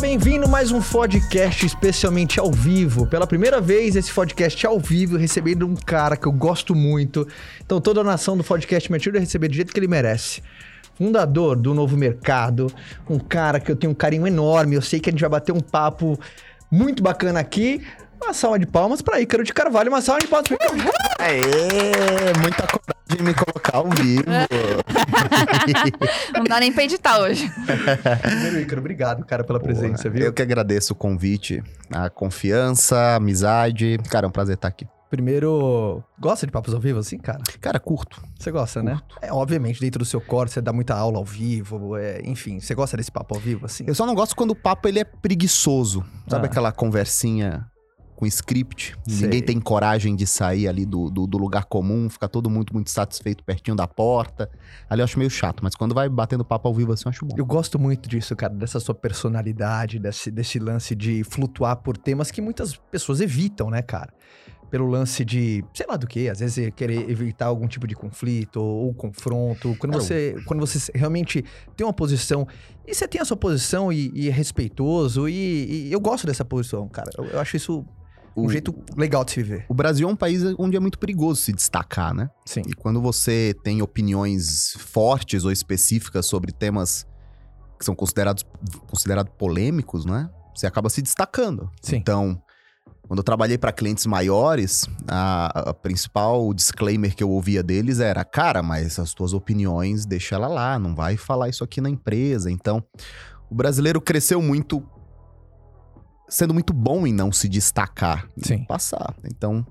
Bem-vindo mais um podcast especialmente ao vivo. Pela primeira vez, esse podcast ao vivo, recebendo um cara que eu gosto muito. Então, toda a nação do podcast me ajuda a receber do jeito que ele merece. Fundador do Novo Mercado, um cara que eu tenho um carinho enorme. Eu sei que a gente vai bater um papo muito bacana aqui. Uma salva de palmas para Ícaro de Carvalho, uma salva de palmas para Ícaro de Carvalho. Aê, muita coragem de me colocar ao vivo. Não dá nem pra editar hoje. Primeiro, Ícaro, obrigado, cara, pela presença, Porra, viu? Eu que agradeço o convite, a confiança, a amizade. Cara, é um prazer estar aqui. Primeiro, gosta de papos ao vivo assim, cara? Cara, curto. Você gosta, né? É, obviamente, dentro do seu corpo, você dá muita aula ao vivo, é, enfim, você gosta desse papo ao vivo, assim? Eu só não gosto quando o papo ele é preguiçoso. Sabe Ah. aquela conversinha com script? Sei. Ninguém tem coragem de sair ali do, do, do lugar comum, fica todo mundo muito satisfeito pertinho da porta. Ali eu acho meio chato, mas quando vai batendo papo ao vivo assim, eu acho bom. Eu gosto muito disso, cara, dessa sua personalidade, desse, desse lance de flutuar por temas que muitas pessoas evitam, né, cara? Pelo lance de, sei lá do que, às vezes querer evitar algum tipo de conflito ou, ou confronto. Quando você, quando você realmente tem uma posição, e você tem a sua posição e, e é respeitoso, e, e eu gosto dessa posição, cara. Eu, eu acho isso um O- jeito legal de se viver. O Brasil é um país onde é muito perigoso se destacar, né? Sim. E quando você tem opiniões fortes ou específicas sobre temas que são considerados, considerados polêmicos, né? Você acaba se destacando. Sim. Então, quando eu trabalhei para clientes maiores, a, a principal disclaimer que eu ouvia deles era: cara, mas as tuas opiniões, deixa ela lá, não vai falar isso aqui na empresa. Então, o brasileiro cresceu muito sendo muito bom em não se destacar, Sim. passar. Então,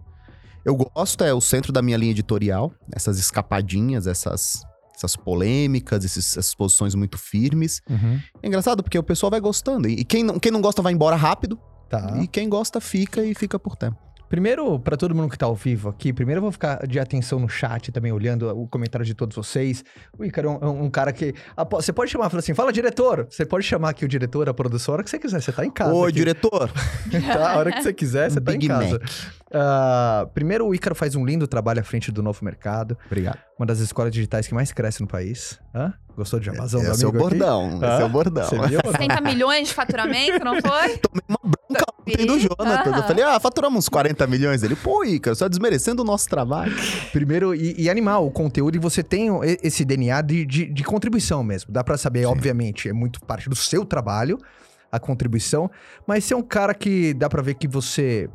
eu gosto, é o centro da minha linha editorial, essas escapadinhas, essas, essas polêmicas, esses- essas posições muito firmes. Uhum. É engraçado porque o pessoal vai gostando. E quem não, quem não gosta vai embora rápido, Tá. e quem gosta fica e fica por tempo. Primeiro, pra todo mundo que tá ao vivo aqui, primeiro eu vou ficar de atenção no chat também, olhando o comentário de todos vocês. O Ícaro é um, um cara que. Você pode chamar, fala assim, fala diretor. Você pode chamar aqui o diretor, a produção, a hora que você quiser. Você tá em casa. Ô, aqui. diretor, Tá, a hora que você quiser, você tá em Big casa. Mac. Ah, primeiro, o Ícaro faz um lindo trabalho à frente do novo mercado. Obrigado. Uma das escolas digitais que mais cresce no país. Hã? Gostou de jabazão do Esse é o bordão, esse é o bordão. Você viu? 70 milhões de faturamento, não foi? Tomei uma bronca ontem do Jonathan. Eu Aham. falei, ah, faturamos uns 40 milhões. Ele, pô, Ícaro, só desmerecendo o nosso trabalho. Primeiro, e, e animar o conteúdo, e você tem esse DNA de, de, de contribuição mesmo. Dá pra saber, Sim. obviamente, é muito parte do seu trabalho, a contribuição, mas você é um cara que dá pra ver que você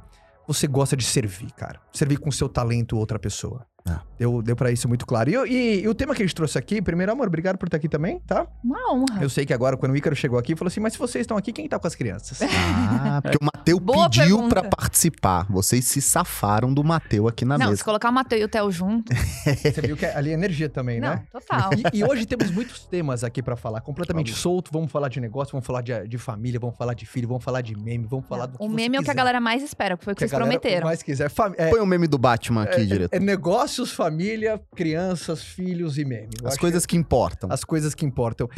você gosta de servir, cara. Servir com seu talento outra pessoa. Ah. Deu, deu pra isso muito claro. E, e- e o tema que a gente trouxe aqui, primeiro, amor, obrigado por estar aqui também, tá? Uma honra. Eu sei que agora, quando o Ícaro chegou aqui, falou assim: Mas se vocês estão aqui, quem tá com as crianças? Ah, porque o Mateu pediu pra participar. Vocês se safaram do Mateu aqui na não, mesa. se colocar o Mateu e o Theo junto. Você viu que ali é energia também, não, né? total. E, e hoje temos muitos temas aqui pra falar, completamente solto. Vamos falar de negócio, vamos falar de, de família, vamos falar de filho, vamos falar de meme, vamos falar do que o você meme é o que a galera mais espera, que foi o que, Que a vocês galera prometeram. mais quiser. Fam- é, Põe o meme do Batman aqui, é- diretor. é negócios, família, crianças, filhos e meme. Eu As coisas que importam. que- as coisas que importam.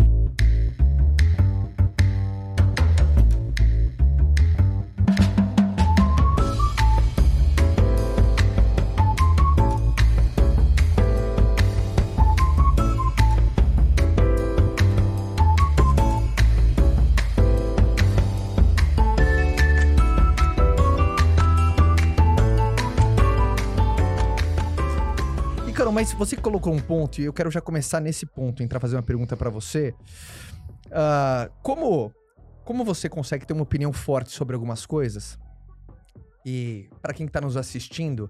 Mas você colocou um ponto e eu quero já começar nesse ponto, entrar fazer uma pergunta pra você. Ah, como, como você consegue ter uma opinião forte sobre algumas coisas? E pra quem tá nos assistindo,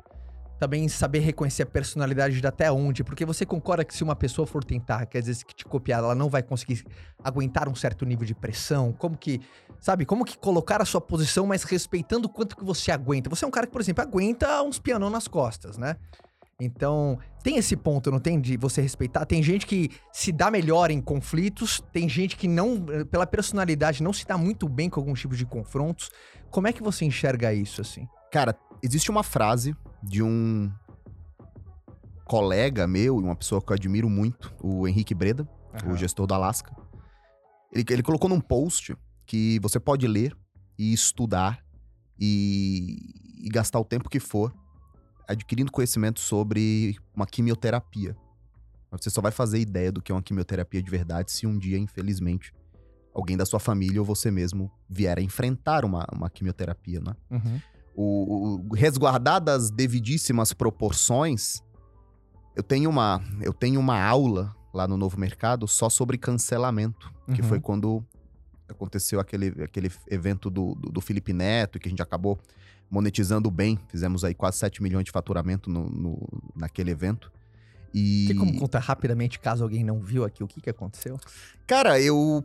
também saber reconhecer a personalidade de até onde, porque você concorda que se uma pessoa for tentar, quer dizer, que te copiar, ela não vai conseguir aguentar um certo nível de pressão? Como que, sabe, como que colocar a sua posição, mas respeitando o quanto que você aguenta? Você é um cara que, por exemplo, aguenta uns pianão nas costas, né? Então, tem esse ponto, não tem? De você respeitar. Tem gente que se dá melhor em conflitos, tem gente que não, pela personalidade, não se dá muito bem com alguns tipos de confrontos. Como é que você enxerga isso, assim? Cara, existe uma frase de um colega meu e uma pessoa que eu admiro muito, o Henrique Breda, o gestor da Alaska. Ele, ele colocou num post que você pode ler e estudar e, e gastar o tempo que for adquirindo conhecimento sobre uma quimioterapia. Você só vai fazer ideia do que é uma quimioterapia de verdade se um dia, infelizmente, alguém da sua família ou você mesmo vier a enfrentar uma, uma quimioterapia, né? Uhum. o, o resguardar das devidíssimas proporções, eu tenho uma eu tenho uma aula lá no Novo Mercado só sobre cancelamento, que Uhum. foi quando aconteceu aquele, aquele evento do, do, do Felipe Neto, que a gente acabou monetizando bem, fizemos aí quase 7 milhões de faturamento no, no- naquele evento. E, Tem como contar rapidamente, caso alguém não viu aqui, o que, que aconteceu? cara, eu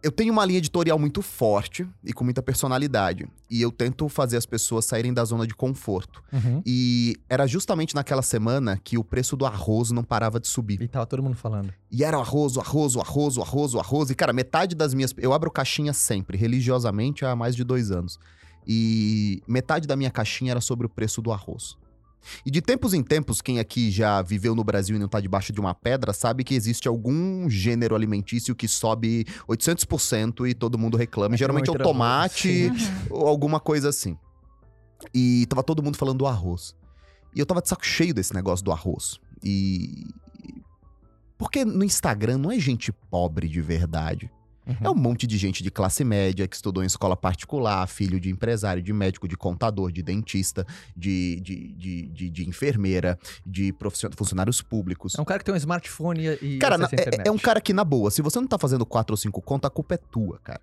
eu tenho uma linha editorial muito forte e com muita personalidade, e eu tento fazer as pessoas saírem da zona de conforto. Uhum. E era justamente naquela semana que o preço do arroz não parava de subir. E tava todo mundo falando. E era o arroz, o arroz, o arroz, o arroz, o arroz. E, cara, metade das minhas. Eu abro caixinha sempre, religiosamente, há mais de dois anos. E metade da minha caixinha era sobre o preço do arroz. E de tempos em tempos, quem aqui já viveu no Brasil e não tá debaixo de uma pedra, sabe que existe algum gênero alimentício que sobe 800% e todo mundo reclama. E geralmente é o tomate. Uhum. ou alguma coisa assim. E tava todo mundo falando do arroz. E eu tava de saco cheio desse negócio do arroz. E. Porque no Instagram não é gente pobre de verdade. Uhum. É um monte de gente de classe média que estudou em escola particular, filho de empresário, de médico, de contador, de dentista, de, de, de, de, de enfermeira, de funcionários públicos. É um cara que tem um smartphone e, Cara, na- é- é, um cara que, na boa, se você não tá fazendo 4 ou 5 contas, a culpa é tua, cara.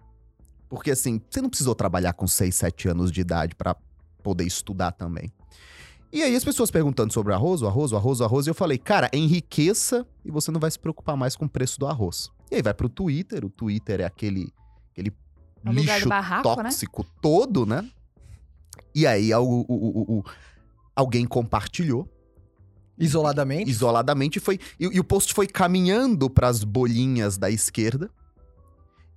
Porque, assim, você não precisou trabalhar com 6, 7 anos de idade pra poder estudar também. E aí as pessoas perguntando sobre arroz, o arroz, o arroz, o arroz, e eu falei, cara, enriqueça e você não vai se preocupar mais com o preço do arroz. E aí vai pro Twitter, o Twitter é aquele, aquele É um lugar de lixo barraco, né? tóxico todo, né? E aí o- o- o- o- alguém compartilhou Isoladamente. isoladamente foi e, e o post foi caminhando pras bolinhas da esquerda.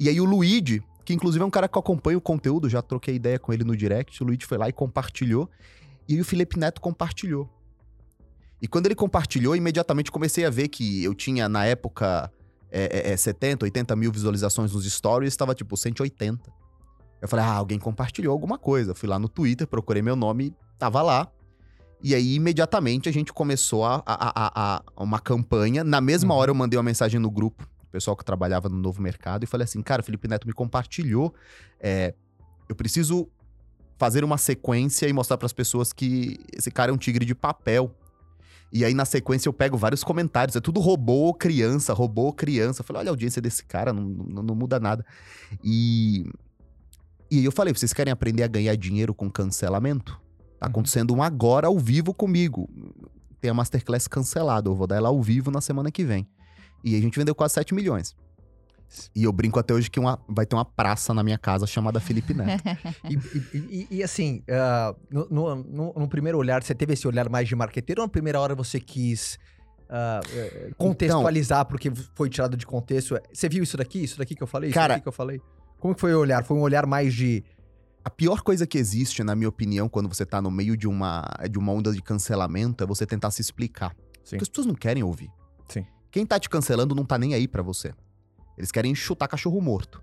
E aí o Luigi, que inclusive é um cara que acompanha o conteúdo, já troquei ideia com ele no direct, o Luigi foi lá e compartilhou. E aí o Felipe Neto compartilhou. E quando ele compartilhou, imediatamente comecei a ver que eu tinha, na época, é, é, é, 70, 80 mil visualizações nos stories, estava tipo 180. Eu falei, ah, alguém compartilhou alguma coisa. Fui lá no Twitter, procurei meu nome, tava lá. E aí, imediatamente, a gente começou a, a- a- a- uma campanha. Na mesma Uhum. hora, eu mandei uma mensagem no grupo, o pessoal que trabalhava no Novo Mercado, e falei assim: cara, o Felipe Neto me compartilhou. é, eu preciso fazer uma sequência e mostrar para as pessoas que esse cara é um tigre de papel. E aí, na sequência, eu pego vários comentários. É tudo robô criança, robô criança. Eu falei, olha a audiência desse cara, não, não, não muda nada. E, e aí eu falei, vocês querem aprender a ganhar dinheiro com cancelamento? Tá Uhum. acontecendo um agora ao vivo comigo. Tem a Masterclass cancelada. Eu vou dar ela ao vivo na semana que vem. E a gente vendeu quase 7 milhões. E eu brinco até hoje que uma- vai ter uma praça na minha casa chamada Felipe Neto. E, e- e- e, assim, ah, no, no- no- primeiro olhar, você teve esse olhar mais de marqueteiro ou na primeira hora você quis eh, contextualizar porque foi tirado de contexto? Você viu isso daqui? Isso daqui que eu falei? Isso Cara- daqui que eu falei? Como foi o olhar? Foi um olhar mais de. A pior coisa que existe, na minha opinião, quando você tá no meio de uma, de uma onda de cancelamento, é você tentar se explicar. Sim. Porque as pessoas não querem ouvir. Sim. Quem tá te cancelando não tá nem aí pra você. Eles querem chutar cachorro morto.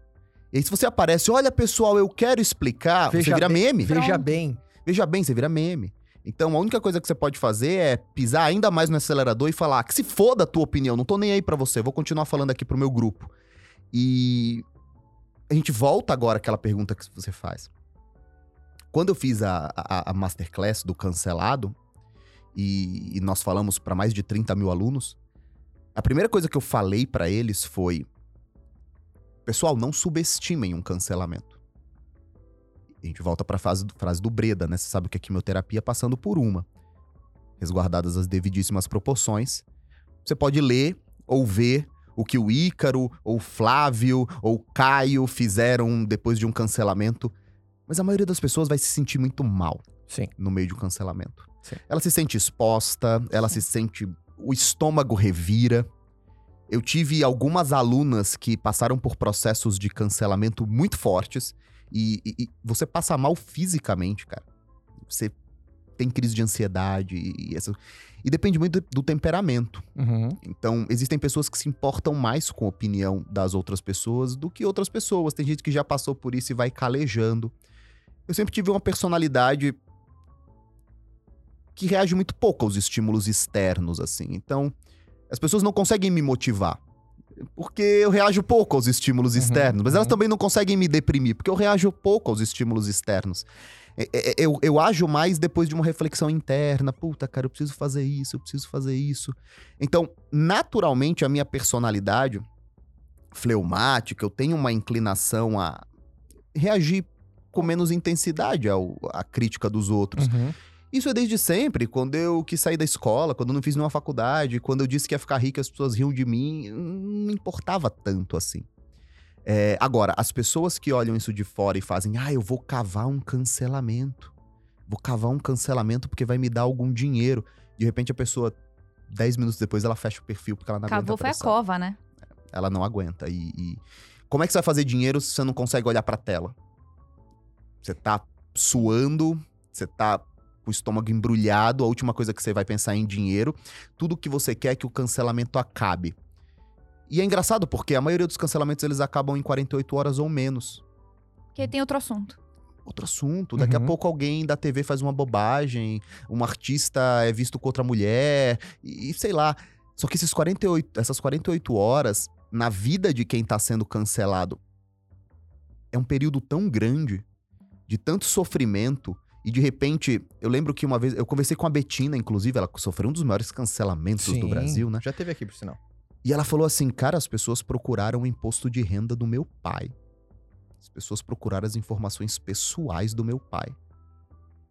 E aí, se você aparece, olha pessoal, eu quero explicar, você vira bem, meme. Veja Pronto. bem. Veja bem, você vira meme. Então, a única coisa que você pode fazer é pisar ainda mais no acelerador e falar que se foda a tua opinião, não tô nem aí pra você, vou continuar falando aqui pro meu grupo. E a gente volta agora àquela pergunta que você faz. Quando eu fiz a, a, a masterclass do cancelado, e, e nós falamos para mais de 30 mil alunos, a primeira coisa que eu falei para eles foi: Pessoal, não subestimem um cancelamento. A gente volta pra frase, frase do Breda, né? Você sabe que a quimioterapia é passando por uma. Resguardadas as devidíssimas proporções. Você pode ler ou ver o que o Ícaro, ou o Flávio, ou o Caio fizeram depois de um cancelamento. Mas a maioria das pessoas vai se sentir muito mal Sim. no meio de um cancelamento. Sim. Ela se sente exposta, ela se sente. O estômago revira. Eu tive algumas alunas que passaram por processos de cancelamento muito fortes e, e- e você passa mal fisicamente, cara. Você tem crise de ansiedade e, e essa- e depende muito do, do temperamento. Uhum. Então, existem pessoas que se importam mais com a opinião das outras pessoas do que outras pessoas. Tem gente que já passou por isso e vai calejando. Eu sempre tive uma personalidade que reage muito pouco aos estímulos externos, assim. Então, as pessoas não conseguem me motivar. Porque eu reajo pouco aos estímulos Uhum, externos. Mas elas uhum. também não conseguem me deprimir, porque eu reajo pouco aos estímulos externos. É- é- Eu, eu ajo mais depois de uma reflexão interna. Puta, cara, eu preciso fazer isso, eu preciso fazer isso. Então, naturalmente, a minha personalidade fleumática, eu tenho uma inclinação a reagir com menos intensidade ao, à crítica dos outros. Uhum. Isso é desde sempre. Quando eu quis sair da escola, quando eu não fiz nenhuma faculdade, quando eu disse que ia ficar rico, as pessoas riam de mim, não importava tanto assim. É, agora, as pessoas que olham isso de fora e fazem, ah, eu vou cavar um cancelamento. Vou cavar um cancelamento porque vai me dar algum dinheiro. De repente a pessoa, 10 minutos depois, ela fecha o perfil porque ela não Cavou aguenta foi a cova, né? Ela não aguenta. E, e como é que você vai fazer dinheiro se você não consegue olhar pra tela? Você tá suando, você tá com o estômago embrulhado, a última coisa que você vai pensar é em dinheiro. Tudo que você quer é que o cancelamento acabe. E é engraçado porque a maioria dos cancelamentos eles acabam em 48 horas ou menos. Porque aí tem outro assunto. Outro assunto. Daqui Uhum. a pouco alguém da TV faz uma bobagem, um artista é visto com outra mulher, e, e sei lá. Só que esses 48, essas 48 horas, na vida de quem tá sendo cancelado, é um período tão grande, de tanto sofrimento, e de repente, eu lembro que uma vez, eu conversei com a Betina, inclusive, ela sofreu um dos maiores cancelamentos do Sim, Brasil, né? Já teve aqui, por sinal. E ela falou assim: cara, as pessoas procuraram o imposto de renda do meu pai. As pessoas procuraram as informações pessoais do meu pai.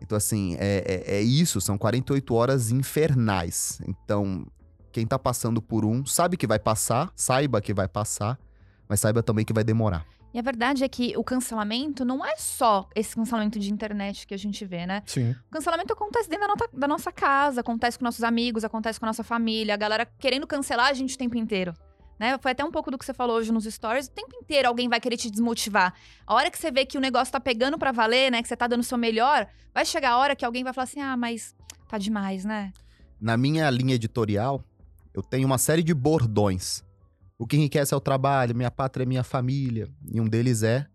Então, assim, é, é, é isso, são 48 horas infernais. Então, quem tá passando por um sabe que vai passar, saiba que vai passar, mas saiba também que vai demorar. E a verdade é que o cancelamento não é só esse cancelamento de internet que a gente vê, né? Sim. O cancelamento acontece dentro da, nota- da nossa casa, acontece com nossos amigos, acontece com a nossa família, a galera querendo cancelar a gente o tempo inteiro. Né? Foi até um pouco do que você falou hoje nos stories. O tempo inteiro alguém vai querer te desmotivar. A hora que você vê que o negócio tá pegando pra valer, né? Que você tá dando o seu melhor, vai chegar a hora que alguém vai falar assim: ah, mas tá demais, né? Na minha linha editorial, eu tenho uma série de bordões. O que enriquece é o trabalho, minha pátria é minha família. E um deles é: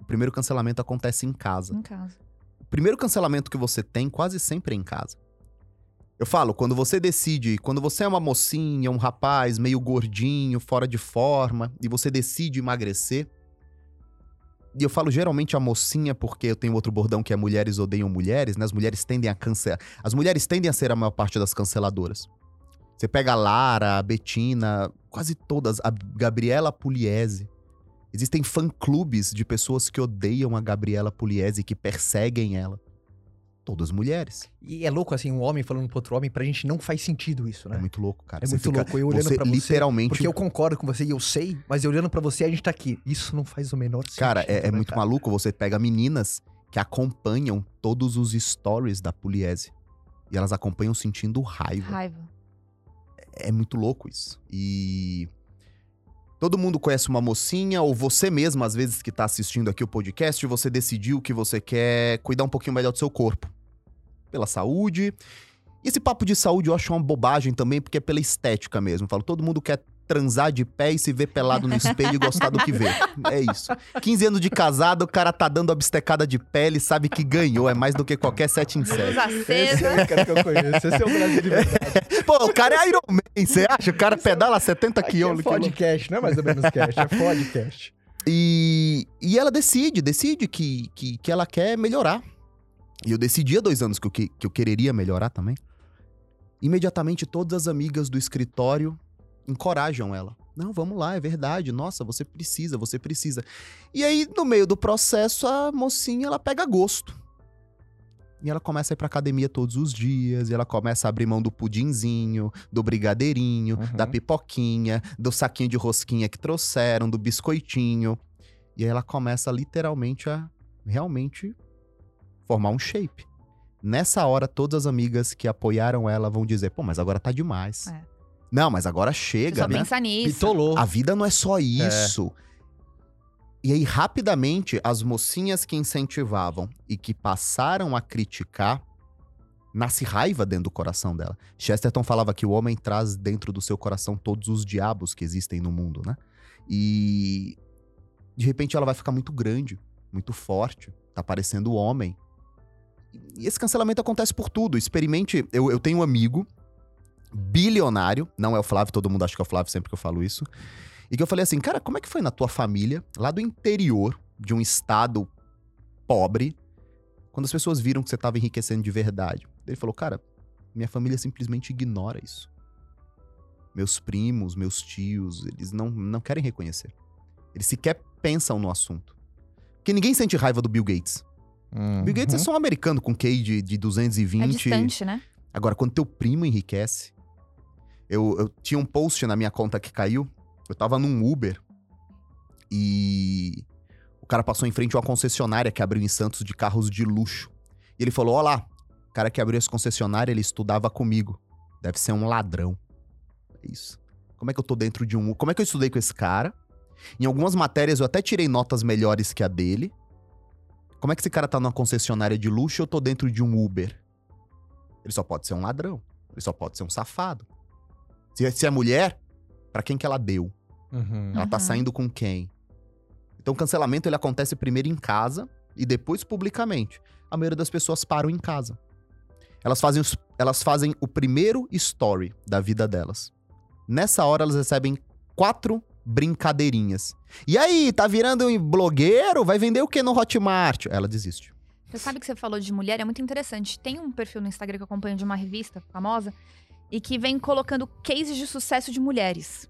o primeiro cancelamento acontece em casa. Em casa. O primeiro cancelamento que você tem quase sempre é em casa. Eu falo, quando você decide, quando você é uma mocinha, um rapaz meio gordinho, fora de forma, e você decide emagrecer. E eu falo geralmente a mocinha porque eu tenho outro bordão que é mulheres odeiam mulheres, né? As mulheres tendem a cancelar. As mulheres tendem a ser a maior parte das canceladoras. Você pega a Lara, a Betina, quase todas, a Gabriela Pugliese. Existem fã-clubes de pessoas que odeiam a Gabriela Pugliese, que perseguem ela. Todas mulheres. E é louco, assim, um homem falando pro outro homem, pra gente não faz sentido isso, né? É muito louco, cara. É Você muito fica- louco. Eu olhando você pra você, literalmente. Porque eu concordo com você e eu sei, mas eu olhando pra você, a gente tá aqui. Isso não faz o menor sentido. Cara, é, é né, muito cara? maluco. Você pega meninas que acompanham todos os stories da Pugliese. E elas acompanham sentindo raiva. Raiva. É muito louco isso. E. Todo mundo conhece uma mocinha, ou você mesmo, às vezes, que tá assistindo aqui o podcast, você decidiu que você quer cuidar um pouquinho melhor do seu corpo. Pela saúde. Esse papo de saúde eu acho uma bobagem também, porque é pela estética mesmo. Eu falo, todo mundo quer transar de pé e se ver pelado no espelho e gostar do que vê. É isso. 15 anos de casado, o cara tá dando obstecada de pele, sabe que ganhou. É mais do que qualquer sete em. Esse é o cara que eu conheço. Esse é o Brasil de verdade. Pô, o cara é Iron Man, você acha? O cara pedala 70 Aqui é quilômetros. podcast, não é mais ou menos cast, é podcast. E, e ela decide, decide que, que, que ela quer melhorar. E eu decidi há dois anos que eu, que, que eu quereria melhorar também. Imediatamente, todas as amigas do escritório encorajam ela. Não, vamos lá, é verdade. Nossa, você precisa, você precisa. E aí, no meio do processo, a mocinha, ela pega gosto. E ela começa a ir pra academia todos os dias, e ela começa a abrir mão do pudinzinho, do brigadeirinho, Uhum. da pipoquinha, do saquinho de rosquinha que trouxeram, do biscoitinho. E aí ela começa literalmente a realmente formar um shape. Nessa hora, todas as amigas que apoiaram ela vão dizer: pô, mas agora tá demais. É. Não, mas agora Você chega, só né? pensa nisso. Pitolou. A vida não é só isso. E aí, rapidamente, as mocinhas que incentivavam e que passaram a criticar, nasce raiva dentro do coração dela. Chesterton falava que o homem traz dentro do seu coração todos os diabos que existem no mundo, né? E de repente ela vai ficar muito grande, muito forte, tá parecendo homem. E esse cancelamento acontece por tudo. Experimente. Eu, eu tenho um amigo bilionário, não é o Flávio, todo mundo acha que é o Flávio sempre que eu falo isso. E que eu falei assim, cara, como é que foi na tua família, lá do interior, de um estado pobre, quando as pessoas viram que você tava enriquecendo de verdade? Ele falou, cara, minha família simplesmente ignora isso. Meus primos, meus tios, eles não, não querem reconhecer. Eles sequer pensam no assunto. Porque ninguém sente raiva do Bill Gates. Uhum. Bill Gates é só um americano com QI de, de É 220. distante, né? Agora, quando teu primo enriquece. Eu, eu tinha um post na minha conta que caiu. Eu tava num Uber. E o cara passou em frente a uma concessionária que abriu em Santos de carros de luxo. E ele falou: Ó lá, o cara que abriu essa concessionária, ele estudava comigo. Deve ser um ladrão. É isso. Como é que eu tô dentro de um. Como é que eu estudei com esse cara? Em algumas matérias eu até tirei notas melhores que a dele. Como é que esse cara tá numa concessionária de luxo e eu tô dentro de um Uber? Ele só pode ser um ladrão. Ele só pode ser um safado. Se, se é mulher, pra quem que ela deu? Uhum. Ela tá Uhum. saindo com quem? Então o cancelamento ele acontece primeiro em casa e depois publicamente. A maioria das pessoas param em casa. Elas fazem, os- elas fazem o primeiro story da vida delas. Nessa hora elas recebem quatro brincadeirinhas. E aí, tá virando um blogueiro? Vai vender o que no Hotmart? Ela desiste. Você sabe que você falou de mulher, é muito interessante. Tem um perfil no Instagram que eu acompanho de uma revista famosa e que vem colocando cases de sucesso de mulheres.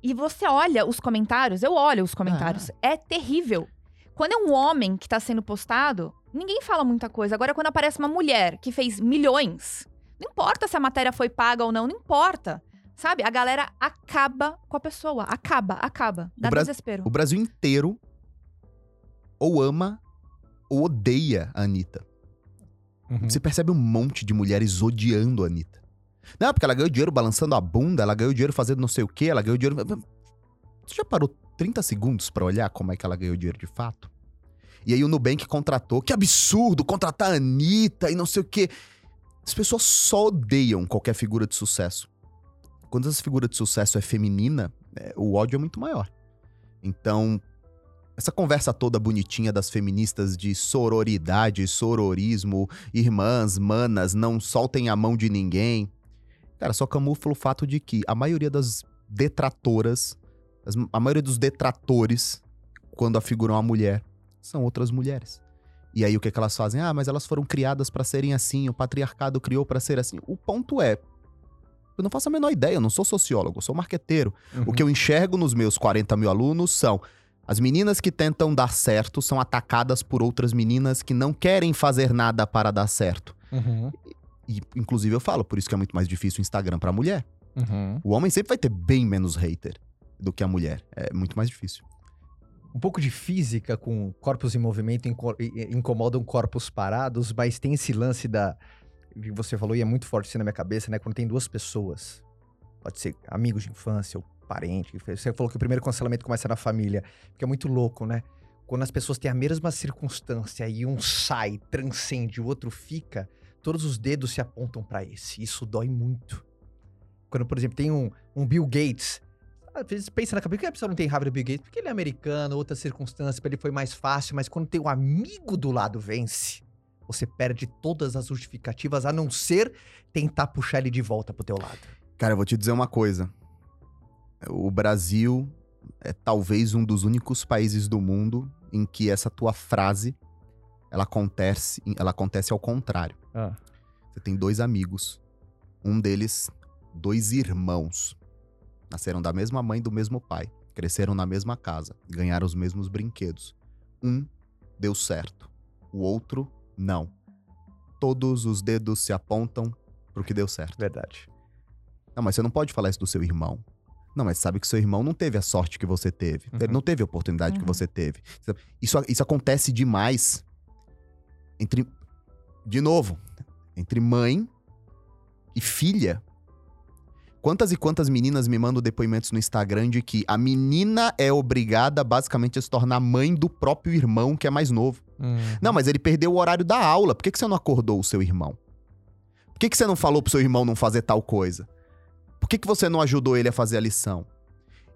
E você olha os comentários, eu olho os comentários, é terrível. Quando é um homem que tá sendo postado, ninguém fala muita coisa. Agora, quando aparece uma mulher que fez milhões, não importa se a matéria foi paga ou não, não importa. Sabe? A galera acaba com a pessoa. Acaba, acaba. Dá Bra- desespero. O Brasil inteiro ou ama ou odeia a Anitta. Uhum. Você percebe um monte de mulheres odiando a Anitta. Não, porque ela ganhou dinheiro balançando a bunda, ela ganhou dinheiro fazendo não sei o quê, ela ganhou dinheiro. Você já parou 30 segundos pra olhar como é que ela ganhou dinheiro de fato? E aí o Nubank contratou. Que absurdo contratar a Anitta e não sei o quê. As pessoas só odeiam qualquer figura de sucesso. Quando essa figura de sucesso é feminina, é, o ódio é muito maior. Então, essa conversa toda bonitinha das feministas de sororidade, sororismo, irmãs, manas, não soltem a mão de ninguém. Cara, só camufla o fato de que a maioria das detratoras, as- a maioria dos detratores, quando afiguram a mulher, são outras mulheres. E aí o que, que elas fazem? Ah, mas elas foram criadas pra serem assim, o patriarcado criou pra ser assim. O ponto é, eu não faço a menor ideia, eu não sou sociólogo, eu sou marqueteiro. O que eu enxergo nos meus 40 mil alunos são as meninas que tentam dar certo são atacadas por outras meninas que não querem fazer nada para dar certo. Uhum. E, inclusive, eu falo, por isso que é muito mais difícil o Instagram pra mulher. Uhum. O homem sempre vai ter bem menos hater do que a mulher. É muito mais difícil. Um pouco de física com corpos em movimento inco- incomodam corpos parados, mas tem esse lance da. que você falou e é muito forte assim na minha cabeça, né? Quando tem duas pessoas, pode ser amigos de infância ou parente. Você falou que o primeiro cancelamento começa na família, porque é muito louco, né? Quando as pessoas têm a mesma circunstância e um sai, transcende, o outro fica, todos os dedos se apontam pra esse. Isso dói muito. Quando, por exemplo, tem um, um Bill Gates. Às vezes pensa na cabeça, por que a pessoa não tem raiva do Bill Gates? Porque ele é americano, outra circunstância, pra ele foi mais fácil, mas quando tem um amigo do lado vence, você perde todas as justificativas, a não ser tentar puxar ele de volta pro teu lado. Cara, eu vou te dizer uma coisa. O Brasil é talvez um dos únicos países do mundo em que essa tua frase ela acontece, ela acontece ao contrário. Ah. Você tem dois amigos. Um deles, dois irmãos. Nasceram da mesma mãe e do mesmo pai. Cresceram na mesma casa. Ganharam os mesmos brinquedos. Um deu certo. O outro, não. Todos os dedos se apontam pro que deu certo. Verdade. Não, mas você não pode falar isso do seu irmão. Não, mas sabe que seu irmão não teve a sorte que você teve. Uhum. Ele não teve a oportunidade que Uhum. você teve. Isso, isso acontece demais entre. De novo, entre mãe e filha. Quantas e quantas meninas me mandam depoimentos no Instagram de que a menina é obrigada basicamente a se tornar mãe do próprio irmão que é mais novo. Uhum. Não, mas ele perdeu o horário da aula. Por que, que você não acordou o seu irmão? Por que, que você não falou pro seu irmão não fazer tal coisa? Por que, que você não ajudou ele a fazer a lição?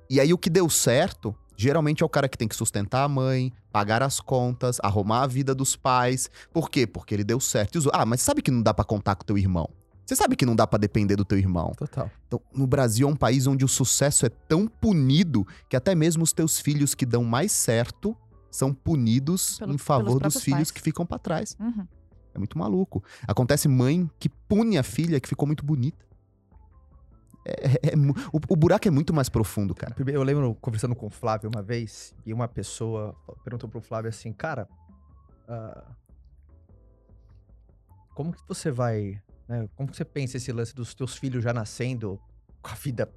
E aí o que deu certo, geralmente é o cara que tem que sustentar a mãe, pagar as contas, arrumar a vida dos pais. Por quê? Porque ele deu certo. E os- Ah, mas sabe que não dá pra contar com teu irmão? Você sabe que não dá pra depender do teu irmão. Total. Então, no Brasil é um país onde o sucesso é tão punido que até mesmo os teus filhos que dão mais certo são punidos Pelo- em favor dos filhos pais. que ficam pra trás. Uhum. É muito maluco. Acontece mãe que pune a filha que ficou muito bonita. É- é mu- o, o buraco é muito mais profundo, cara. Eu lembro conversando com o Flávio uma vez, e uma pessoa perguntou pro Flávio assim, cara, ah, como que você vai, né, como que você pensa esse lance dos teus filhos já nascendo com a vida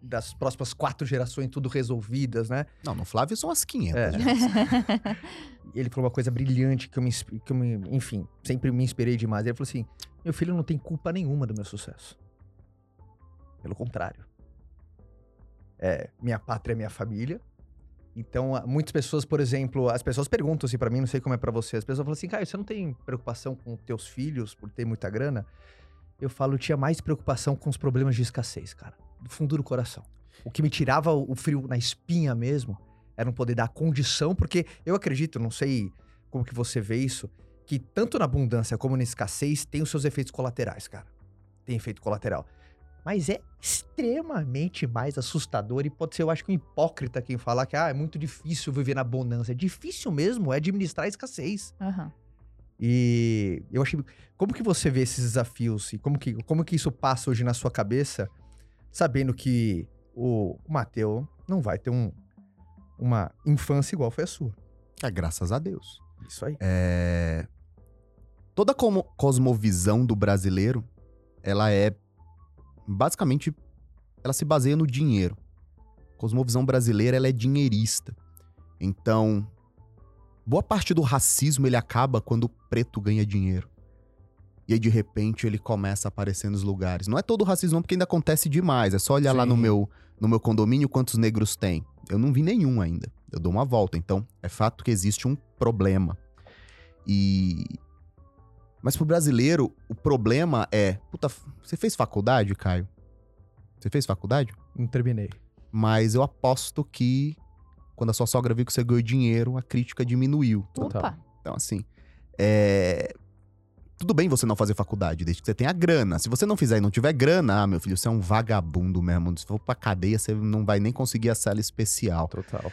das próximas quatro gerações tudo resolvidas, né? Não, no Flávio são as 500. É. ele falou uma coisa brilhante que eu, me, que eu me, enfim, sempre me inspirei demais. Ele falou assim: meu filho não tem culpa nenhuma do meu sucesso. Pelo contrário. É, minha pátria é minha família. Então, muitas pessoas, por exemplo, as pessoas perguntam assim pra mim, não sei como é pra você. As pessoas falam assim: Caio, você não tem preocupação com teus filhos por ter muita grana? Eu falo, tinha mais preocupação com os problemas de escassez, cara. Do fundo do coração. O que me tirava o frio na espinha mesmo era não poder dar condição, porque eu acredito, não sei como que você vê isso, que tanto na abundância como na escassez tem os seus efeitos colaterais, cara. Tem efeito colateral. Mas é extremamente mais assustador e pode ser, eu acho que um hipócrita quem falar que ah, é muito difícil viver na abundância. É difícil mesmo é administrar a escassez. Aham. E eu achei. Como que você vê esses desafios e como que, como que isso passa hoje na sua cabeça, sabendo que o, o Mateu não vai ter um, uma infância igual foi a sua? É, graças a Deus. Isso aí. É, Toda a como- cosmovisão do brasileiro, ela é basicamente, ela se baseia no dinheiro. A cosmovisão brasileira, ela é dinheirista. Então, boa parte do racismo ele acaba quando o preto ganha dinheiro. E aí, de repente, ele começa a aparecer nos lugares. Não é todo o racismo, porque ainda acontece demais. É só olhar lá no Sim. meu, no meu condomínio quantos negros tem. Eu não vi nenhum ainda. Eu dou uma volta. Então, é fato que existe um problema. E. Mas pro brasileiro, o problema é. Puta, você fez faculdade, Caio? Você fez faculdade? Não terminei. Mas eu aposto que quando a sua sogra viu que você ganhou dinheiro, a crítica diminuiu. Total. Opa. Então, assim, é... Tudo bem você não fazer faculdade, desde que você tenha grana. Se você não fizer e não tiver grana, ah, meu filho, você é um vagabundo mesmo. Se for pra cadeia, você não vai nem conseguir a cela especial. Total.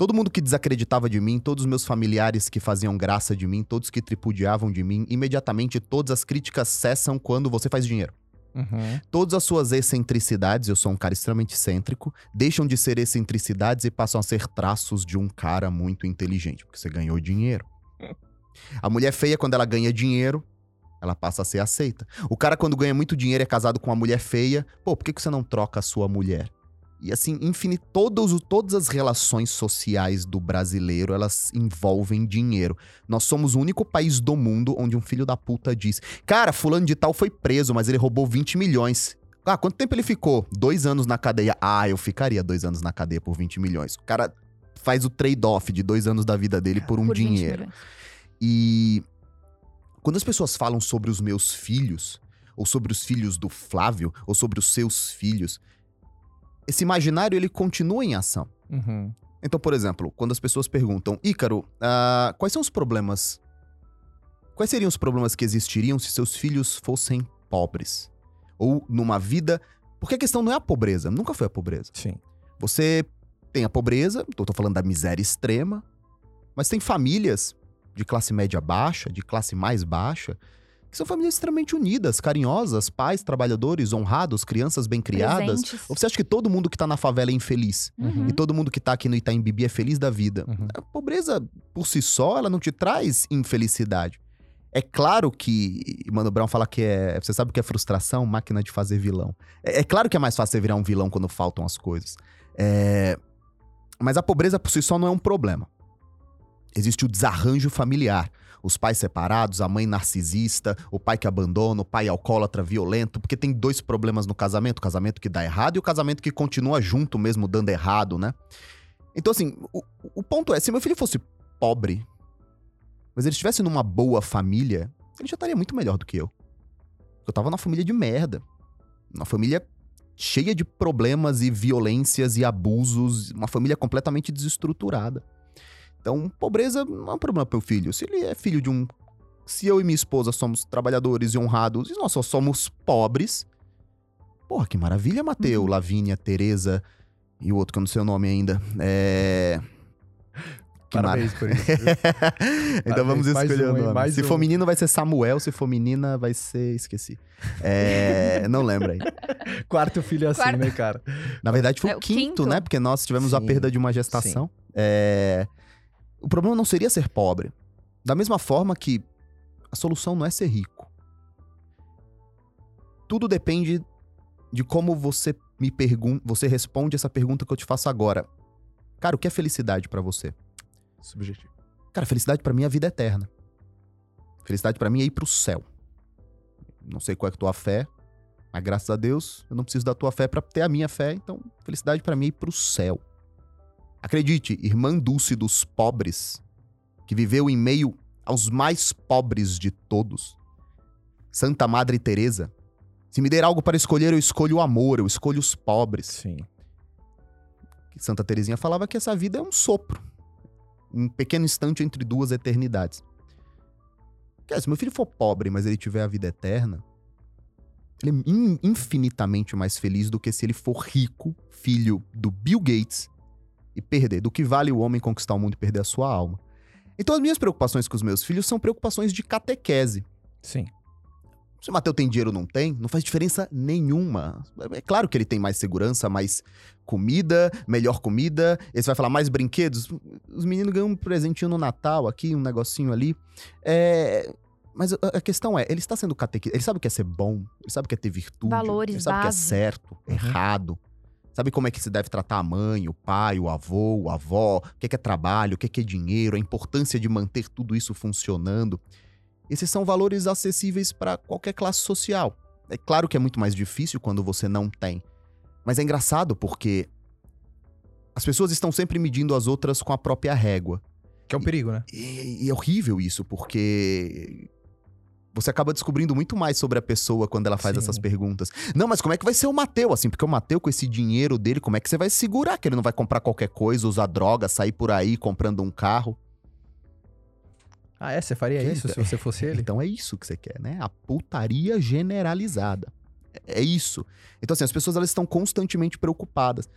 Todo mundo que desacreditava de mim, todos os meus familiares que faziam graça de mim, todos que tripudiavam de mim, imediatamente todas as críticas cessam quando você faz dinheiro. Uhum. Todas as suas excentricidades, eu sou um cara extremamente excêntrico, deixam de ser excentricidades e passam a ser traços de um cara muito inteligente, porque você ganhou dinheiro. A mulher feia, quando ela ganha dinheiro, ela passa a ser aceita. O cara, quando ganha muito dinheiro, é casado com uma mulher feia. Pô, por que que você não troca a sua mulher? E assim, infinito, todos, todas as relações sociais do brasileiro, elas envolvem dinheiro. Nós somos o único país do mundo onde um filho da puta diz: Cara, fulano de tal foi preso, mas ele roubou 20 milhões. Ah, quanto tempo ele ficou? Dois anos na cadeia. Ah, eu ficaria dois anos na cadeia por 20 milhões. O cara faz o trade-off de dois anos da vida dele por um Por 20 dinheiro. E quando as pessoas falam sobre os meus filhos, ou sobre os filhos do Flávio, ou sobre os seus filhos, esse imaginário ele continua em ação. Uhum. Então, por exemplo, quando as pessoas perguntam, Ícaro, ah, quais são os problemas? Quais seriam os problemas que existiriam se seus filhos fossem pobres? Ou numa vida. Porque a questão não é a pobreza, nunca foi a pobreza. Sim. Você tem a pobreza, tô falando da miséria extrema, mas tem famílias de classe média baixa, de classe mais baixa, que são famílias extremamente unidas, carinhosas, pais, trabalhadores, honrados, crianças bem criadas. Presentes. Ou você acha que todo mundo que tá na favela é infeliz? Uhum. E todo mundo que tá aqui no Itaim Bibi é feliz da vida? Uhum. A pobreza, por si só, ela não te traz infelicidade. É claro que. Mano Brown fala que é. Você sabe o que é frustração? Máquina de fazer vilão. É, é claro que é mais fácil você virar um vilão quando faltam as coisas. É, mas a pobreza por si só não é um problema. Existe o desarranjo familiar. Os pais separados, a mãe narcisista, o pai que abandona, o pai alcoólatra violento, porque tem dois problemas no casamento: o casamento que dá errado e o casamento que continua junto mesmo dando errado, né? Então, assim, o, o ponto é: se meu filho fosse pobre, mas ele estivesse numa boa família, ele já estaria muito melhor do que eu. Eu tava numa família de merda. Uma família cheia de problemas e violências e abusos, uma família completamente desestruturada. Então, pobreza não é um problema pro meu filho. Se ele é filho de um se eu e minha esposa somos trabalhadores e honrados e nós só somos pobres. Porra, que maravilha, Mateu, Uhum. Lavínia, Tereza e o outro que eu não sei o nome ainda. É. Que Parabéns por isso. então vamos Parabéns, mais escolher um, o nome. Mais se um. for menino vai ser Samuel, se for menina vai ser. Esqueci. É, não lembro aí. Quarto filho é assim, Quarto. né, cara? Na verdade foi É o o quinto, quinto. né? Porque nós tivemos a Sim, perda de uma gestação. É, O problema não seria ser pobre. Da mesma forma que a solução não é ser rico. Tudo depende de como você me pergunta, você responde essa pergunta que eu te faço agora. Cara, o que é felicidade pra você? Subjetivo. Cara, felicidade pra mim é a vida eterna. Felicidade pra mim é ir pro céu. Não sei qual é a tua fé, mas graças a Deus eu não preciso da tua fé pra ter a minha fé, então felicidade pra mim é ir pro céu. Acredite, irmã Dulce dos pobres, que viveu em meio aos mais pobres de todos. Santa Madre Teresa, se me der algo para escolher, eu escolho o amor, eu escolho os pobres. Sim. Santa Teresinha falava que essa vida é um sopro. Um pequeno instante entre duas eternidades. Quer, se meu filho for pobre, mas ele tiver a vida eterna, ele é in- infinitamente mais feliz do que se ele for rico, filho do Bill Gates, e perder. Do que vale o homem conquistar o mundo e perder a sua alma. Então as minhas preocupações com os meus filhos são preocupações de catequese. Sim. Se o Mateu tem dinheiro ou não tem, não faz diferença nenhuma. É claro que ele tem mais segurança, mais comida, melhor comida. Esse vai falar mais brinquedos. Os meninos ganham um presentinho no Natal aqui, um negocinho ali. É, Mas a questão é, ele está sendo catequista. Ele sabe o que é ser bom, ele sabe o que é ter virtude. Valores, ele sabe o que é base. certo, errado. Sabe como é que se deve tratar a mãe, o pai, o avô, a avó, o que é, que é trabalho, o que é, que é dinheiro, a importância de manter tudo isso funcionando. Esses são valores acessíveis para qualquer classe social. É claro que é muito mais difícil quando você não tem. Mas é engraçado porque as pessoas estão sempre medindo as outras com a própria régua. Que é um perigo, né? E, e é horrível isso, porque você acaba descobrindo muito mais sobre a pessoa quando ela faz Sim. essas perguntas. Não, mas como é que vai ser o Mateu, assim? Porque o Mateu, com esse dinheiro dele, como é que você vai segurar que ele não vai comprar qualquer coisa, usar droga, sair por aí comprando um carro? Ah, é? Você faria Que isso é- se você fosse ele? Então é isso que você quer, né? A putaria generalizada. É é isso. Então, assim, as pessoas elas estão constantemente preocupadas.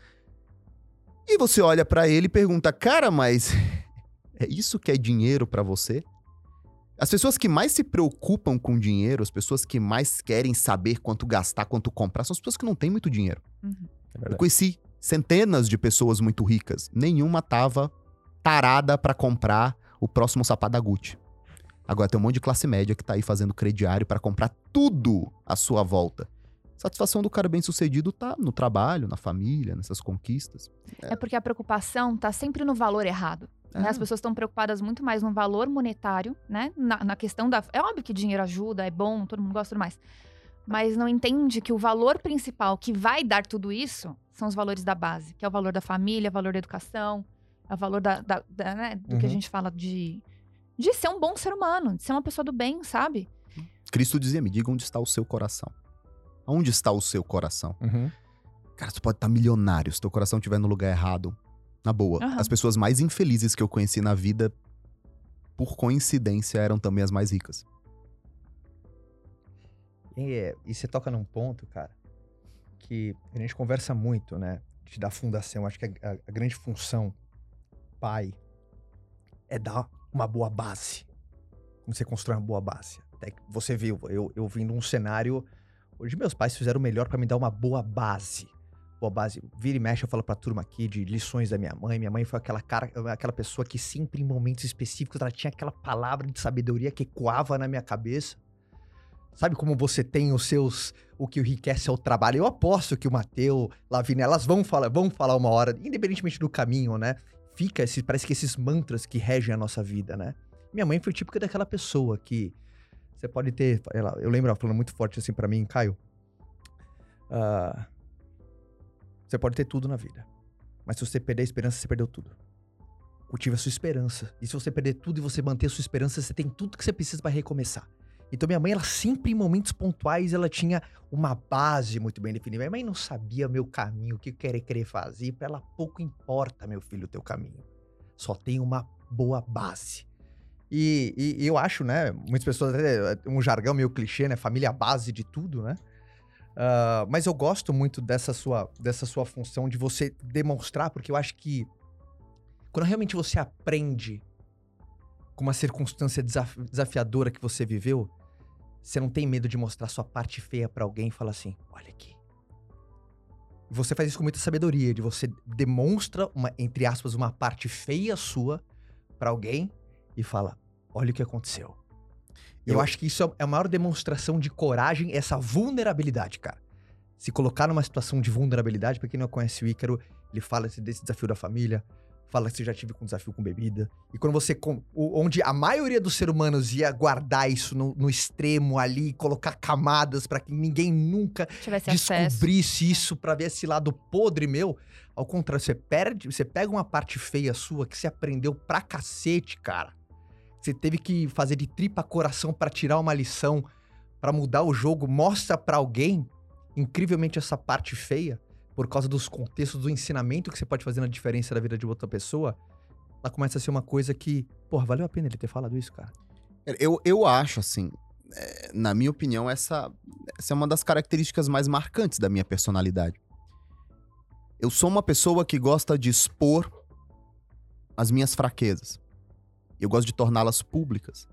E você olha pra ele e pergunta, cara, mas é isso que é dinheiro pra você? As pessoas que mais se preocupam com dinheiro, as pessoas que mais querem saber quanto gastar, quanto comprar, são as pessoas que não têm muito dinheiro. Uhum. É Eu conheci centenas de pessoas muito ricas. Nenhuma tava tarada pra comprar o próximo sapato da Gucci. Agora tem um monte de classe média que tá aí fazendo crediário pra comprar tudo à sua volta. Satisfação do cara bem sucedido tá no trabalho, na família, nessas conquistas. É porque a preocupação tá sempre no valor errado. Né? As pessoas estão preocupadas muito mais no valor monetário, né? Na, na questão da. É óbvio que dinheiro ajuda, é bom, todo mundo gosta e tudo mais. Mas não entende que o valor principal que vai dar tudo isso são os valores da base, que é o valor da família, o valor da educação, é o valor da, da- da, né, do que a Uhum. gente fala de, de ser um bom ser humano, de ser uma pessoa do bem, sabe? Cristo dizia: me diga onde está o seu coração. Onde está o seu coração? Uhum. Cara, tu pode estar milionário se teu coração estiver no lugar errado. Na boa. Aham. As pessoas mais infelizes que eu conheci na vida, por coincidência, eram também as mais ricas. E, é, e você toca num ponto, cara, que a gente conversa muito, né? De da fundação. Acho que a, a- a grande função pai é dar uma boa base. Como você constrói uma boa base. Até que você viu, eu, eu vim num cenário. Hoje meus pais fizeram o melhor pra me dar uma boa base. Boa base. Vira e mexe, eu falo pra turma aqui de lições da minha mãe. Minha mãe foi aquela cara, aquela pessoa que sempre em momentos específicos ela tinha aquela palavra de sabedoria que ecoava na minha cabeça. Sabe como você tem os seus. O que enriquece é o trabalho? Eu aposto que o Mateu, Lavínia, elas vão falar, vão falar uma hora, independentemente do caminho, né? Fica esse, parece que esses mantras que regem a nossa vida, né? Minha mãe foi típica daquela pessoa que você pode ter. Ela, eu lembro ela falando muito forte assim pra mim, Caio. ah, você pode ter tudo na vida. Mas se você perder a esperança, você perdeu tudo. Cultive a sua esperança. E se você perder tudo e você manter a sua esperança, você tem tudo que você precisa para recomeçar. Então minha mãe, ela sempre em momentos pontuais, ela tinha uma base muito bem definida. Minha mãe não sabia meu caminho, o que eu queria querer fazer. Pra ela pouco importa, meu filho, o teu caminho. Só tem uma boa base. E, e- e eu acho, né? Muitas pessoas, até, um jargão meio clichê, né? Família é base de tudo, né? Ah, mas eu gosto muito dessa sua, dessa sua função de você demonstrar, porque eu acho que quando realmente você aprende com uma circunstância desaf- desafiadora que você viveu, você não tem medo de mostrar sua parte feia pra alguém e falar assim: olha aqui. Você faz isso com muita sabedoria, de você demonstra uma, entre aspas, uma parte feia sua pra alguém e fala: olha o que aconteceu. Eu Eu- acho que isso é a maior demonstração de coragem, essa vulnerabilidade, cara. Se colocar numa situação de vulnerabilidade, pra quem não conhece o Ícaro, ele fala desse desafio da família, fala que você já tive com desafio com bebida. E quando você. onde a maioria dos seres humanos ia guardar isso no, no extremo ali, colocar camadas pra que ninguém nunca Tivesse acesso. descobrisse isso pra ver esse lado podre meu. Ao contrário, você perde, você pega uma parte feia sua que você aprendeu pra cacete, cara. Você teve que fazer de tripa coração pra tirar uma lição, pra mudar o jogo, mostra pra alguém incrivelmente essa parte feia por causa dos contextos do ensinamento que você pode fazer na diferença da vida de outra pessoa. Ela começa a ser uma coisa que, porra, valeu a pena ele ter falado isso, cara. Eu, eu acho, assim, é, na minha opinião, essa, essa é uma das características mais marcantes da minha personalidade. Eu sou uma pessoa que gosta de expor as minhas fraquezas. Eu gosto de torná-las públicas.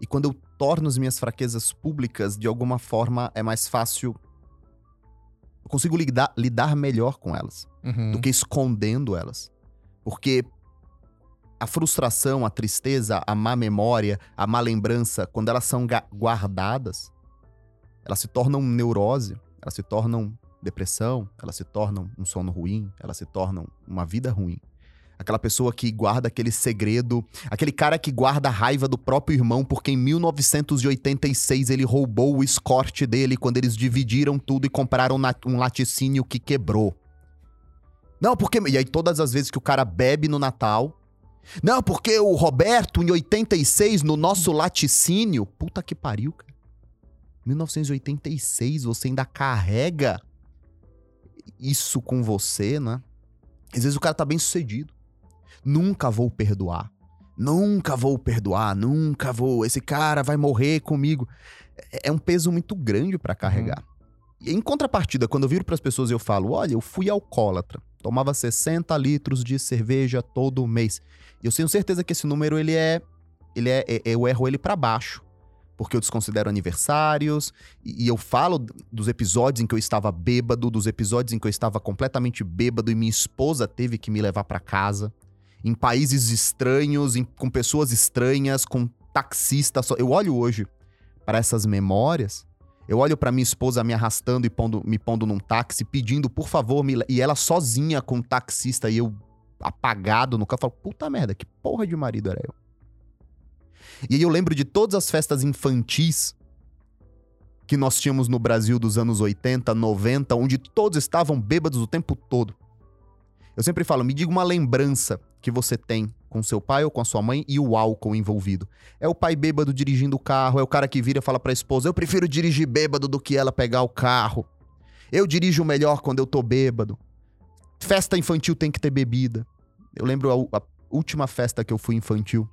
E quando eu torno as minhas fraquezas públicas, de alguma forma é mais fácil. Eu consigo lidar, lidar melhor com elas do que escondendo elas. Porque a frustração, a tristeza, a má memória, a má lembrança, quando elas são guardadas, elas se tornam neurose, elas se tornam depressão, elas se tornam um sono ruim, elas se tornam uma vida ruim. Aquela pessoa que guarda aquele segredo, aquele cara que guarda a raiva do próprio irmão porque em 1986 ele roubou o escorte dele quando eles dividiram tudo e compraram um laticínio que quebrou. Não, porque. E aí, todas as vezes que o cara bebe no Natal. Não, porque o Roberto, em 86, no nosso laticínio. Puta que pariu, cara. 1986, você ainda carrega isso com você, né? Às vezes o cara tá bem sucedido. Nunca vou perdoar. Nunca vou perdoar, nunca vou. Esse cara vai morrer comigo. É é um peso muito grande pra carregar. E em contrapartida, quando eu viro pras pessoas e eu falo: olha, eu fui alcoólatra. Tomava 60 litros de cerveja todo mês. E eu tenho certeza que esse número, ele é. Ele é, é- eu erro ele pra baixo. Porque eu desconsidero aniversários. E, eu falo dos episódios em que eu estava bêbado, dos episódios em que eu estava completamente bêbado e minha esposa teve que me levar pra casa. Em países estranhos, em- com pessoas estranhas, com taxistas. Eu olho hoje para essas memórias. Eu olho pra minha esposa me arrastando e pondo- me pondo num táxi, pedindo, por favor, me e ela sozinha com o taxista e eu apagado no carro. Eu falo, puta merda, que porra de marido era eu? E aí eu lembro de todas as festas infantis que nós tínhamos no Brasil dos anos 80, 90, onde todos estavam bêbados o tempo todo. Eu sempre falo, me diga uma lembrança que você tem com seu pai ou com a sua mãe e o álcool envolvido. É o pai bêbado dirigindo o carro, é o cara que vira e fala pra esposa: Eu prefiro dirigir bêbado do que ela pegar o carro. Eu dirijo melhor quando eu tô bêbado. Festa infantil tem que ter bebida. Eu lembro a, a última festa que eu fui infantil,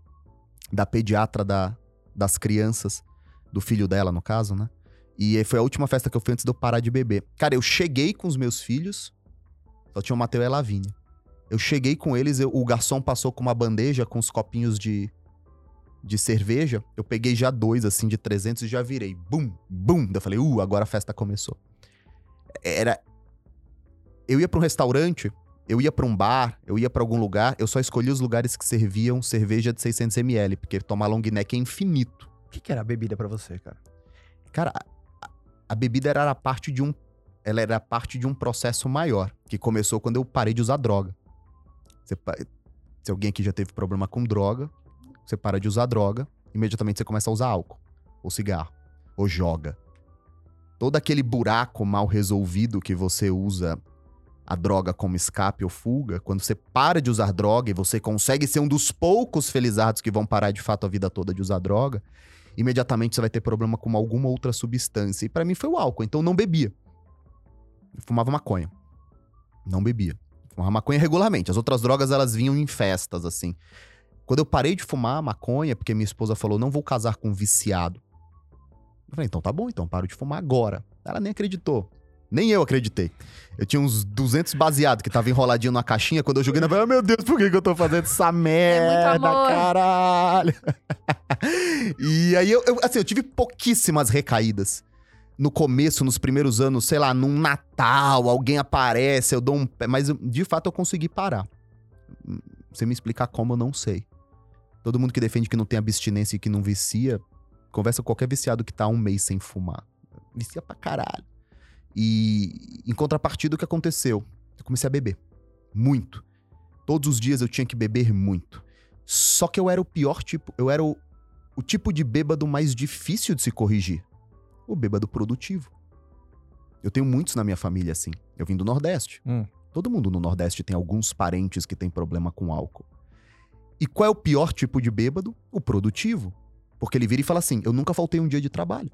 da pediatra da, das crianças, do filho dela, no caso, né? E foi a última festa que eu fui antes de eu parar de beber. Cara, eu cheguei com os meus filhos, só tinha o Mateu e a Lavínia. Eu cheguei com eles, eu- o garçom passou com uma bandeja com os copinhos de, de cerveja. Eu peguei já dois, assim, de 300 e já virei. Bum, bum. Eu falei, uh, agora a festa começou. Era. Eu ia pra um restaurante, eu ia pra um bar, eu ia pra algum lugar, eu só escolhia os lugares que serviam cerveja de 600ml, porque tomar long neck é infinito. O que, que era a bebida pra você, cara? Cara, a, a bebida era a parte de um. Ela era parte de um processo maior, que começou quando eu parei de usar droga. Você se alguém aqui já teve problema com droga, você para de usar droga, imediatamente você começa a usar álcool, ou cigarro, ou joga. Todo aquele buraco mal resolvido que você usa a droga como escape ou fuga, quando você para de usar droga e você consegue ser um dos poucos felizardos que vão parar de fato a vida toda de usar droga, imediatamente você vai ter problema com alguma outra substância. E pra mim foi o álcool, então eu não bebia. Eu fumava maconha. Não bebia. Fumava maconha regularmente. As outras drogas elas vinham em festas assim. Quando eu parei de fumar maconha, porque minha esposa falou, não vou casar com um viciado. Eu falei, então tá bom, então paro de fumar agora. Ela nem acreditou. Nem eu acreditei. Eu tinha uns 200 baseados que tava enroladinho numa caixinha. Quando eu joguei na falei, oh, meu Deus, por que, que eu tô fazendo essa merda, amor. caralho? e aí, eu, eu- assim, eu tive pouquíssimas recaídas. No começo, nos primeiros anos, sei lá, num Natal, alguém aparece, eu dou um pé. Mas, de fato, eu consegui parar. Você me explicar como, eu não sei. Todo mundo que defende que não tem abstinência e que não vicia, conversa com qualquer viciado que tá um mês sem fumar. Vicia pra caralho. E em contrapartida, o que aconteceu? Eu comecei a beber. Muito. Todos os dias eu tinha que beber muito. Só que eu era o pior tipo. Eu era o, o tipo de bêbado mais difícil de se corrigir. O bêbado produtivo. Eu tenho muitos na minha família assim. Eu vim do Nordeste. Hum. Todo mundo no Nordeste tem alguns parentes que têm problema com álcool. E qual é o pior tipo de bêbado? O produtivo. Porque ele vira e fala assim: eu nunca faltei um dia de trabalho.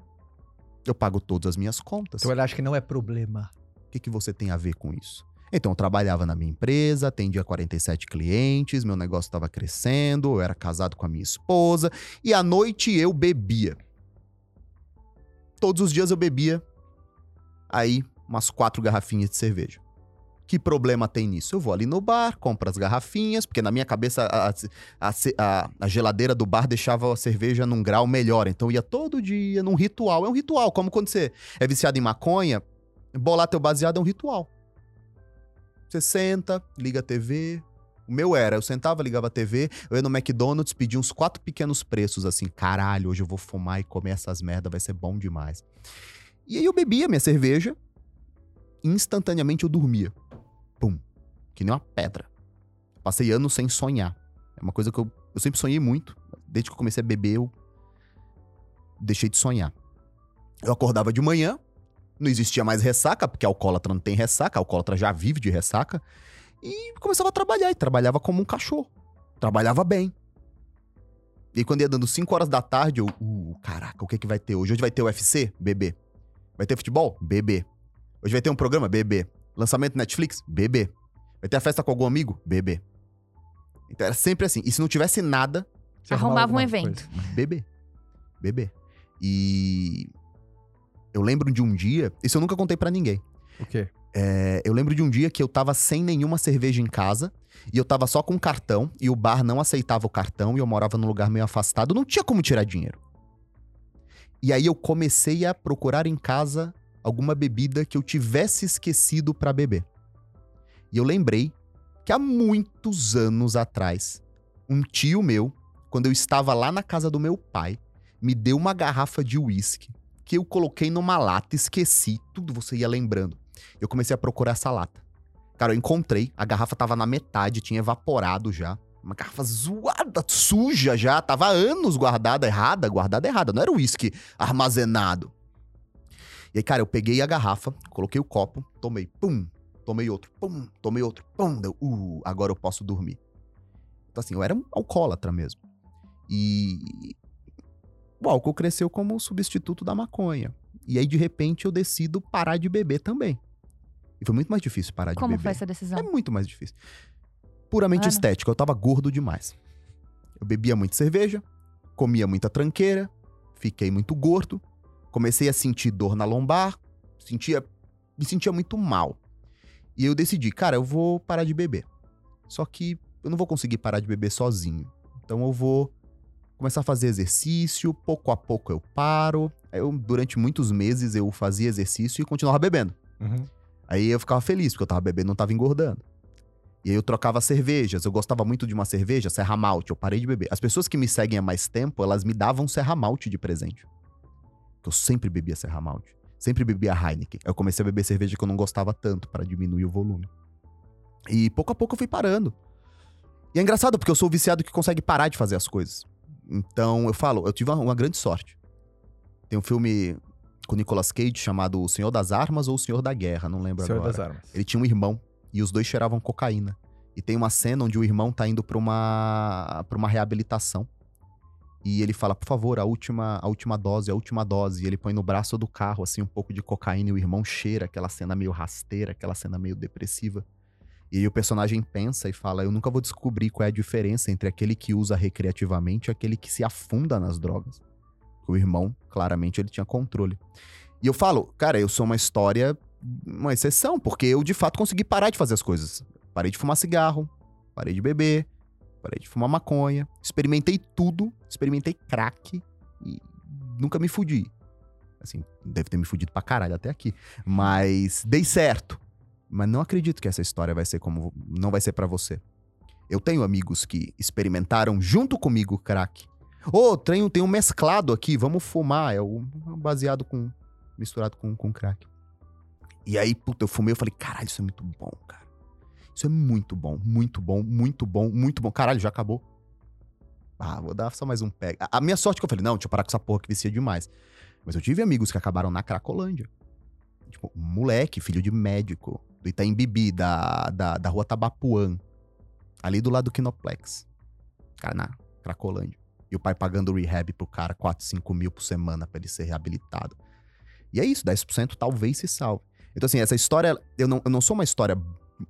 Eu pago todas as minhas contas. Então ele acha que não é problema. O que, que você tem a ver com isso? Então, eu trabalhava na minha empresa, atendia 47 clientes, meu negócio estava crescendo, eu era casado com a minha esposa, e à noite eu bebia. Todos os dias eu bebia, aí, umas quatro garrafinhas de cerveja. Que problema tem nisso? Eu vou ali no bar, compro as garrafinhas, porque na minha cabeça a, a- a- a geladeira do bar deixava a cerveja num grau melhor. Então ia todo dia num ritual. É um ritual, como quando você é viciado em maconha, bolar teu baseado é um ritual. Você senta, liga a TV. O meu era, eu sentava, ligava a TV, eu ia no McDonald's, pedia uns quatro pequenos preços, assim, caralho, hoje eu vou fumar e comer essas merda, vai ser bom demais. E aí eu bebia minha cerveja, instantaneamente eu dormia. Pum. Que nem uma pedra. Passei anos sem sonhar. É uma coisa que eu, eu sempre sonhei muito. Desde que eu comecei a beber, eu deixei de sonhar. Eu acordava de manhã, não existia mais ressaca, porque alcoólatra não tem ressaca, alcoólatra já vive de ressaca. E começava a trabalhar, e trabalhava como um cachorro. Trabalhava bem. E quando ia dando 5 horas da tarde, eu, uh, caraca, o que que vai ter hoje? Hoje vai ter UFC? Bebê. Vai ter futebol? Bebê. Hoje vai ter um programa? Bebê. Lançamento Netflix? Bebê. Vai ter a festa com algum amigo? Bebê. Então era sempre assim. E se não tivesse nada, Você Arrumava um evento. coisa. bebê. Bebê. E eu lembro de um dia, isso eu nunca contei pra ninguém. O quê? É, eu lembro de um dia que eu tava sem nenhuma cerveja em casa e eu tava só com cartão e o bar não aceitava o cartão e eu morava num lugar meio afastado, não tinha como tirar dinheiro. E aí eu comecei a procurar em casa alguma bebida que eu tivesse esquecido pra beber. E eu lembrei que há muitos anos atrás, um tio meu, quando eu estava lá na casa do meu pai, me deu uma garrafa de uísque que eu coloquei numa lata, esqueci, tudo você ia lembrando. Eu comecei a procurar essa lata. Cara, eu encontrei, a garrafa tava na metade, tinha evaporado já. Uma garrafa zoada, suja já, tava há anos guardada errada, guardada errada, não era uísque armazenado. E aí, cara, eu peguei a garrafa, coloquei o copo, tomei, pum, tomei outro, pum, tomei outro, pum, deu, uh, agora eu posso dormir. Então assim, eu era um alcoólatra mesmo. E o álcool cresceu como substituto da maconha. E aí, de repente, eu decido parar de beber também. E foi muito mais difícil parar de Como beber. foi essa decisão? É muito mais difícil. Puramente Ana? estética, eu tava gordo demais. Eu bebia muita cerveja, comia muita tranqueira, fiquei muito gordo, comecei a sentir dor na lombar, sentia, me sentia muito mal. E eu decidi, cara, eu vou parar de beber. Só que eu não vou conseguir parar de beber sozinho. Então eu vou começar a fazer exercício, pouco a pouco eu paro. Eu, durante muitos meses eu fazia exercício e continuava bebendo. Uhum. Aí eu ficava feliz, porque eu tava bebendo não tava engordando. E aí eu trocava cervejas. Eu gostava muito de uma cerveja, Serra Malte. Eu parei de beber. As pessoas que me seguem há mais tempo, elas me davam Serra Malte de presente. Porque eu sempre bebia Serra Malte. Sempre bebia Heineken. Eu comecei a beber cerveja que eu não gostava tanto, para diminuir o volume. E pouco a pouco eu fui parando. E é engraçado, porque eu sou o viciado que consegue parar de fazer as coisas. Então eu falo, eu tive uma, uma grande sorte. Tem um filme com Nicolas Cage chamado O Senhor das Armas ou O Senhor da Guerra, não lembro Senhor agora. das Armas. Ele tinha um irmão e os dois cheiravam cocaína. E tem uma cena onde o irmão tá indo pra uma, pra uma reabilitação. E ele fala, por favor, a última, a última dose, a última dose. E ele põe no braço do carro, assim, um pouco de cocaína. E o irmão cheira aquela cena meio rasteira, aquela cena meio depressiva. E aí o personagem pensa e fala: Eu nunca vou descobrir qual é a diferença entre aquele que usa recreativamente e aquele que se afunda nas drogas. O irmão, claramente, ele tinha controle. E eu falo, cara, eu sou uma história, uma exceção, porque eu de fato consegui parar de fazer as coisas. Parei de fumar cigarro, parei de beber, parei de fumar maconha, experimentei tudo, experimentei crack e nunca me fudi. Assim, deve ter me fudido pra caralho até aqui. Mas dei certo. Mas não acredito que essa história vai ser como. Não vai ser para você. Eu tenho amigos que experimentaram junto comigo crack. Ô, oh, tem, tem um mesclado aqui, vamos fumar. É o baseado com. misturado com, com crack. E aí, puta, eu fumei, eu falei, caralho, isso é muito bom, cara. Isso é muito bom, muito bom, muito bom, muito bom. Caralho, já acabou. Ah, vou dar só mais um pega. A minha sorte é que eu falei, não, deixa eu parar com essa porra que vicia demais. Mas eu tive amigos que acabaram na Cracolândia. Tipo, um moleque, filho de médico, do Itaim Bibi, da, da, da rua Tabapuã. Ali do lado do Kinoplex. Cara, na Cracolândia. E o pai pagando rehab pro cara 4, 5 mil por semana para ele ser reabilitado. E é isso, 10% talvez se salve. Então, assim, essa história, eu não, eu não sou uma história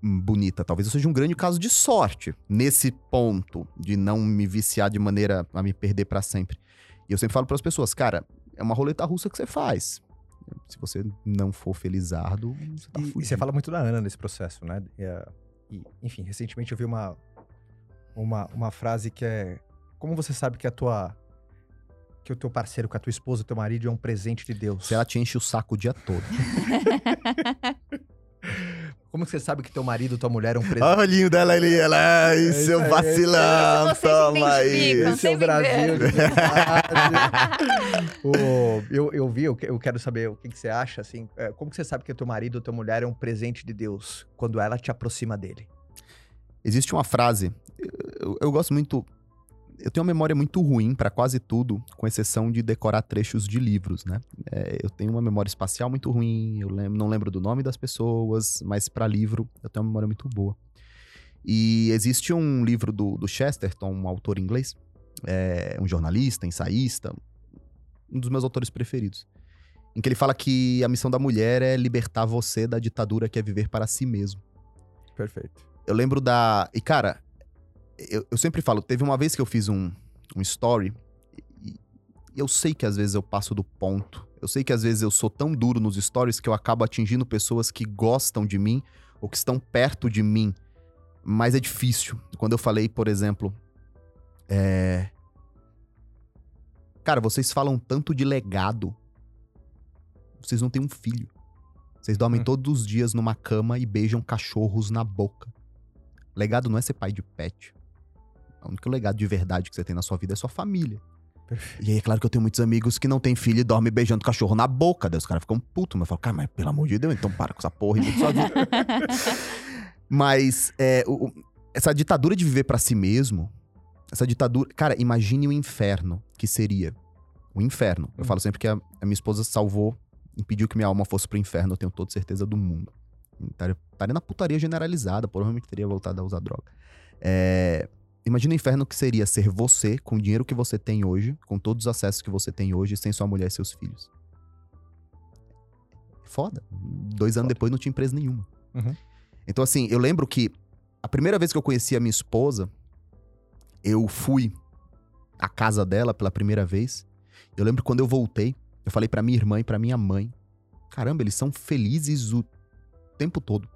bonita. Talvez eu seja um grande caso de sorte nesse ponto de não me viciar de maneira a me perder para sempre. E eu sempre falo para as pessoas, cara, é uma roleta russa que você faz. Se você não for felizardo, você tá e, e você fala muito da Ana nesse processo, né? E, enfim, recentemente eu vi uma, uma, uma frase que é como você sabe que a tua que o teu parceiro, que a tua esposa, o teu marido é um presente de Deus? Se ela te enche o saco o dia todo. Como você sabe que teu marido, tua mulher é um presente? Olha o olhinho dela ali, ela, é seu vacilão, toma aí. Esse é o Brasil. o, eu, eu vi, eu, eu quero saber o que, que você acha, assim, é, como que você sabe que teu marido, tua mulher é um presente de Deus, quando ela te aproxima dele? Existe uma frase, eu, eu gosto muito, eu tenho uma memória muito ruim para quase tudo, com exceção de decorar trechos de livros, né? É, eu tenho uma memória espacial muito ruim, eu lembro, não lembro do nome das pessoas, mas para livro eu tenho uma memória muito boa. E existe um livro do, do Chesterton, um autor inglês, é, um jornalista, ensaísta, um dos meus autores preferidos, em que ele fala que a missão da mulher é libertar você da ditadura que é viver para si mesmo. Perfeito. Eu lembro da. E, cara, eu, eu sempre falo, teve uma vez que eu fiz um, um story e eu sei que às vezes eu passo do ponto. Eu sei que às vezes eu sou tão duro nos stories que eu acabo atingindo pessoas que gostam de mim ou que estão perto de mim. Mas é difícil. Quando eu falei, por exemplo, é... Cara, vocês falam tanto de legado. Vocês não têm um filho. Vocês dormem hum. todos os dias numa cama e beijam cachorros na boca. Legado não é ser pai de pet. O único legado de verdade que você tem na sua vida é sua família. Perfeito. E aí, é claro que eu tenho muitos amigos que não têm filho e dormem beijando cachorro na boca. Daí os caras ficam putos. Mas eu falo, cara, mas pelo amor de Deus, então para com essa porra e sua vida. mas é, o, essa ditadura de viver para si mesmo, essa ditadura. Cara, imagine o inferno que seria. O inferno. Eu hum. falo sempre que a, a, minha esposa salvou, impediu que minha alma fosse pro inferno, eu tenho toda certeza do mundo. Estaria, estaria na putaria generalizada, provavelmente teria voltado a usar droga. É, Imagina o inferno que seria ser você, com o dinheiro que você tem hoje, com todos os acessos que você tem hoje, sem sua mulher e seus filhos. Foda. Dois anos depois não tinha empresa nenhuma. Uhum. Então, assim, eu lembro que a primeira vez que eu conheci a minha esposa, eu fui à casa dela pela primeira vez. Eu lembro quando eu voltei, eu falei para minha irmã e para minha mãe: caramba, eles são felizes o tempo todo.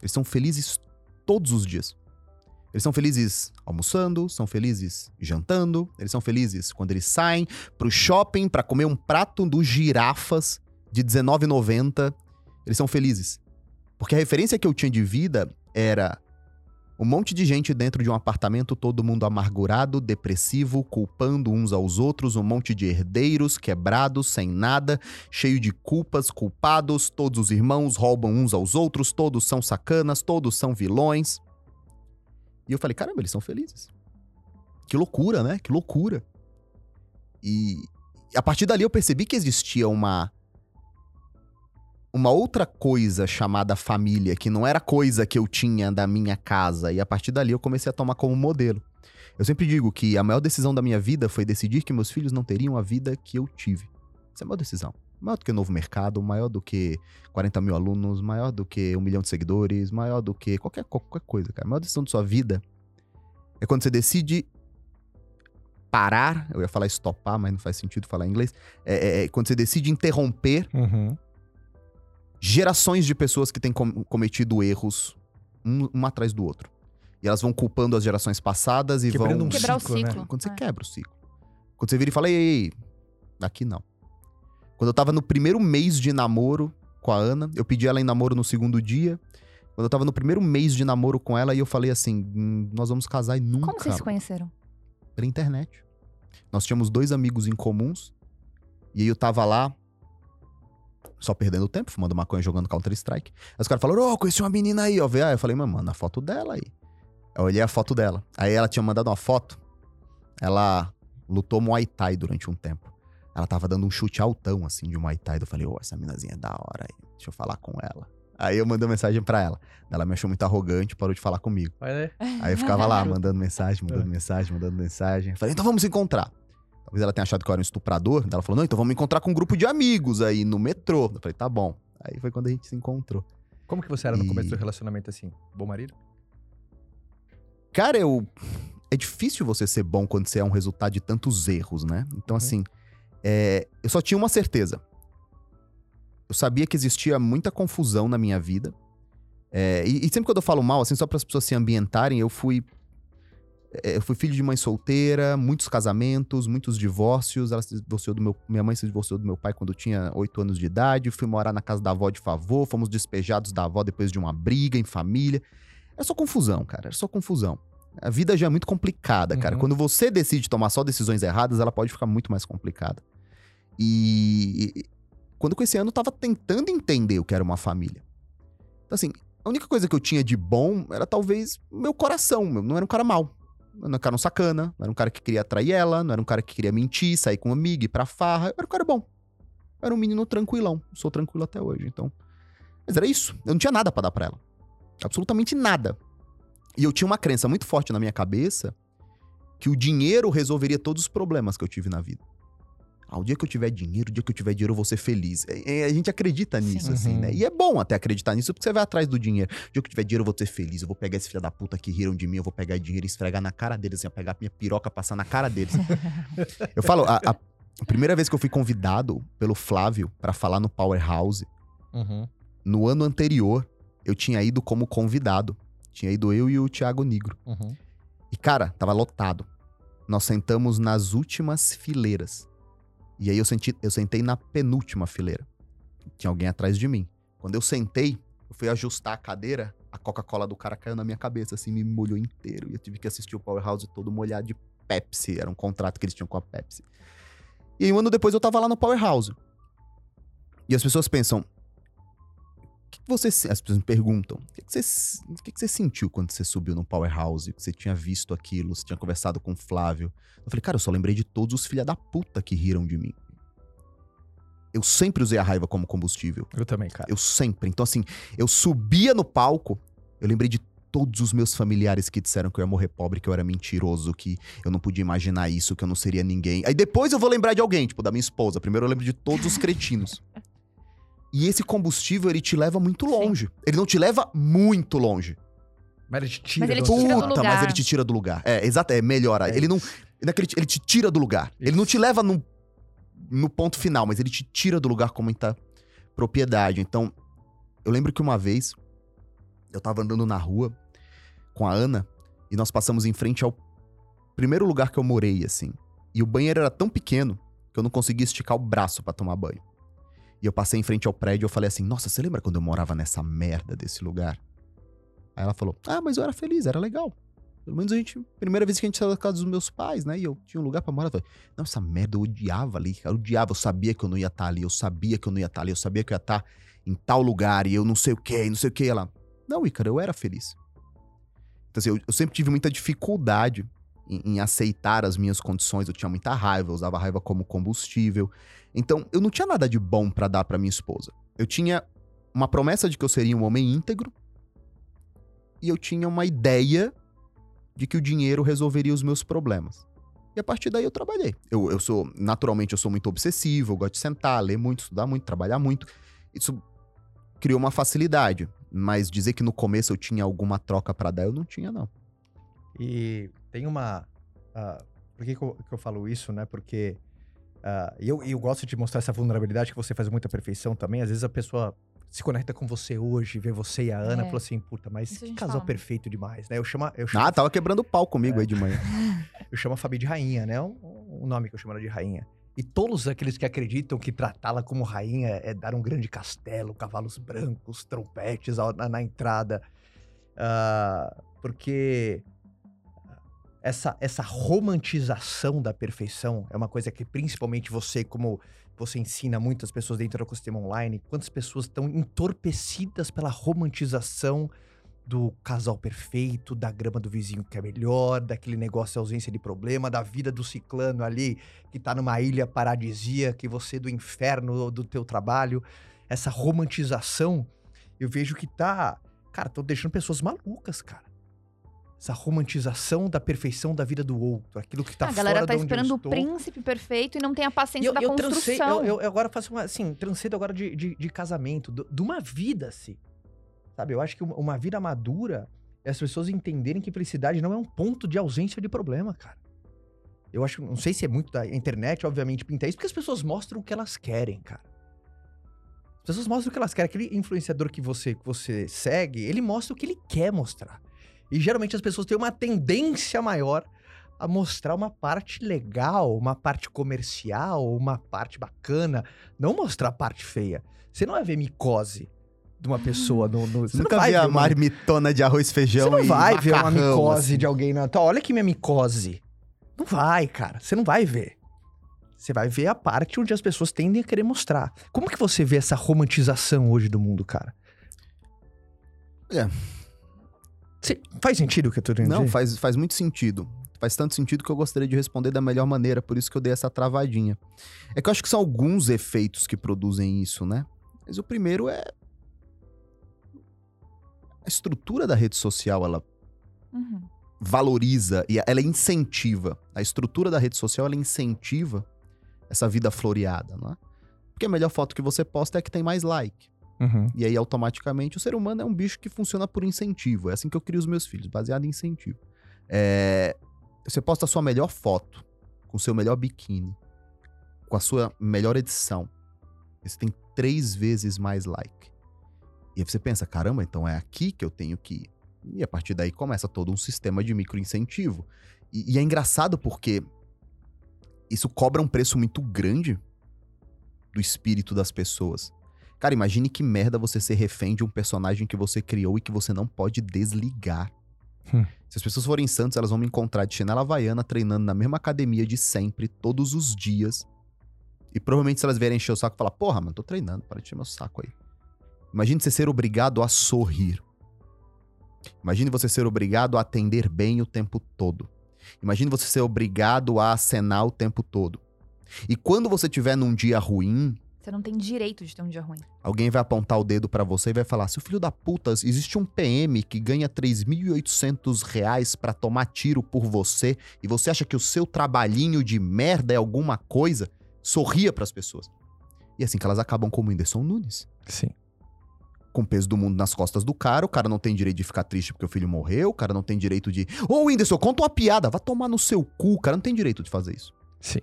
Eles são felizes todos os dias. Eles são felizes almoçando, são felizes jantando, eles são felizes quando eles saem pro shopping para comer um prato dos girafas de R$19,90. Eles são felizes. Porque a referência que eu tinha de vida era um monte de gente dentro de um apartamento, todo mundo amargurado, depressivo, culpando uns aos outros, um monte de herdeiros, quebrados, sem nada, cheio de culpas, culpados, todos os irmãos roubam uns aos outros, todos são sacanas, todos são vilões. E eu falei, caramba, eles são felizes. Que loucura, né? Que loucura. E a partir dali eu percebi que existia uma uma outra coisa chamada família, que não era coisa que eu tinha da minha casa, e a partir dali eu comecei a tomar como modelo. Eu sempre digo que a maior decisão da minha vida foi decidir que meus filhos não teriam a vida que eu tive. Essa é a maior decisão. Maior do que Novo Mercado, maior do que 40 mil alunos, maior do que um milhão de seguidores, maior do que qualquer, qualquer coisa, cara. A maior decisão de sua vida é quando você decide parar. Eu ia falar estopar, mas não faz sentido falar em inglês. É, é, é quando você decide interromper Uhum. gerações de pessoas que têm com- cometido erros um, um atrás do outro. E elas vão culpando as gerações passadas e Quebrando vão. um Quebrar ciclo, o né? ciclo. Quando você É. quebra o ciclo. Quando você vira e fala, ei, ei, ei, daqui não. Quando eu tava no primeiro mês de namoro com a Ana, eu pedi ela em namoro no segundo dia. Quando eu tava no primeiro mês de namoro com ela, e eu falei assim: "Hum, nós vamos casar e nunca. Como vocês se conheceram? Pela internet. Nós tínhamos dois amigos em comuns. E aí eu tava lá, só perdendo tempo, fumando maconha jogando Counter-Strike. Aí os caras falaram, ô, conheci uma menina aí, ó. Aí. Eu falei, manda a foto dela aí. Eu olhei a foto dela. Aí ela tinha mandado uma foto. Ela lutou Muay Thai durante um tempo. Ela tava dando um chute altão, assim, de Muay Thai. Eu falei, ô, essa minazinha é da hora aí. Deixa eu falar com ela. Aí eu mandei uma mensagem pra ela. Ela me achou muito arrogante, parou de falar comigo. Vai, né? Aí eu ficava lá, mandando mensagem, mandando mensagem, mandando mensagem. Eu Falei, então vamos se encontrar. Talvez ela tenha achado que eu era um estuprador. Então ela falou, não, então vamos encontrar com um grupo de amigos aí no metrô. Eu falei, tá bom. Aí foi quando a gente se encontrou. Como que você era no E- começo do relacionamento assim? Bom marido? Cara, eu. É difícil você ser bom quando você é um resultado de tantos erros, né? Então, Uhum. assim, é, eu só tinha uma certeza. Eu sabia que existia muita confusão na minha vida. É, e, e sempre quando eu falo mal, assim, só para as pessoas se ambientarem, eu fui. é, Eu fui filho de mãe solteira, muitos casamentos, muitos divórcios. Ela se divorciou do meu, minha mãe se divorciou do meu pai quando eu tinha 8 anos de idade. Fui morar na casa da avó de favor. Fomos despejados da avó depois de uma briga em família. É só confusão, cara. É só confusão. A vida já é muito complicada, cara. Uhum. Quando você decide tomar só decisões erradas, ela pode ficar muito mais complicada. E quando eu conheci a Ana, eu tava tentando entender o que era uma família. Então, assim, a única coisa que eu tinha de bom era talvez meu coração. Eu não era um cara mau. Eu não era um cara um sacana, não era um cara que queria atrair ela, não era um cara que queria mentir, sair com um amigo, ir pra farra. Eu era um cara bom. Eu era um menino tranquilão. Sou tranquilo até hoje, então. Mas era isso. Eu não tinha nada pra dar pra ela. Absolutamente nada. E eu tinha uma crença muito forte na minha cabeça que o dinheiro resolveria todos os problemas que eu tive na vida. Ah, o dia que eu tiver dinheiro, o dia que eu tiver dinheiro, eu vou ser feliz. É, é, a gente acredita nisso, Sim. assim, Uhum. né? E é bom até acreditar nisso, porque você vai atrás do dinheiro. O dia que eu tiver dinheiro, eu vou ser feliz. Eu vou pegar esse filho da puta que riram de mim, eu vou pegar dinheiro e esfregar na cara deles, assim, eu pegar minha piroca, passar na cara deles. eu falo, a, a- primeira vez que eu fui convidado pelo Flávio pra falar no Powerhouse, Uhum. no ano anterior, eu tinha ido como convidado. Tinha ido eu e o Thiago Negro. Uhum. E, cara, tava lotado. Nós sentamos nas últimas fileiras. E aí eu, senti, eu sentei na penúltima fileira. Tinha alguém atrás de mim. Quando eu sentei, eu fui ajustar a cadeira, a Coca-Cola do cara caiu na minha cabeça, assim, me molhou inteiro. E eu tive que assistir o Powerhouse todo molhado de Pepsi. Era um contrato que eles tinham com a Pepsi. E um ano depois, eu tava lá no Powerhouse. E as pessoas pensam, que que você. As pessoas me perguntam: o que, que você, o que, que você sentiu quando você subiu no Powerhouse? Que você tinha visto aquilo, você tinha conversado com o Flávio. Eu falei, cara, eu só lembrei de todos os filha da puta que riram de mim. Eu sempre usei a raiva como combustível. Eu também, cara. Eu sempre. Então, assim, eu subia no palco, eu lembrei de todos os meus familiares que disseram que eu ia morrer pobre, que eu era mentiroso, que eu não podia imaginar isso, que eu não seria ninguém. Aí depois eu vou lembrar de alguém, tipo, da minha esposa. Primeiro eu lembro de todos os cretinos. E esse combustível, ele te leva muito Sim. longe. Ele não te leva muito longe. Mas ele te tira Mas ele do te você tira do tá. Puta, lugar. mas ele te tira do lugar. É, exato, é melhor. É ele não. não é que ele, te- ele te tira do lugar. Ele não te leva no, no ponto final, mas ele te tira do lugar com muita propriedade. Então, eu lembro que uma vez eu tava andando na rua com a Ana e nós passamos em frente ao primeiro lugar que eu morei, assim. E o banheiro era tão pequeno que eu não conseguia esticar o braço pra tomar banho. E eu passei em frente ao prédio e eu falei assim: Nossa, você lembra quando eu morava nessa merda desse lugar? Aí ela falou: Ah, mas eu era feliz, era legal. Pelo menos a gente. Primeira vez que a gente saiu da casa dos meus pais, né? E eu tinha um lugar pra morar. Eu falei, não, essa merda eu odiava ali. cara, Eu odiava, eu sabia que eu não ia estar ali, eu sabia que eu não ia estar ali, eu sabia que eu ia estar em tal lugar e eu não sei o que, não sei o que. Ela, não, Ícaro, eu era feliz. Então, assim, eu, eu sempre tive muita dificuldade em, em aceitar as minhas condições. Eu tinha muita raiva, eu usava raiva como combustível. Então, eu não tinha nada de bom pra dar pra minha esposa. Eu tinha uma promessa de que eu seria um homem íntegro e eu tinha uma ideia de que o dinheiro resolveria os meus problemas. E a partir daí eu trabalhei. Eu, eu sou, naturalmente, eu sou muito obsessivo, eu gosto de sentar, ler muito, estudar muito, trabalhar muito. Isso criou uma facilidade. Mas dizer que no começo eu tinha alguma troca pra dar, eu não tinha, não. E tem uma. ah, por que, que, eu, que eu falo isso, né? Porque ah, eu, eu gosto de mostrar essa vulnerabilidade que você faz muita perfeição também. Às vezes a pessoa se conecta com você hoje, vê você e a Ana, É. e fala assim, puta, mas que casal fala. perfeito demais, né? Eu chamo, eu chamo, Ah, tava quebrando pau comigo aí de manhã. eu chamo a Fabi de rainha, né? Um, um nome que eu chamo ela de rainha. E todos aqueles que acreditam que tratá-la como rainha é dar um grande castelo, cavalos brancos, trompetes na, na entrada. Ah, porque essa, essa romantização da perfeição é uma coisa que principalmente você, como você ensina muitas pessoas dentro do ecossistema online, quantas pessoas estão entorpecidas pela romantização do casal perfeito, da grama do vizinho que é melhor, daquele negócio de ausência de problema, da vida do ciclano ali que tá numa ilha paradisíaca, que você do inferno do teu trabalho. Essa romantização, eu vejo que tá, cara, tô deixando pessoas malucas, cara. Essa romantização da perfeição da vida do outro, aquilo que tá a galera fora tá eu esperando o príncipe perfeito e não tem a paciência E da transei- construção. eu, eu agora faço uma, assim, transcedo agora de, de, de casamento, do- de uma vida, assim. Sabe, eu acho que uma, uma vida madura é as pessoas entenderem que felicidade não é um ponto de ausência de problema, cara. Eu acho, não sei se é muito da internet, obviamente, pinta isso, porque as pessoas mostram o que elas querem, cara. As pessoas mostram o que elas querem. Aquele influenciador que você, que você segue, ele mostra o que ele quer mostrar. E geralmente as pessoas têm uma tendência maior a mostrar uma parte legal, uma parte comercial, uma parte bacana. Não mostrar a parte feia. Você não vai ver micose de uma pessoa no. no Você nunca vai viu a marmitona de arroz, feijão Você não vai ver uma micose assim. de alguém na. Tá, olha aqui minha micose. Não vai, cara. Você não vai ver. Você vai ver a parte onde as pessoas tendem a querer mostrar. Como que você vê essa romantização hoje do mundo, cara? É. Cê- faz sentido o que eu tô dizendo? Não, faz, faz muito sentido. Faz tanto sentido que eu gostaria de responder da melhor maneira, por isso que eu dei essa travadinha. É que eu acho que são alguns efeitos que produzem isso, né? Mas o primeiro é. A estrutura da rede social, ela Uhum. valoriza e ela incentiva. A estrutura da rede social, ela incentiva essa vida floreada, não é? Porque a melhor foto que você posta é a que tem mais like. Uhum. E aí, automaticamente, o ser humano é um bicho que funciona por incentivo. É assim que eu crio os meus filhos, baseado em incentivo. É, Você posta a sua melhor foto, com o seu melhor biquíni, com a sua melhor edição. Você tem três vezes mais like. E aí você pensa, caramba, então é aqui que eu tenho que ir. E a partir daí começa todo um sistema de microincentivo. E, e é engraçado porque isso cobra um preço muito grande do espírito das pessoas. Cara, imagine que merda você ser refém de um personagem que você criou e que você não pode desligar. Hum. Se as pessoas forem santos, elas vão me encontrar de chinela havaiana treinando na mesma academia de sempre, todos os dias. E provavelmente se elas vierem encher o saco, falar, porra, mano, tô treinando, para de encher meu saco aí. Imagine você ser obrigado a sorrir. Imagine você ser obrigado a atender bem o tempo todo. Imagine você ser obrigado a acenar o tempo todo. E quando você tiver num dia ruim, Você não tem direito de ter um dia ruim. Alguém vai apontar o dedo pra você e vai falar: seu filho da puta, existe um PM que ganha 3.800 reais pra tomar tiro por você e você acha que o seu trabalhinho de merda é alguma coisa? Sorria pras pessoas. E é assim que elas acabam como o Whindersson Nunes. Sim. Com o peso do mundo nas costas do cara, o cara não tem direito de ficar triste porque o filho morreu, o cara não tem direito de. Ô, Whindersson, conta uma piada, vai tomar no seu cu, o cara não tem direito de fazer isso. Sim.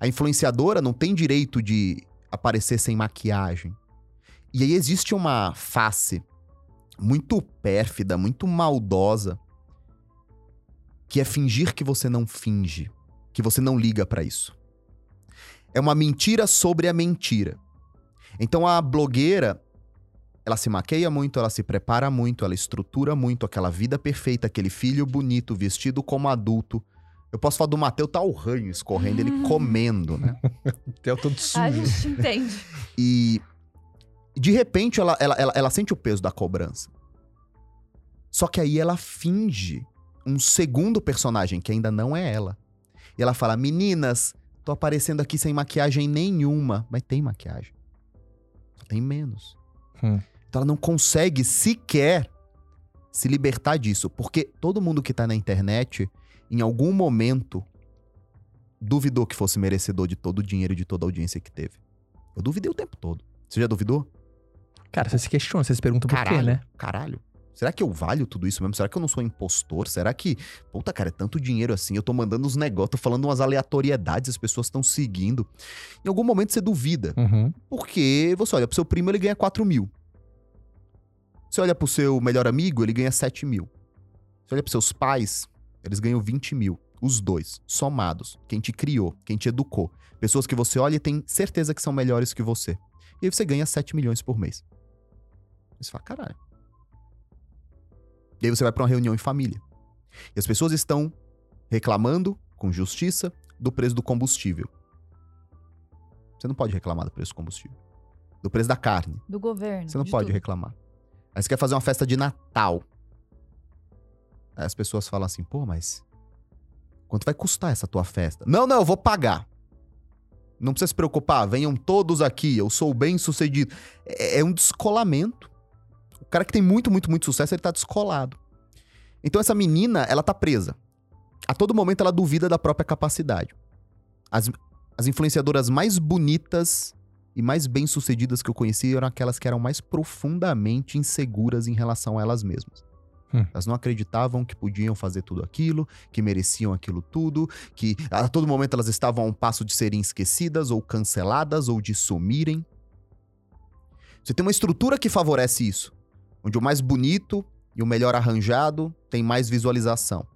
A influenciadora não tem direito de aparecer sem maquiagem. E aí existe uma face muito pérfida, muito maldosa, que é fingir que você não finge, que você não liga pra isso. É uma mentira sobre a mentira. Então a blogueira, ela se maqueia muito, ela se prepara muito, ela estrutura muito aquela vida perfeita, aquele filho bonito, vestido como adulto. Eu posso falar do Mateu, tá o ranho escorrendo, ele comendo, né? Tem todo sujo. A gente entende. E de repente ela, ela, ela, ela sente o peso da cobrança. Só que aí ela finge um segundo personagem que ainda não é ela. E ela fala: Meninas, tô aparecendo aqui sem maquiagem nenhuma. Mas tem maquiagem. Só tem menos. Hum. Então ela não consegue sequer se libertar disso. Porque todo mundo que tá na internet, em algum momento, duvidou que fosse merecedor de todo o dinheiro e de toda a audiência que teve? Eu duvidei o tempo todo. Você já duvidou? Cara, você se questiona, você se pergunta por Caralho, quê, né? caralho. Será que eu valho tudo isso mesmo? Será que eu não sou impostor? Será que, puta, cara, é tanto dinheiro assim? Eu tô mandando uns negócios, tô falando umas aleatoriedades, as pessoas estão seguindo. Em algum momento você duvida. Uhum. Porque você olha pro seu primo, ele ganha 4 mil. Você olha pro seu melhor amigo, ele ganha 7 mil. Você olha pros seus pais, eles ganham 20 mil. Os dois, somados. Quem te criou, quem te educou. Pessoas que você olha e tem certeza que são melhores que você. E aí você ganha 7 milhões por mês. Você fala, caralho. E aí você vai pra uma reunião em família. E as pessoas estão reclamando, com justiça, do preço do combustível. Você não pode reclamar do preço do combustível. Do preço da carne. Do governo. Você não de pode tudo. reclamar. Aí você quer fazer uma festa de Natal. As pessoas falam assim, pô, mas quanto vai custar essa tua festa? Não, não, eu vou pagar. Não precisa se preocupar, venham todos aqui, eu sou bem sucedido. É, é um descolamento. O cara que tem muito, muito, muito sucesso, ele tá descolado. Então essa menina, ela tá presa. A todo momento ela duvida da própria capacidade. As, as influenciadoras mais bonitas e mais bem-sucedidas que eu conheci eram aquelas que eram mais profundamente inseguras em relação a elas mesmas. Hum. Elas não acreditavam que podiam fazer tudo aquilo, que mereciam aquilo tudo, que a todo momento elas estavam a um passo de serem esquecidas ou canceladas ou de sumirem. Você tem uma estrutura que favorece isso, onde o mais bonito e o melhor arranjado tem mais visualização.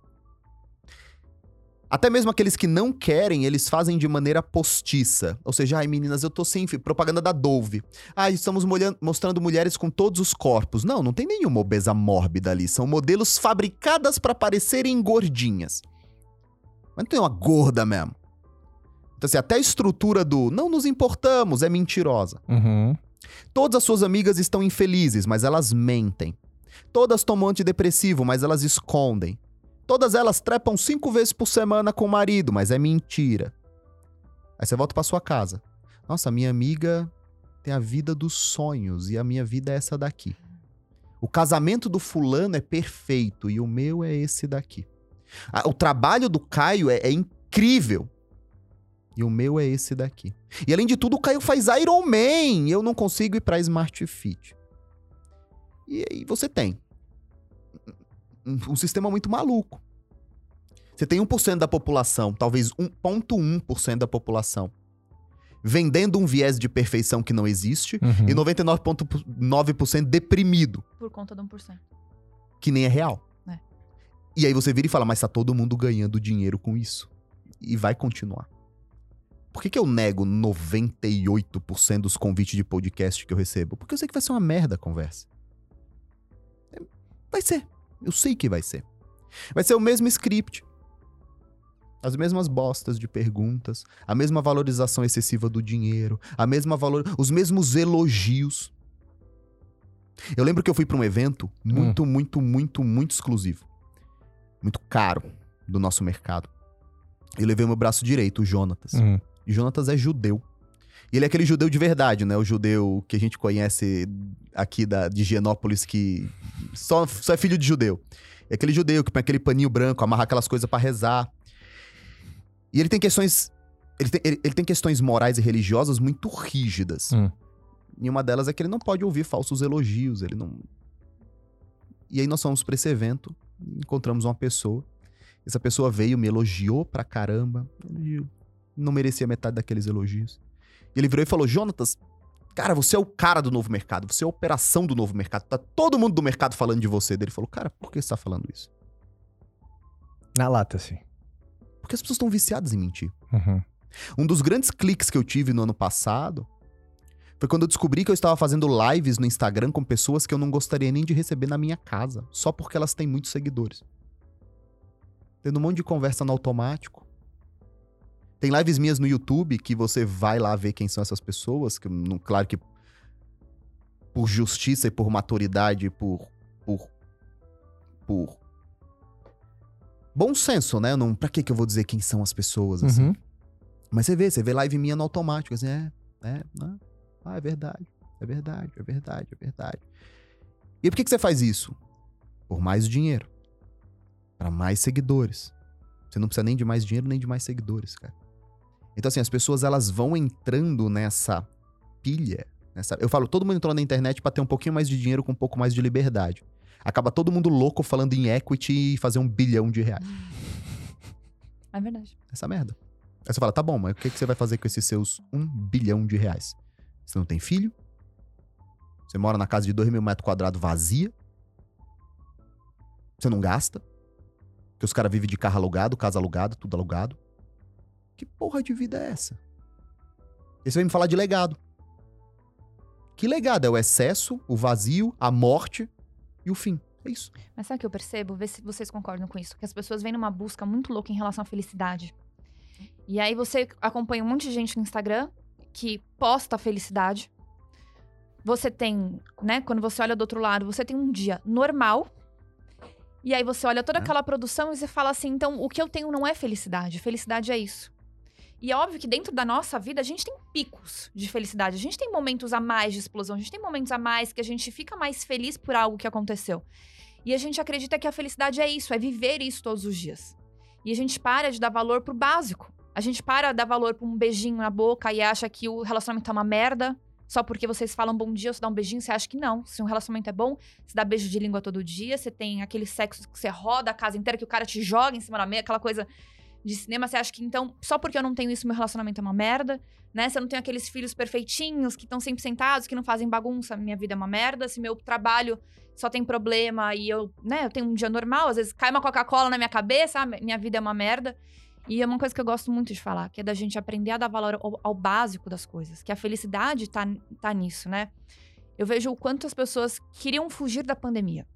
Até mesmo aqueles que não querem, eles fazem de maneira postiça. Ou seja, ai meninas, eu tô sem propaganda da Dove. Ah, estamos mostrando mulheres com todos os corpos. Não, não tem nenhuma obesa mórbida ali. São modelos fabricadas para parecerem gordinhas. Mas não tem uma gorda mesmo. Então, assim, até a estrutura do não nos importamos é mentirosa. Uhum. Todas as suas amigas estão infelizes, mas elas mentem. Todas tomam antidepressivo, mas elas escondem. Todas elas trepam cinco vezes por semana com o marido, mas é mentira. Aí você volta pra sua casa. Nossa, minha amiga tem a vida dos sonhos e a minha vida é essa daqui. O casamento do fulano é perfeito e o meu é esse daqui. O trabalho do Caio é, é incrível e o meu é esse daqui. E além de tudo, o Caio faz Iron Man e eu não consigo ir pra Smart Fit. E aí você tem um, um sistema muito maluco. Você tem 1% da população, talvez 1,1% da população, vendendo um viés de perfeição que não existe Uhum. e 99,9% deprimido, Por conta de 1%. que nem é real. É. E aí você vira e fala, mas tá todo mundo ganhando dinheiro com isso. E vai continuar. Por que, que eu nego 98% dos convites de podcast que eu recebo? Porque eu sei que vai ser uma merda a conversa. É, Vai ser. Eu sei que vai ser. Vai ser o mesmo script. As mesmas bostas de perguntas, a mesma valorização excessiva do dinheiro, a mesma valor, os mesmos elogios. Eu lembro que eu fui pra um evento muito, muito, muito, muito exclusivo. Muito caro do nosso mercado. Eu levei meu braço direito, o Jonatas. Uhum. E Jonatas é judeu. E ele é aquele judeu de verdade, né? O judeu que a gente conhece aqui da, de Higienópolis, que só, só é filho de judeu. É aquele judeu que põe aquele paninho branco, amarra aquelas coisas pra rezar. E ele tem questões. Ele tem, ele, ele tem questões morais e religiosas muito rígidas. Hum. E uma delas é que ele não pode ouvir falsos elogios, ele não. E aí nós fomos pra esse evento, encontramos uma pessoa. Essa pessoa veio, me elogiou pra caramba. Não merecia metade daqueles elogios. E ele virou e falou: Jonatas, cara, você é o cara do novo mercado, você é a operação do novo mercado. Tá todo mundo do mercado falando de você. Daí Ele falou: Cara, por que você tá falando isso? Na lata, assim. Porque as pessoas estão viciadas em mentir. Uhum. Um dos grandes cliques que eu tive no ano passado foi quando eu descobri que eu estava fazendo lives no Instagram com pessoas que eu não gostaria nem de receber na minha casa, só porque elas têm muitos seguidores. Tendo um monte de conversa no automático. Tem lives minhas no YouTube que você vai lá ver quem são essas pessoas, que, não- claro que por justiça e por maturidade, por por por bom senso, né? Não, pra que que eu vou dizer quem são as pessoas assim? Uhum. Mas você vê, você vê live minha no automático, assim, é, é, né? ah, é verdade, é verdade, é verdade, é verdade. E por que, que você faz isso? Por mais dinheiro. Pra mais seguidores. Você não precisa nem de mais dinheiro, nem de mais seguidores, cara. Então, assim, as pessoas elas vão entrando nessa pilha. Nessa... Eu falo, todo mundo entrou na internet pra ter um pouquinho mais de dinheiro com um pouco mais de liberdade. Acaba todo mundo louco falando em equity e fazer um bilhão de reais. É verdade. Essa merda. Aí você fala, tá bom, mas o que, que você vai fazer com esses seus um bilhão de reais? Você não tem filho? Você mora na casa de dois mil metros quadrados vazia? Você não gasta? Que os caras vivem de carro alugado, casa alugada, tudo alugado. Que porra de vida é essa? E você vem me falar de legado. Que legado? É o excesso, o vazio, a morte e o fim. É isso. Mas sabe o que eu percebo? Vê se vocês concordam com isso. Que as pessoas vêm numa busca muito louca em relação à felicidade. E aí você acompanha um monte de gente no Instagram que posta a felicidade. Você tem, né? Quando você olha do outro lado, você tem um dia normal. E aí você olha toda É. aquela produção e você fala assim: então o que eu tenho não é felicidade. Felicidade é isso. E é óbvio que dentro da nossa vida a gente tem picos de felicidade. A gente tem momentos a mais de explosão. A gente tem momentos a mais que a gente fica mais feliz por algo que aconteceu. E a gente acredita que a felicidade é isso, é viver isso todos os dias. E a gente para de dar valor pro básico. A gente para de dar valor pra um beijinho na boca e acha que o relacionamento é uma merda. Só porque vocês falam bom dia, você dá um beijinho, você acha que não. Se um relacionamento é bom, você dá beijo de língua todo dia, você tem aquele sexo que você roda a casa inteira, que o cara te joga em cima da meia, aquela coisa de cinema, você acha que então, só porque eu não tenho isso, meu relacionamento é uma merda, né? Se eu não tenho aqueles filhos perfeitinhos, que estão sempre sentados, que não fazem bagunça, minha vida é uma merda. Se meu trabalho só tem problema e eu, né, eu tenho um dia normal, às vezes cai uma Coca-Cola na minha cabeça, ah, minha vida é uma merda. E é uma coisa que eu gosto muito de falar, que é da gente aprender a dar valor ao, ao básico das coisas, que a felicidade tá, tá nisso, né? Eu vejo o quanto as pessoas queriam fugir da pandemia.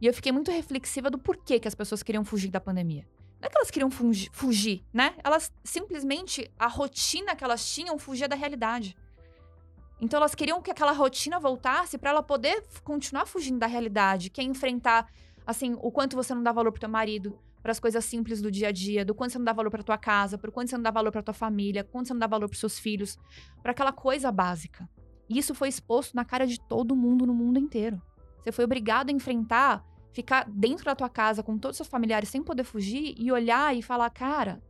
E eu fiquei muito reflexiva do porquê que as pessoas queriam fugir da pandemia. Não é que elas queriam fugir, né? Elas simplesmente, a rotina que elas tinham fugia da realidade. Então elas queriam que aquela rotina voltasse para ela poder continuar fugindo da realidade, que é enfrentar, assim, o quanto você não dá valor pro teu marido, para as coisas simples do dia a dia, do quanto você não dá valor pra tua casa, pro quanto você não dá valor pra tua família, quanto você não dá valor pros seus filhos, para aquela coisa básica. E isso foi exposto na cara de todo mundo no mundo inteiro. Você foi obrigado a enfrentar, ficar dentro da tua casa com todos os seus familiares sem poder fugir e olhar e falar, cara,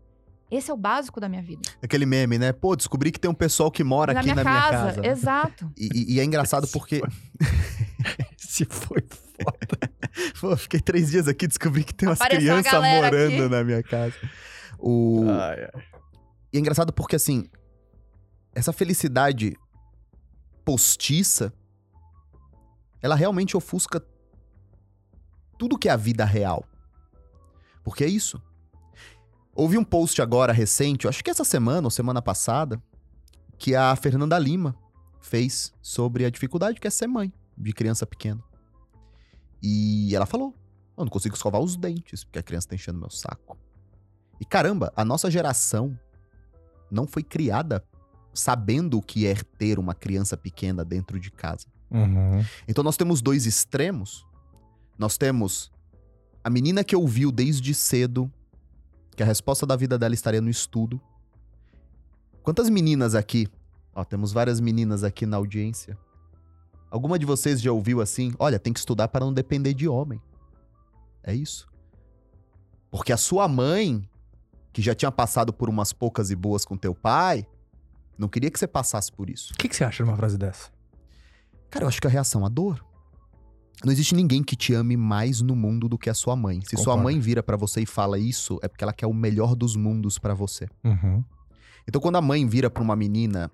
esse é o básico da minha vida. Aquele meme, né? Pô, descobri que tem um pessoal que mora na aqui minha na casa, minha casa. exato. E, e- é engraçado porque. Se foi foda. Pô, fiquei três dias aqui descobri que tem umas Apareceu crianças morando aqui. na minha casa. O... Ai, ai. E é engraçado porque, assim, essa felicidade postiça, ela realmente ofusca tudo que é a vida real. Porque é isso. Houve um post agora recente, eu acho que essa semana ou semana passada, que a Fernanda Lima fez sobre a dificuldade que é ser mãe de criança pequena. E ela falou: Eu não consigo escovar os dentes, porque a criança tá enchendo meu saco. E caramba, a nossa geração não foi criada sabendo o que é ter uma criança pequena dentro de casa. Uhum. Então nós temos dois extremos. Nós temos a menina que ouviu desde cedo que a resposta da vida dela estaria no estudo. Quantas meninas aqui? Ó, temos várias meninas aqui na audiência. Alguma de vocês já ouviu assim? Olha, tem que estudar para não depender de homem. É isso. Porque a sua mãe, que já tinha passado por umas poucas e boas com teu pai, não queria que você passasse por isso. O que, que você acha de uma frase dessa? Cara, eu acho que a reação à dor. Não existe ninguém que te ame mais no mundo do que a sua mãe. Se sua Concordo. mãe vira pra você e fala isso, é porque ela quer o melhor dos mundos pra você. Uhum. Então, quando a mãe vira pra uma menina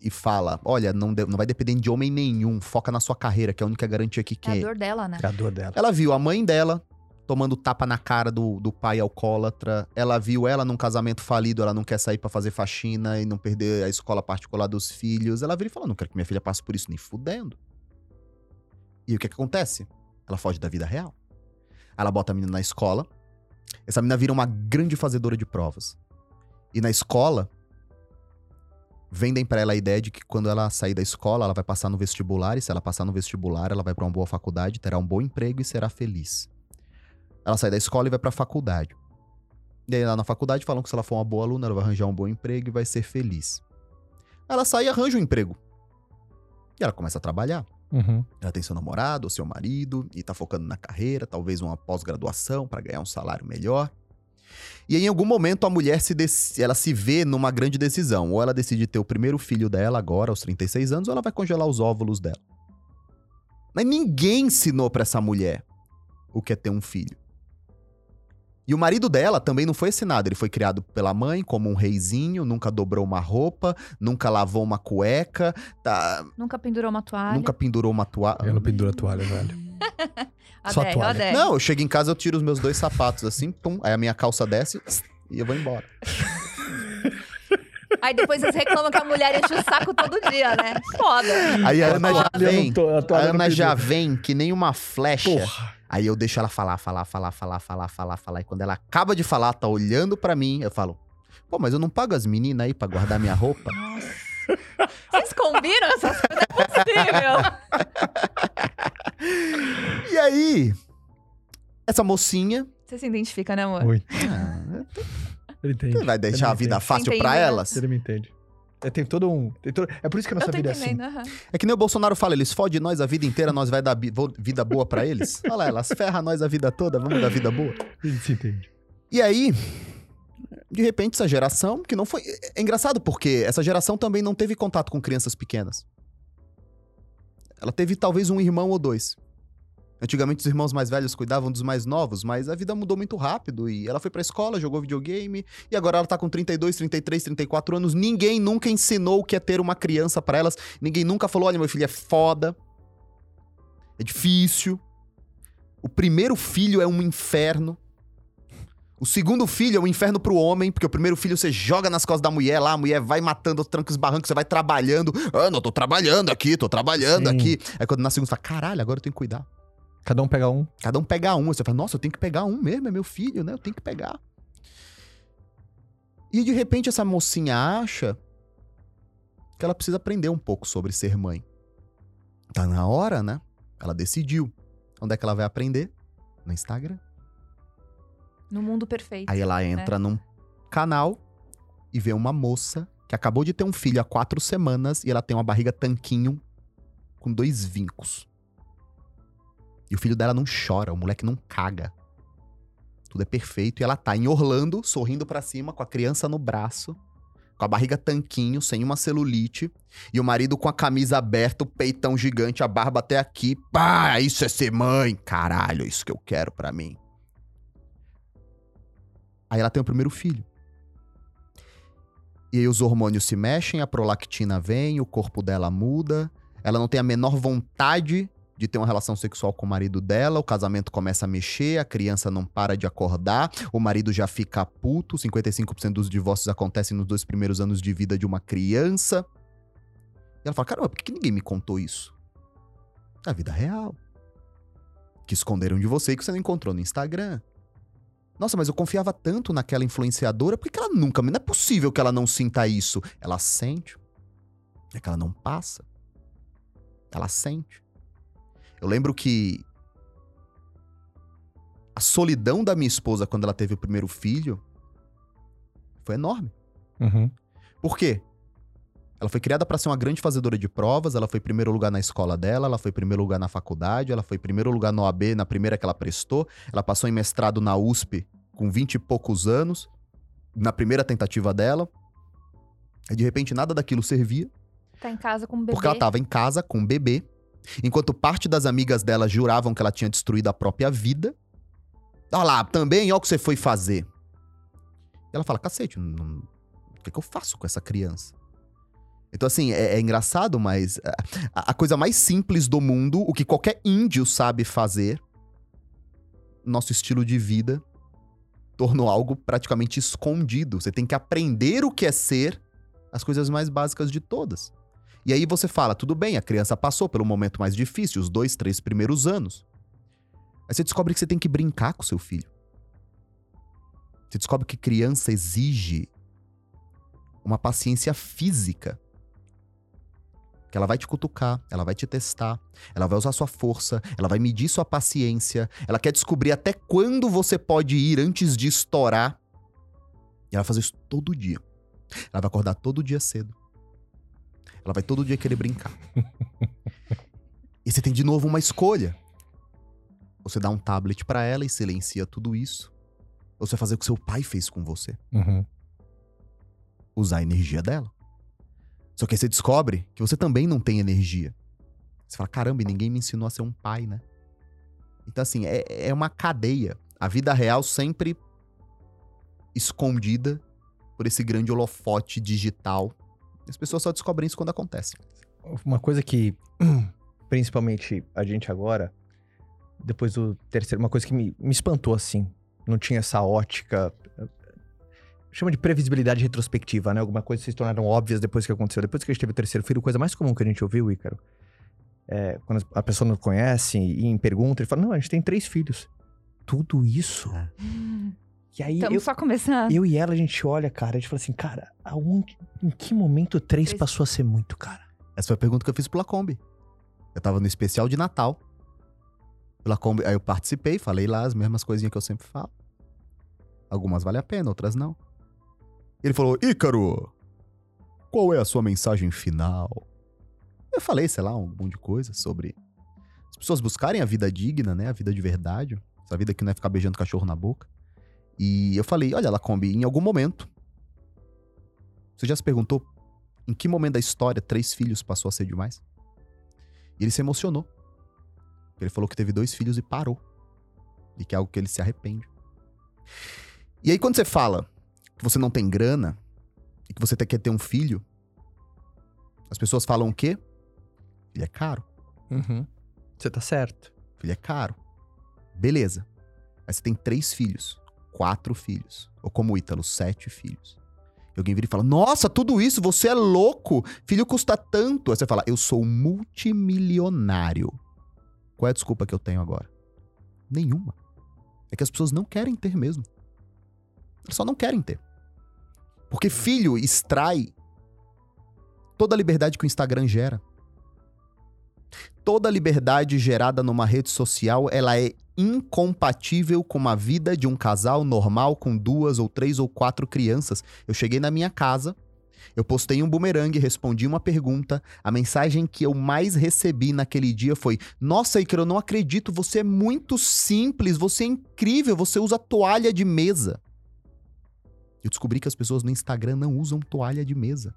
e fala: Olha, não, de- não vai depender de homem nenhum, foca na sua carreira, que é a única garantia que É a quer. dor dela, né? É a dor dela. Ela viu a mãe dela tomando tapa na cara do, do pai alcoólatra. Ela viu ela num casamento falido, ela não quer sair pra fazer faxina e não perder a escola particular dos filhos. Ela vira e fala: Não quero que minha filha passe por isso, nem fudendo. E o que, que acontece? Ela foge da vida real. Ela bota a menina na escola. Essa menina vira uma grande fazedora de provas. E na escola, vendem pra ela a ideia de que quando ela sair da escola, ela vai passar no vestibular, e se ela passar no vestibular, ela vai pra uma boa faculdade, terá um bom emprego e será feliz. Ela sai da escola e vai pra faculdade. E aí lá na faculdade falam que se ela for uma boa aluna, ela vai arranjar um bom emprego e vai ser feliz. Ela sai e arranja um emprego. E ela começa a trabalhar. Uhum. Ela tem seu namorado ou seu marido e tá focando na carreira, talvez uma pós-graduação pra ganhar um salário melhor. E em algum momento a mulher se ela se vê numa grande decisão. Ou ela decide ter o primeiro filho dela agora, aos 36 anos, ou ela vai congelar os óvulos dela. Mas ninguém ensinou pra essa mulher o que é ter um filho. E o marido dela também não foi ensinado. Ele foi criado pela mãe como um reizinho, nunca dobrou uma roupa, nunca lavou uma cueca, tá, Nunca pendurou uma toalha. nunca pendurou uma toalha. Eu não penduro a toalha, velho. Só Adé, toalha. Não, eu chego em casa, eu tiro os meus dois sapatos assim, pum, aí a minha calça desce e eu vou embora. Aí depois vocês reclamam que a mulher enche o saco todo dia, né? Foda. Aí a Ana já vem. tô- a A Ana já vem que nem uma flecha. Porra. Aí eu deixo ela falar, falar, falar, falar, falar, falar, falar. E quando ela acaba de falar, tá olhando pra mim, eu falo: Pô, mas eu não pago as meninas aí pra guardar minha roupa? Vocês combinam essas coisas? É possível. e aí, essa mocinha Você se identifica, né, amor? Muito. ah, Ele entende. vai deixar Ele a vida entende. fácil pra né? elas? Ele me entende. É, tem todo um. tem todo- É por isso que a nossa vida é assim. aham. É que nem o Bolsonaro fala, eles fodem nós a vida inteira, nós vai dar vida boa pra eles. Olha lá, elas ferram nós a vida toda, vamos dar vida boa. Se entende. E aí, de repente, essa geração, que não foi. É engraçado porque essa geração também não teve contato com crianças pequenas. Ela teve talvez um irmão ou dois. Antigamente os irmãos mais velhos cuidavam dos mais novos, mas a vida mudou muito rápido e ela foi pra escola, jogou videogame e agora ela tá com 32, 33, 34 anos. Ninguém nunca ensinou o que é ter uma criança pra elas. Ninguém nunca falou: "Olha, meu filho é foda. É difícil. O primeiro filho é um inferno. O segundo filho é um inferno pro homem, porque o primeiro filho você joga nas costas da mulher lá, a mulher vai matando os trancos e barrancos, você vai trabalhando. Ah, não, tô trabalhando aqui, tô trabalhando Sim. aqui. Aí quando nasce o segundo, você fala, caralho, agora eu tenho que cuidar. Cada um pega um. Cada um pega um. Você fala, nossa, eu tenho que pegar um mesmo, é meu filho, né? Eu tenho que pegar. E de repente essa mocinha acha que ela precisa aprender um pouco sobre ser mãe. Tá na hora, né? Ela decidiu. Onde é que ela vai aprender? No Instagram. No mundo perfeito. Aí ela entra num canal e vê uma moça que acabou de ter um filho há quatro semanas e ela tem uma barriga tanquinho com dois vincos. E o filho dela não chora, o moleque não caga. Tudo é perfeito. E ela tá em Orlando, sorrindo pra cima, com a criança no braço, com a barriga tanquinho, sem uma celulite, e o marido com a camisa aberta, o peitão gigante, a barba até aqui. Pá, isso é ser mãe! Caralho, é isso que eu quero pra mim. Aí ela tem o primeiro filho. E aí os hormônios se mexem, a prolactina vem, o corpo dela muda, ela não tem a menor vontade de ter uma relação sexual com o marido dela, o casamento começa a mexer, a criança não para de acordar, o marido já fica puto, 55% dos divórcios acontecem nos dois primeiros anos de vida de uma criança. E ela fala: caramba, por que ninguém me contou isso? Na vida real. Que esconderam de você e que você não encontrou no Instagram. Nossa, mas eu confiava tanto naquela influenciadora, por que ela nunca. Não é possível que ela não sinta isso. Ela sente. É que ela não passa. Ela sente. Eu lembro que. A solidão da minha esposa quando ela teve o primeiro filho foi enorme. Uhum. Por quê? Ela foi criada para ser uma grande fazedora de provas, ela foi primeiro lugar na escola dela, ela foi primeiro lugar na faculdade, ela foi primeiro lugar no OAB na primeira que ela prestou, ela passou em mestrado na USP com 20 e poucos anos, na primeira tentativa dela. E de repente nada daquilo servia, Tá em casa com um bebê. porque ela tava em casa com um bebê, enquanto parte das amigas dela juravam que ela tinha destruído a própria vida. Olha lá, também, olha o que você foi fazer. E ela fala, cacete, não- o que, que eu faço com essa criança? Então, assim, é, é engraçado, mas a, a coisa mais simples do mundo, o que qualquer índio sabe fazer, nosso estilo de vida tornou algo praticamente escondido. Você tem que aprender o que é ser as coisas mais básicas de todas. E aí você fala, tudo bem, a criança passou pelo momento mais difícil, os dois, três primeiros anos. Aí você descobre que você tem que brincar com seu filho. Você descobre que criança exige uma paciência física. Que ela vai te cutucar, ela vai te testar, ela vai usar sua força, ela vai medir sua paciência, ela quer descobrir até quando você pode ir antes de estourar. E ela vai fazer isso todo dia. Ela vai acordar todo dia cedo. Ela vai todo dia querer brincar. e você tem de novo uma escolha. Você dá um tablet pra ela e silencia tudo isso. Ou você vai fazer o que seu pai fez com você? Uhum. Usar a energia dela. Só que aí você descobre que você também não tem energia. Você fala, caramba, e ninguém me ensinou a ser um pai, né? Então, assim, é, é uma cadeia. A vida real sempre escondida por esse grande holofote digital. As pessoas só descobrem isso quando acontece. Uma coisa que, principalmente a gente agora, depois do terceiro, uma coisa que me, me espantou assim. Não tinha essa ótica. Chama de previsibilidade retrospectiva, né? Alguma coisa se tornaram óbvias depois que aconteceu. Depois que a gente teve o terceiro filho, a coisa mais comum que a gente ouviu, Ícaro, é, quando a pessoa não conhece e em pergunta, ele fala: Não, a gente tem três filhos. Tudo isso. É. E aí, Estamos eu, só começando. eu e ela, a gente olha, cara, a gente fala assim, cara, aonde, em que momento três Três. passou a ser muito, cara? Essa foi a pergunta que eu fiz pro Lacombe. Eu tava no especial de Natal. O Lacombe, aí eu participei, falei lá as mesmas coisinhas que eu sempre falo. Algumas valem a pena, outras não. Ele falou, Ícaro, qual é a sua mensagem final? Eu falei, sei lá, um monte de coisa sobre as pessoas buscarem a vida digna, né? A vida de verdade. Essa vida que não é ficar beijando cachorro na boca. E eu falei, olha, Lacombe, em algum momento. Você já se perguntou em que momento da história três filhos passou a ser demais? E ele se emocionou. Ele falou que teve dois filhos e parou. E que é algo que ele se arrepende. E aí, quando você fala que você não tem grana e que você quer ter um filho, as pessoas falam o quê? Filho é caro. Uhum. Você tá certo. Filho é caro. Beleza. Mas você tem três filhos, quatro filhos. Ou como o Ítalo, sete filhos. E alguém vira e fala: Nossa, tudo isso, você é louco! Filho custa tanto. Aí você fala: Eu sou multimilionário. Qual é a desculpa que eu tenho agora? Nenhuma. É que as pessoas não querem ter mesmo. Elas só não querem ter. Porque filho extrai toda a liberdade que o Instagram gera toda liberdade gerada numa rede social, ela é incompatível com uma vida de um casal normal com duas ou três ou quatro crianças. Eu cheguei na minha casa, eu postei um bumerangue, respondi uma pergunta. A mensagem que eu mais recebi naquele dia foi: Nossa, Icaro, eu não acredito, você é muito simples, você é incrível, você usa toalha de mesa. Eu descobri que as pessoas no Instagram não usam toalha de mesa.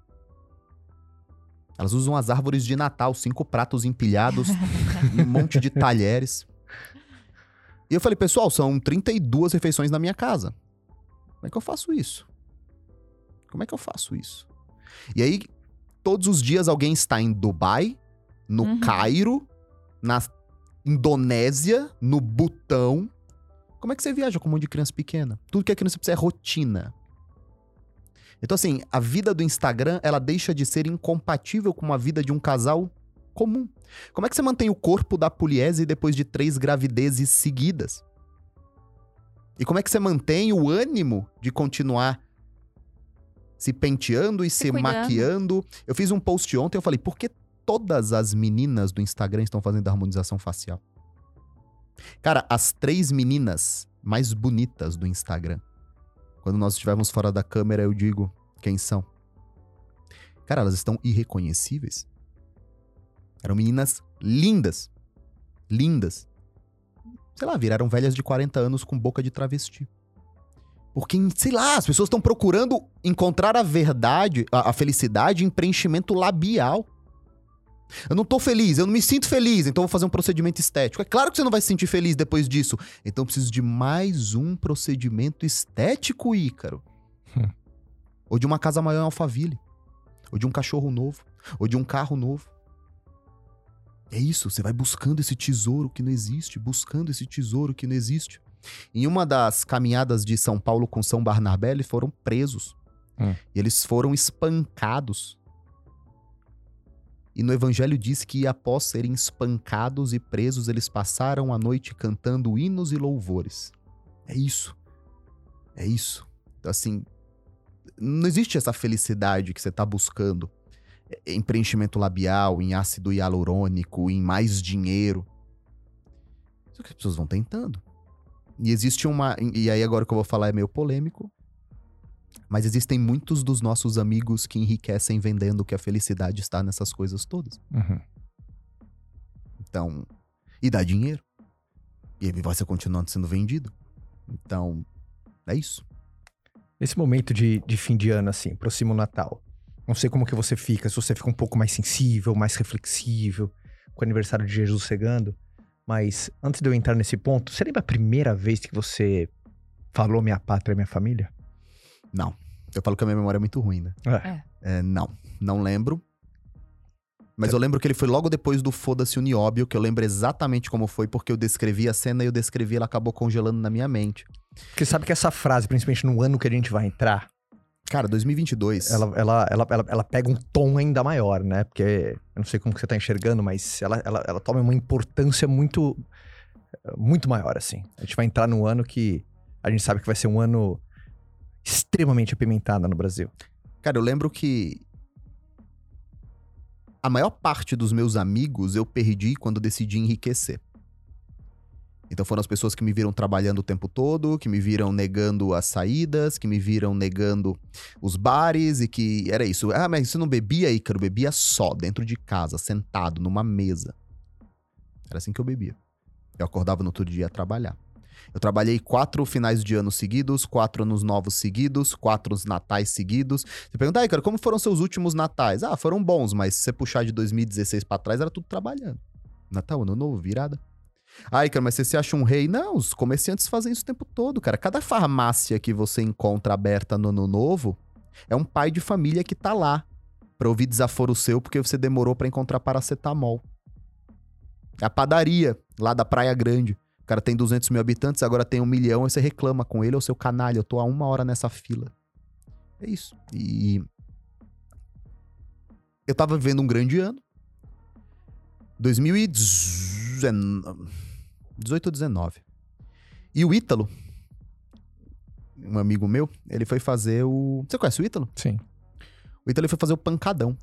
Elas usam as árvores de Natal, cinco pratos empilhados, um monte de talheres. E eu falei, pessoal, são 32 refeições na minha casa. Como é que eu faço isso? Como é que eu faço isso? E aí, todos os dias alguém está em Dubai, no Uhum. Cairo, na Indonésia, no Butão. Como é que você viaja com um monte de criança pequena? Tudo que a criança precisa é rotina. Então, assim, a vida do Instagram, ela deixa de ser incompatível com a vida de um casal comum. Como é que você mantém o corpo da poliese depois de três gravidezes seguidas? E como é que você mantém o ânimo de continuar se penteando e se, Se maquiando? Eu fiz um post ontem, eu falei, por que todas as meninas do Instagram estão fazendo harmonização facial? Cara, as três meninas mais bonitas do Instagram. Quando nós estivermos fora da câmera, eu digo quem são. Cara, elas estão irreconhecíveis. Eram meninas lindas. Lindas. Sei lá, viraram velhas de 40 anos com boca de travesti. Porque, sei lá, as pessoas estão procurando encontrar a verdade, a, a felicidade em preenchimento labial. Eu não tô feliz, eu não me sinto feliz, então vou fazer um procedimento estético. É claro que você não vai se sentir feliz depois disso. Então eu preciso de mais um procedimento estético, Ícaro. Hum. Ou de uma casa maior em Alphaville. Ou de um cachorro novo. Ou de um carro novo. É isso, você vai buscando esse tesouro que não existe, buscando esse tesouro que não existe. Em uma das caminhadas de São Paulo com São Barnabé, eles foram presos. Hum. E eles foram espancados. E no evangelho diz que após serem espancados e presos, eles passaram a noite cantando hinos e louvores. É isso. É isso. Então, assim, não existe essa felicidade que você está buscando em preenchimento labial, em ácido hialurônico, em mais dinheiro. Só que as pessoas vão tentando. E existe uma. E aí, agora que eu vou falar é meio polêmico. Mas existem muitos dos nossos amigos que enriquecem vendendo que a felicidade está nessas coisas todas. Uhum. Então. E dá dinheiro. E aí vai ser continuando sendo vendido. Então. É isso. Nesse momento de, de fim de ano, assim, aproxima o Natal. Não sei como que você fica, se você fica um pouco mais sensível, mais reflexível, com o aniversário de Jesus chegando. Mas antes de eu entrar nesse ponto, você lembra a primeira vez que você falou minha pátria, minha família? Não. Eu falo que a minha memória é muito ruim, né? É. É, não. Não lembro. Mas eu lembro que ele foi logo depois do Foda-se o Nióbio, que eu lembro exatamente como foi, porque eu descrevi a cena e eu descrevi, ela acabou congelando na minha mente. Porque sabe que essa frase, principalmente no ano que a gente vai entrar, Cara, 2022. ela, ela, ela, ela, ela pega um tom ainda maior, né? Porque eu não sei como que você tá enxergando, mas ela, ela, ela toma uma importância muito, muito maior, assim. A gente vai entrar num ano que a gente sabe que vai ser um ano extremamente apimentado no Brasil. Cara, eu lembro que a maior parte dos meus amigos eu perdi quando decidi enriquecer. Então foram as pessoas que me viram trabalhando o tempo todo, que me viram negando as saídas, que me viram negando os bares e que era isso. Ah, mas você não bebia, Ícaro? Bebia só, dentro de casa, sentado, numa mesa. Era assim que eu bebia. Eu acordava no outro dia a trabalhar. Eu trabalhei quatro finais de ano seguidos, quatro anos novos seguidos, quatro natais seguidos. Você pergunta, ai, cara, como foram seus últimos natais? Ah, foram bons, mas se você puxar de 2016 pra trás, era tudo trabalhando. Natal, ano novo, virada. Ai, cara, mas você se acha um rei? Não, os comerciantes fazem isso o tempo todo, cara. Cada farmácia que você encontra aberta no ano novo é um pai de família que tá lá pra ouvir desaforo seu porque você demorou pra encontrar paracetamol. É a padaria lá da Praia Grande. O cara tem 200 mil habitantes, agora tem um milhão, aí você reclama com ele, ô seu canalha, eu tô há uma hora nessa fila. É isso. E. Eu tava vivendo um grande ano. 2019. 18 ou 19. E o Ítalo, um amigo meu, ele foi fazer o. Você conhece o Ítalo? Sim. O Ítalo foi fazer o Pancadão.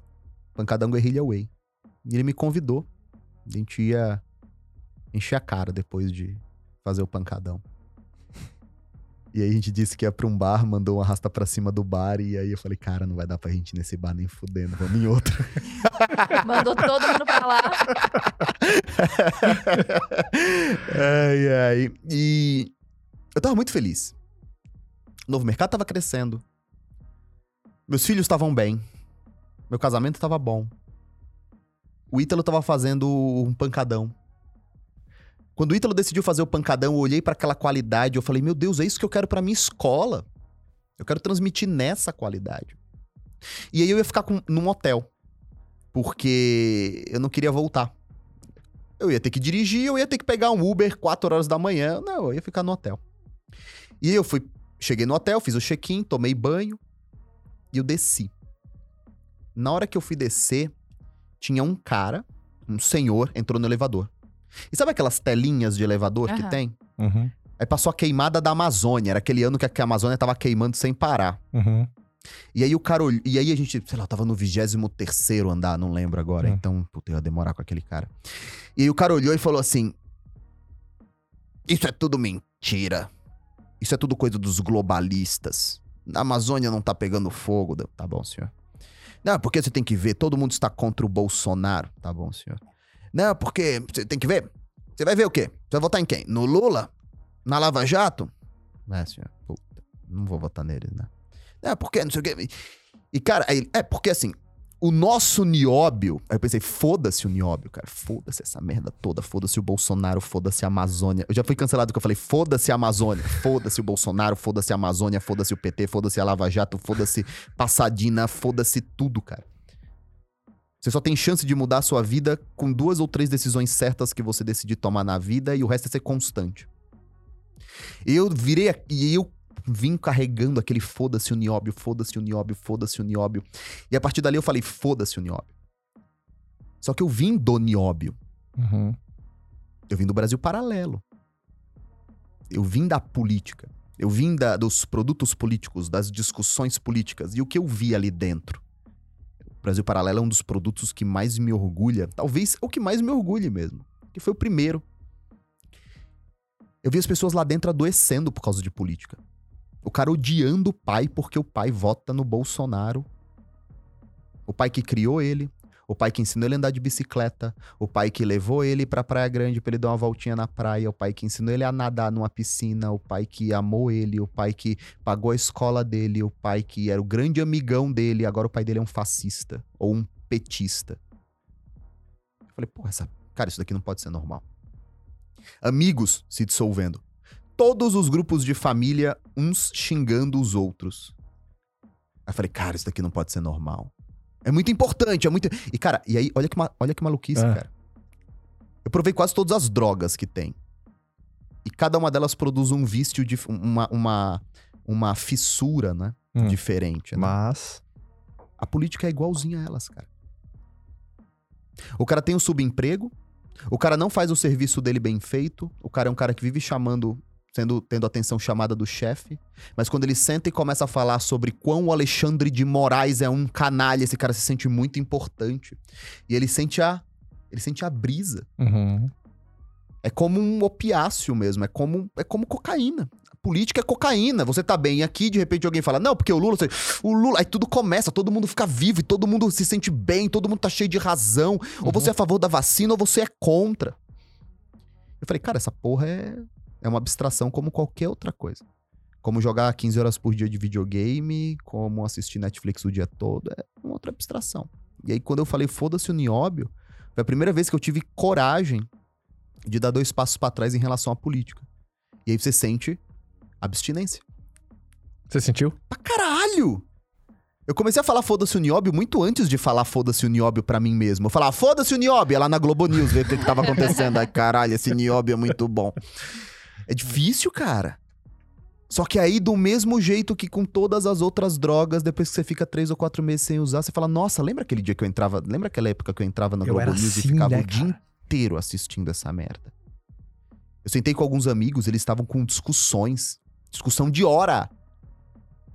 Pancadão Guerrilha Way. E ele me convidou. A gente ia encher a cara depois de fazer o Pancadão. E aí a gente disse que ia pra um bar, mandou um arrasta pra cima do bar. E aí eu falei, cara, não vai dar pra gente ir nesse bar nem fudendo, vamos em outro. Mandou todo mundo pra lá. ai, ai. E eu tava muito feliz. O novo mercado tava crescendo. Meus filhos estavam bem. Meu casamento tava bom. O Ítalo tava fazendo um pancadão. Quando o Ítalo decidiu fazer o pancadão, eu olhei pra aquela qualidade, eu falei: "Meu Deus, é isso que eu quero pra minha escola. Eu quero transmitir nessa qualidade". E aí eu ia ficar com, num hotel, porque eu não queria voltar. Eu ia ter que dirigir, eu ia ter que pegar um Uber 4 horas da manhã. Não, eu ia ficar no hotel. E eu fui, cheguei no hotel, fiz o check-in, tomei banho e eu desci. Na hora que eu fui descer, tinha um cara, um senhor, entrou no elevador. E sabe aquelas telinhas de elevador que Aham. tem? Uhum. Aí passou a queimada da Amazônia. Era aquele ano que a que a Amazônia tava queimando sem parar. Uhum. E aí o cara olh- E aí a gente, sei lá, tava no 23 andar, não lembro agora. Hum. Então, puta, eu ia demorar com aquele cara. E aí o cara olhou e falou assim: Isso é tudo mentira. Isso é tudo coisa dos globalistas. A Amazônia não tá pegando fogo. Tá bom, senhor. Não, porque você tem que ver, todo mundo está contra o Bolsonaro. Tá bom, senhor. Não, porque você tem que ver. Você vai ver o quê? Você vai votar em quem? No Lula? Na Lava Jato? É, senhor. Puta, não vou votar neles, né? É, porque não sei o quê. E, cara, aí, é porque assim, o nosso nióbio. Aí eu pensei, foda-se o nióbio, cara. Foda-se essa merda toda. Foda-se o Bolsonaro, foda-se a Amazônia. Eu já fui cancelado que eu falei, foda-se a Amazônia. Foda-se o Bolsonaro, foda-se a Amazônia, foda-se o PT, foda-se a Lava Jato, foda-se Passadina, foda-se tudo, cara. Você só tem chance de mudar a sua vida com duas ou três decisões certas que você decidir tomar na vida e o resto é ser constante. Eu virei e eu vim carregando aquele foda-se o nióbio, foda-se o nióbio, foda-se o nióbio. E a partir dali eu falei, foda-se o nióbio. Só que eu vim do nióbio. Uhum. Eu vim do Brasil paralelo. Eu vim da política. Eu vim da- dos produtos políticos, das discussões políticas. E o que eu vi ali dentro? Brasil Paralelo é um dos produtos que mais me orgulha. Talvez o que mais me orgulhe mesmo. Que foi o primeiro. Eu vi as pessoas lá dentro adoecendo por causa de política. O cara odiando o pai porque o pai vota no Bolsonaro. O pai que criou ele. O pai que ensinou ele a andar de bicicleta, o pai que levou ele pra Praia Grande pra ele dar uma voltinha na praia, o pai que ensinou ele a nadar numa piscina, o pai que amou ele, o pai que pagou a escola dele, o pai que era o grande amigão dele, agora o pai dele é um fascista ou um petista. Eu falei, pô, essa... cara, isso daqui não pode ser normal. Amigos se dissolvendo. Todos os grupos de família, uns xingando os outros. Aí eu falei, cara, isso daqui não pode ser normal. É muito importante, é muito. E, cara, e aí, olha que, ma- olha que maluquice, Ah. cara. Eu provei quase todas as drogas que tem. E cada uma delas produz um vício, de uma, uma, uma fissura, né? Hum. Diferente. Né? Mas. A política é igualzinha a elas, cara. O cara tem um subemprego, o cara não faz o serviço dele bem feito, o cara é um cara que vive chamando, sendo, tendo atenção chamada do chefe, mas quando ele senta e começa a falar sobre quão o Alexandre de Moraes é um canalha, esse cara se sente muito importante. E ele sente a ele sente a brisa. Uhum. É como um opiáceo mesmo, é como, é como cocaína. A política é cocaína. Você tá bem aqui, de repente alguém fala, não, porque o Lula, você- o Lula, aí tudo começa, todo mundo fica vivo e todo mundo se sente bem, todo mundo tá cheio de razão. Ou você é a favor da vacina ou você é contra. Eu falei, cara, essa porra é, é uma abstração como qualquer outra coisa. Como jogar 15 horas por dia de videogame, como assistir Netflix o dia todo, é uma outra abstração. E aí, quando eu falei, foda-se o nióbio, foi a primeira vez que eu tive coragem de dar dois passos pra trás em relação à política. E aí você sente abstinência. Você sentiu? Pra caralho! Eu comecei a falar foda-se o nióbio muito antes de falar foda-se o nióbio pra mim mesmo. Eu falava foda-se o nióbio, lá na Globo News ver o que, que tava acontecendo. Ai, caralho, esse nióbio é muito bom. É difícil, cara. Só que aí, do mesmo jeito que com todas as outras drogas, depois que você fica três ou quatro meses sem usar, você fala, nossa, lembra aquele dia que eu entrava. Lembra aquela época que eu entrava na Eu Globo News e assim, ficava né, o dia inteiro assistindo essa merda? Eu sentei com alguns amigos, eles estavam com discussões, discussão de hora,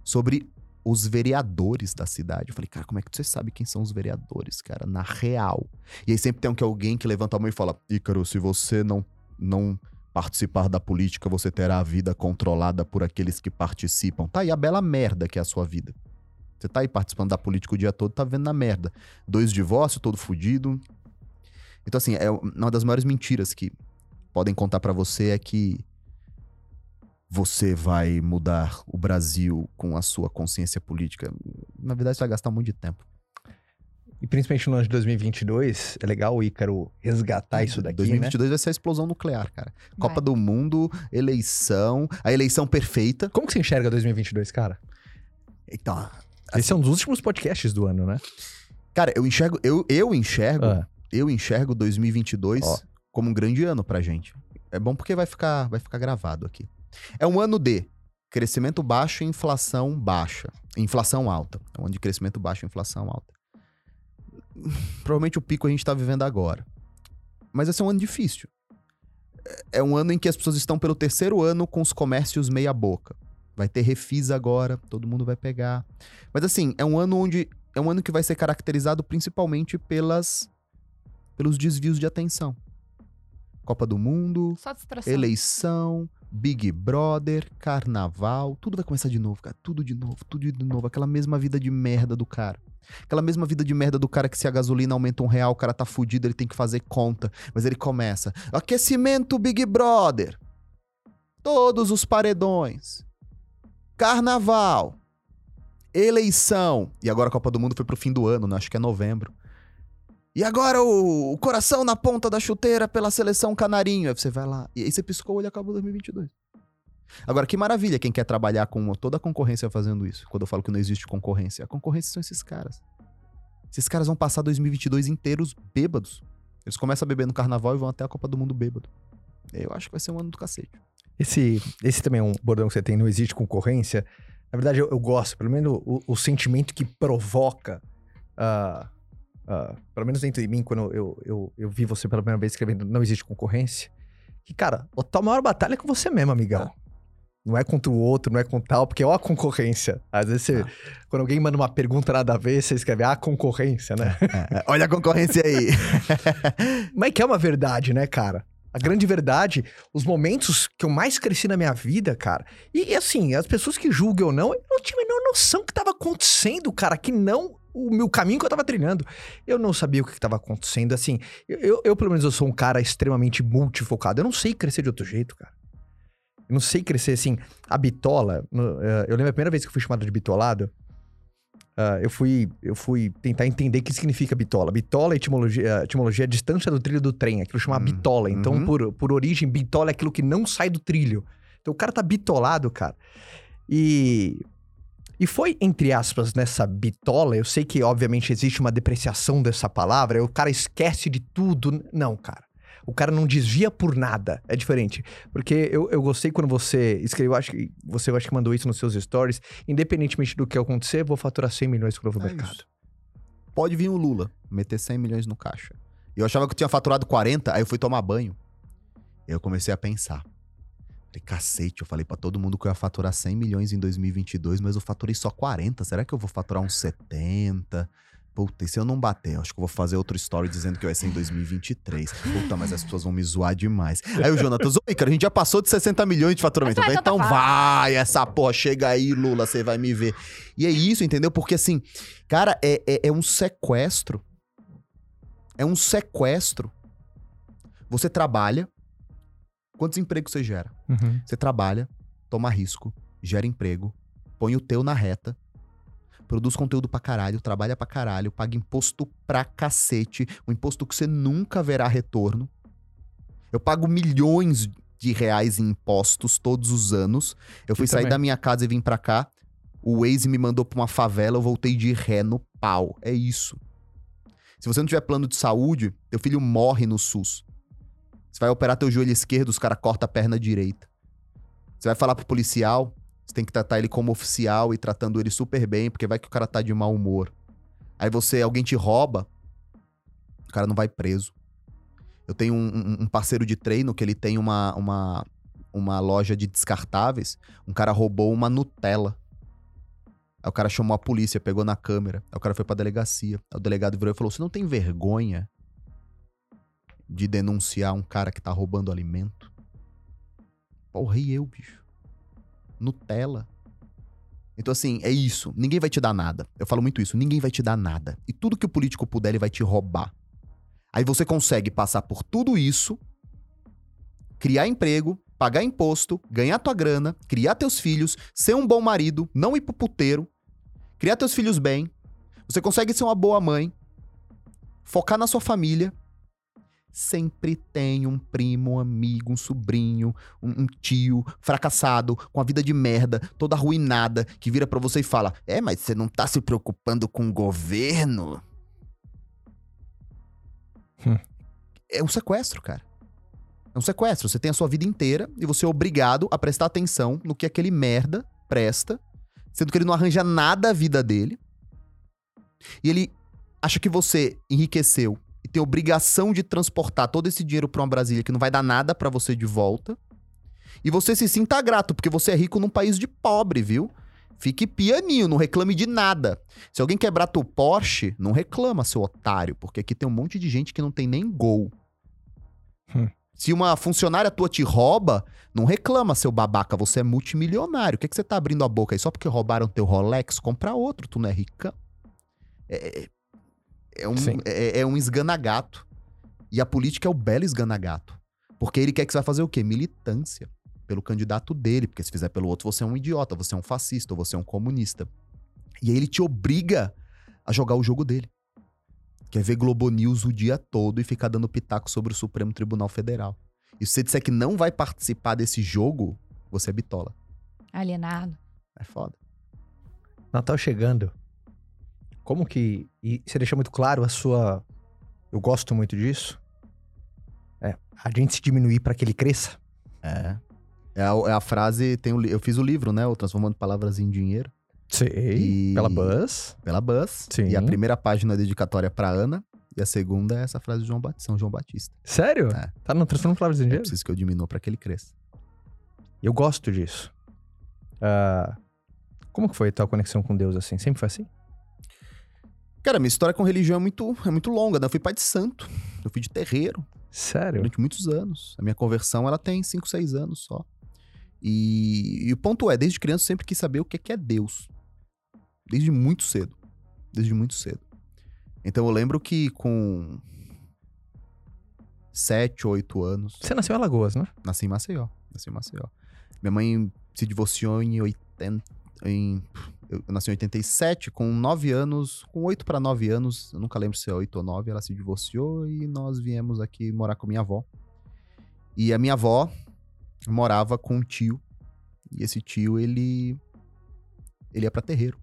sobre os vereadores da cidade. Eu falei, cara, como é que você sabe quem são os vereadores, cara? Na real. E aí sempre tem um que alguém que levanta a mão e fala: Ícaro, se você não, não participar da política, você terá a vida controlada por aqueles que participam. Tá aí a bela merda que é a sua vida. Você tá aí participando da política o dia todo, tá vendo na merda. Dois divórcios, todo fudido. Então, assim, é uma das maiores mentiras que podem contar pra você é que você vai mudar o Brasil com a sua consciência política. Na verdade, você vai gastar muito de tempo. E principalmente no ano de 2022, é legal o Ícaro resgatar isso daqui, 2022 vai ser a explosão nuclear, cara. Copa Vai. do Mundo, eleição, a eleição perfeita. né? Como que você enxerga 2022, cara? Então, Esse é um dos últimos podcasts do ano, né? cara, eu enxergo, eu, eu enxergo, Ah, eu enxergo 2022 Ó. como um grande ano pra gente. É bom porque vai ficar, vai ficar gravado aqui. É um ano de crescimento baixo e inflação baixa. Inflação alta. É um ano de crescimento baixo e inflação alta. Provavelmente o pico a gente tá vivendo agora. Mas esse é um ano difícil. É- É um ano em que as pessoas estão pelo terceiro ano com os comércios meia boca. Vai ter refis agora, todo mundo vai pegar. Mas assim, é um ano onde é um ano que vai ser caracterizado principalmente pelas pelos desvios de atenção. Copa do Mundo, eleição, Big Brother, carnaval, tudo vai começar de novo, cara. Tudo de novo, tudo de novo. Aquela mesma vida de merda do cara. Aquela mesma vida de merda do cara que se a gasolina aumenta um real, o cara tá fudido, ele tem que fazer conta. Mas ele começa. Aquecimento Big Brother. Todos os paredões. Carnaval. Eleição. E agora a Copa do Mundo foi pro fim do ano, né? Acho que é novembro. E agora o, o coração na ponta da chuteira pela seleção canarinho. Aí você vai lá. E aí você piscou o olho e acabou 2022. Agora, que maravilha quem quer trabalhar com toda a concorrência fazendo isso. Quando eu falo que não existe concorrência. A concorrência são esses caras. Esses caras vão passar 2022 inteiros bêbados. Eles começam a beber no carnaval e vão até a Copa do Mundo bêbado. Eu acho que vai ser um ano do cacete. Esse, esse também é um bordão que você tem, não existe concorrência. Na verdade, eu, eu gosto, pelo menos o, o sentimento que provoca, ah, ah, pelo menos dentro de mim, quando eu, eu, eu vi você pela primeira vez escrevendo Não Existe Concorrência, que, cara, a tua maior batalha é com você mesmo, amigão. Não é contra o outro, não é com tal, porque ó a concorrência. Às vezes, você, quando alguém manda uma pergunta nada a ver, você escreve a concorrência, né? É, olha a concorrência aí. Mas que é uma verdade, né, cara? A grande verdade, os momentos que eu mais cresci na minha vida, cara. E, assim, as pessoas que julgam ou não, eu não tinha a menor noção que tava acontecendo, cara, que não o meu caminho que eu tava trilhando. Eu não sabia o que estava acontecendo. Assim, eu, eu, eu, pelo menos, eu sou um cara extremamente multifocado. Eu não sei crescer de outro jeito, cara. Eu não sei crescer assim. A bitola, no, uh, eu lembro a primeira vez que eu fui chamado de bitolado. Uh, eu, fui, eu fui tentar entender o que significa bitola. Bitola, etimologia, etimologia é a distância do trilho do trem, aquilo chama hum, bitola. Então, uhum. por, por origem, bitola é aquilo que não sai do trilho. Então, o cara tá bitolado, cara. E e foi, entre aspas, nessa bitola. Eu sei que, obviamente, existe uma depreciação dessa palavra. O cara esquece de tudo. Não, cara. O cara não desvia por nada. É diferente. Porque eu, eu gostei quando você escreveu, acho que você acho que mandou isso nos seus stories. Independentemente do que acontecer, vou faturar 100 milhões com o novo é mercado. Isso. Pode vir o Lula, meter 100 milhões no caixa. Eu achava que eu tinha faturado 40, aí eu fui tomar banho. Eu comecei a pensar. Falei, cacete, eu falei para todo mundo que eu ia faturar 100 milhões em 2022, mas eu faturei só 40. Será que eu vou faturar uns 70? Puta, e se eu não bater? Acho que eu vou fazer outro story dizendo que vai ser em 2023. Puta, mas as pessoas vão me zoar demais. Aí o Jonatas, oi, cara, a gente já passou de 60 milhões de faturamento. Falei, então vai, essa porra, chega aí, Lula, você vai me ver. E é isso, entendeu? Porque assim, cara, é, é, é um sequestro. É um sequestro. Você trabalha, Quantos empregos você gera? Uhum. Você trabalha, toma risco, gera emprego, põe o teu na reta, produz conteúdo pra caralho, trabalha pra caralho, paga imposto pra cacete, um imposto que você nunca verá retorno. Eu pago milhões de reais em impostos todos os anos. Eu fui sair da minha casa e vim pra cá. O Waze me mandou pra uma favela, eu voltei de ré no pau. É isso. Se você não tiver plano de saúde, teu filho morre no SUS. Você vai operar teu joelho esquerdo, os caras cortam a perna direita. Você vai falar pro policial, você tem que tratar ele como oficial e tratando ele super bem, porque vai que o cara tá de mau humor. Aí você, alguém te rouba, o cara não vai preso. Eu tenho um, um parceiro de treino que ele tem uma, uma, uma loja de descartáveis. Um cara roubou uma Nutella. Aí o cara chamou a polícia, pegou na câmera. Aí o cara foi pra delegacia. Aí o delegado virou e falou: Você não tem vergonha de denunciar um cara que tá roubando alimento. Porra, e eu, bicho? Nutella. Então, assim, é isso. Ninguém vai te dar nada. Eu falo muito isso. Ninguém vai te dar nada. E tudo que o político puder, ele vai te roubar. Aí você consegue passar por tudo isso, criar emprego, pagar imposto, ganhar tua grana, criar teus filhos, ser um bom marido, não ir pro puteiro, criar teus filhos bem. Você consegue ser uma boa mãe, focar na sua família sempre tem um primo, um amigo, um sobrinho, um, um, tio fracassado, com a vida de merda, toda arruinada, que vira para você e fala: É, mas você não tá se preocupando com o governo? Hum. É um sequestro, cara. É um sequestro. Você tem a sua vida inteira e você é obrigado a prestar atenção no que aquele merda presta, sendo que ele não arranja nada a vida dele. E ele acha que você enriqueceu tem obrigação de transportar todo esse dinheiro para uma Brasília que não vai dar nada para você de volta. E você se sinta grato, porque você é rico num país de pobre, viu? Fique pianinho, não reclame de nada. Se alguém quebrar teu Porsche, não reclama, seu otário, porque aqui tem um monte de gente que não tem nem gol. Hum. Se uma funcionária tua te rouba, não reclama, seu babaca, você é multimilionário. O que, é que você tá abrindo a boca aí? Só porque roubaram teu Rolex, compra outro, tu não é ricão. É, é um, é, é um esganagato. E a política é o belo esganagato. Porque ele quer que você vai fazer o quê? Militância. Pelo candidato dele. Porque se fizer pelo outro, você é um idiota, você é um fascista, ou você é um comunista. E aí ele te obriga a jogar o jogo dele. Quer ver Globo News o dia todo e ficar dando pitaco sobre o Supremo Tribunal Federal. E se você disser que não vai participar desse jogo, você é bitola. Alienado. É foda. Natal chegando. Como que. E você deixa muito claro a sua. Eu gosto muito disso. É, a gente se diminuir para que ele cresça. É. É a, é a frase. Tem o, eu fiz o livro, né? O Transformando Palavras em Dinheiro. Sim. E... Pela Buzz. Pela Buzz. Sim. E a primeira página é dedicatória para Ana. E a segunda é essa frase de João Batista, São João Batista. Sério? É. Tá no Transformando Palavras em Dinheiro? É preciso que eu diminua para que ele cresça. Eu gosto disso. Uh, como que foi a tua conexão com Deus assim? Sempre foi assim? Cara, minha história com religião é muito, é muito longa, né? Eu fui pai de santo. Eu fui de terreiro. Sério? Durante muitos anos. A minha conversão, ela tem 5, 6 anos só. E, e, o ponto é, desde criança eu sempre quis saber o que é, que é Deus. Desde muito cedo. desde muito cedo. Então eu lembro que com 7, 8 anos, Você nasceu em Alagoas, né? nasci em Maceió. Nasci em Maceió. Minha mãe se divorciou em 80. Em, eu nasci em 87, com 9 anos, com 8 para 9 anos, eu nunca lembro se é 8 ou 9, ela se divorciou e nós viemos aqui morar com minha avó. E a minha avó morava com um tio. E esse tio, ele. Ele ia pra terreiro.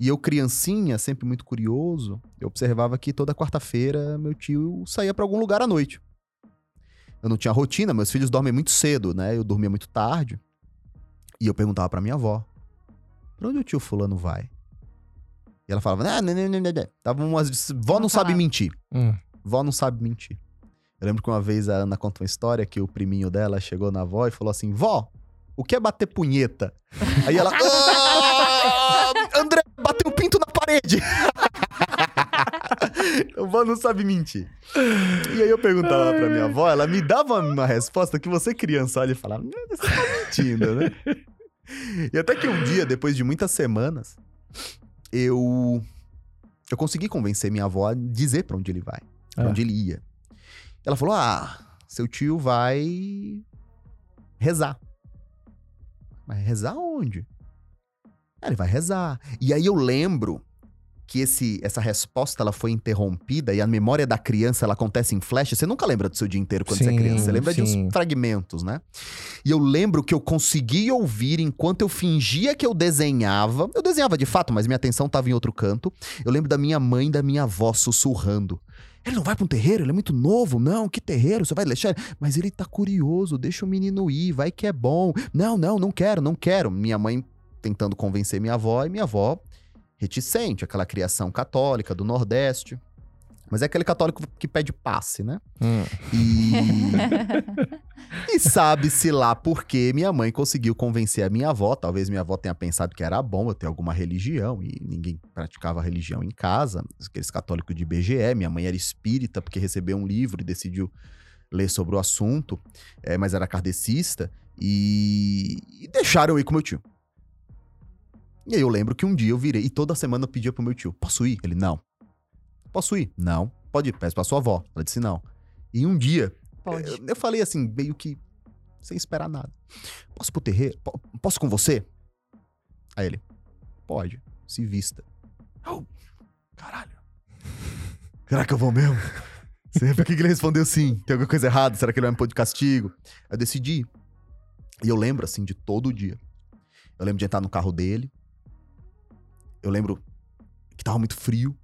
E eu, criancinha, sempre muito curioso, eu observava que toda quarta-feira meu tio saía pra algum lugar à noite. Eu não tinha rotina, meus filhos dormem muito cedo, né? Eu dormia muito tarde. E eu perguntava pra minha avó: pra onde o tio Fulano vai? E ela falava: ah, não, não, não, não, não. Tava umas. Vó não, Não sabe falava. mentir. Hum. Vó não sabe mentir. Eu lembro que uma vez a Ana contou uma história que o priminho dela chegou na avó e falou assim: Vó, o que é bater punheta? Aí ela. "Ah, André, bateu o pinto na parede! A vó não sabe mentir. E aí eu perguntava pra minha avó, ela me dava uma resposta que você, criança, olha e fala: "Meu Deus, Você tá mentindo, né? E até que um dia, depois de muitas semanas, eu. Eu consegui convencer minha avó a dizer pra onde ele vai, pra Ah. onde ele ia. Ela falou: Ah, seu tio vai rezar. Mas rezar onde? "Ah, Ele vai rezar. E aí eu lembro que esse, essa resposta ela foi interrompida e a memória da criança ela acontece em flash. Você nunca lembra do seu dia inteiro quando você é Sim, criança. Você lembra de sim. uns fragmentos, né? E eu lembro que eu consegui ouvir enquanto eu fingia que eu desenhava. Eu desenhava de fato, mas minha atenção estava em outro canto. Eu lembro da minha mãe e da minha avó sussurrando. Ele não vai pra um terreiro, ele é muito novo. Não, que terreiro? Você vai deixar? ele?" Mas ele tá curioso, deixa o menino ir, vai que é bom. Não, não, não quero, não quero. Minha mãe tentando convencer minha avó e minha avó reticente, aquela criação católica do Nordeste. Mas é aquele católico que pede passe, né? Hum. E. e sabe-se lá por que minha mãe conseguiu convencer a minha avó. Talvez minha avó tenha pensado que era bom eu ter alguma religião e ninguém praticava religião em casa. Aqueles católicos de BGE. Minha mãe era espírita porque recebeu um livro e decidiu ler sobre o assunto, é, mas era kardecista. E, e deixaram eu ir com meu tio. E aí eu lembro que um dia eu virei e toda semana eu pedia pro meu tio: Posso ir? Ele: Não. Posso ir? Não. Pode ir, peço pra sua avó. Ela disse: Não. E um dia Pode. eu, eu falei assim, meio que sem esperar nada. Posso ir pro terreiro? Po- Posso com você? Aí ele, pode, se vista. Eu, caralho. Será que eu vou mesmo? Por que, ele respondeu sim? Tem alguma coisa errada? Será que ele vai me pôr de castigo? Aí eu decidi. E eu lembro, assim, de todo dia. Eu lembro de entrar no carro dele. Eu lembro que tava muito frio.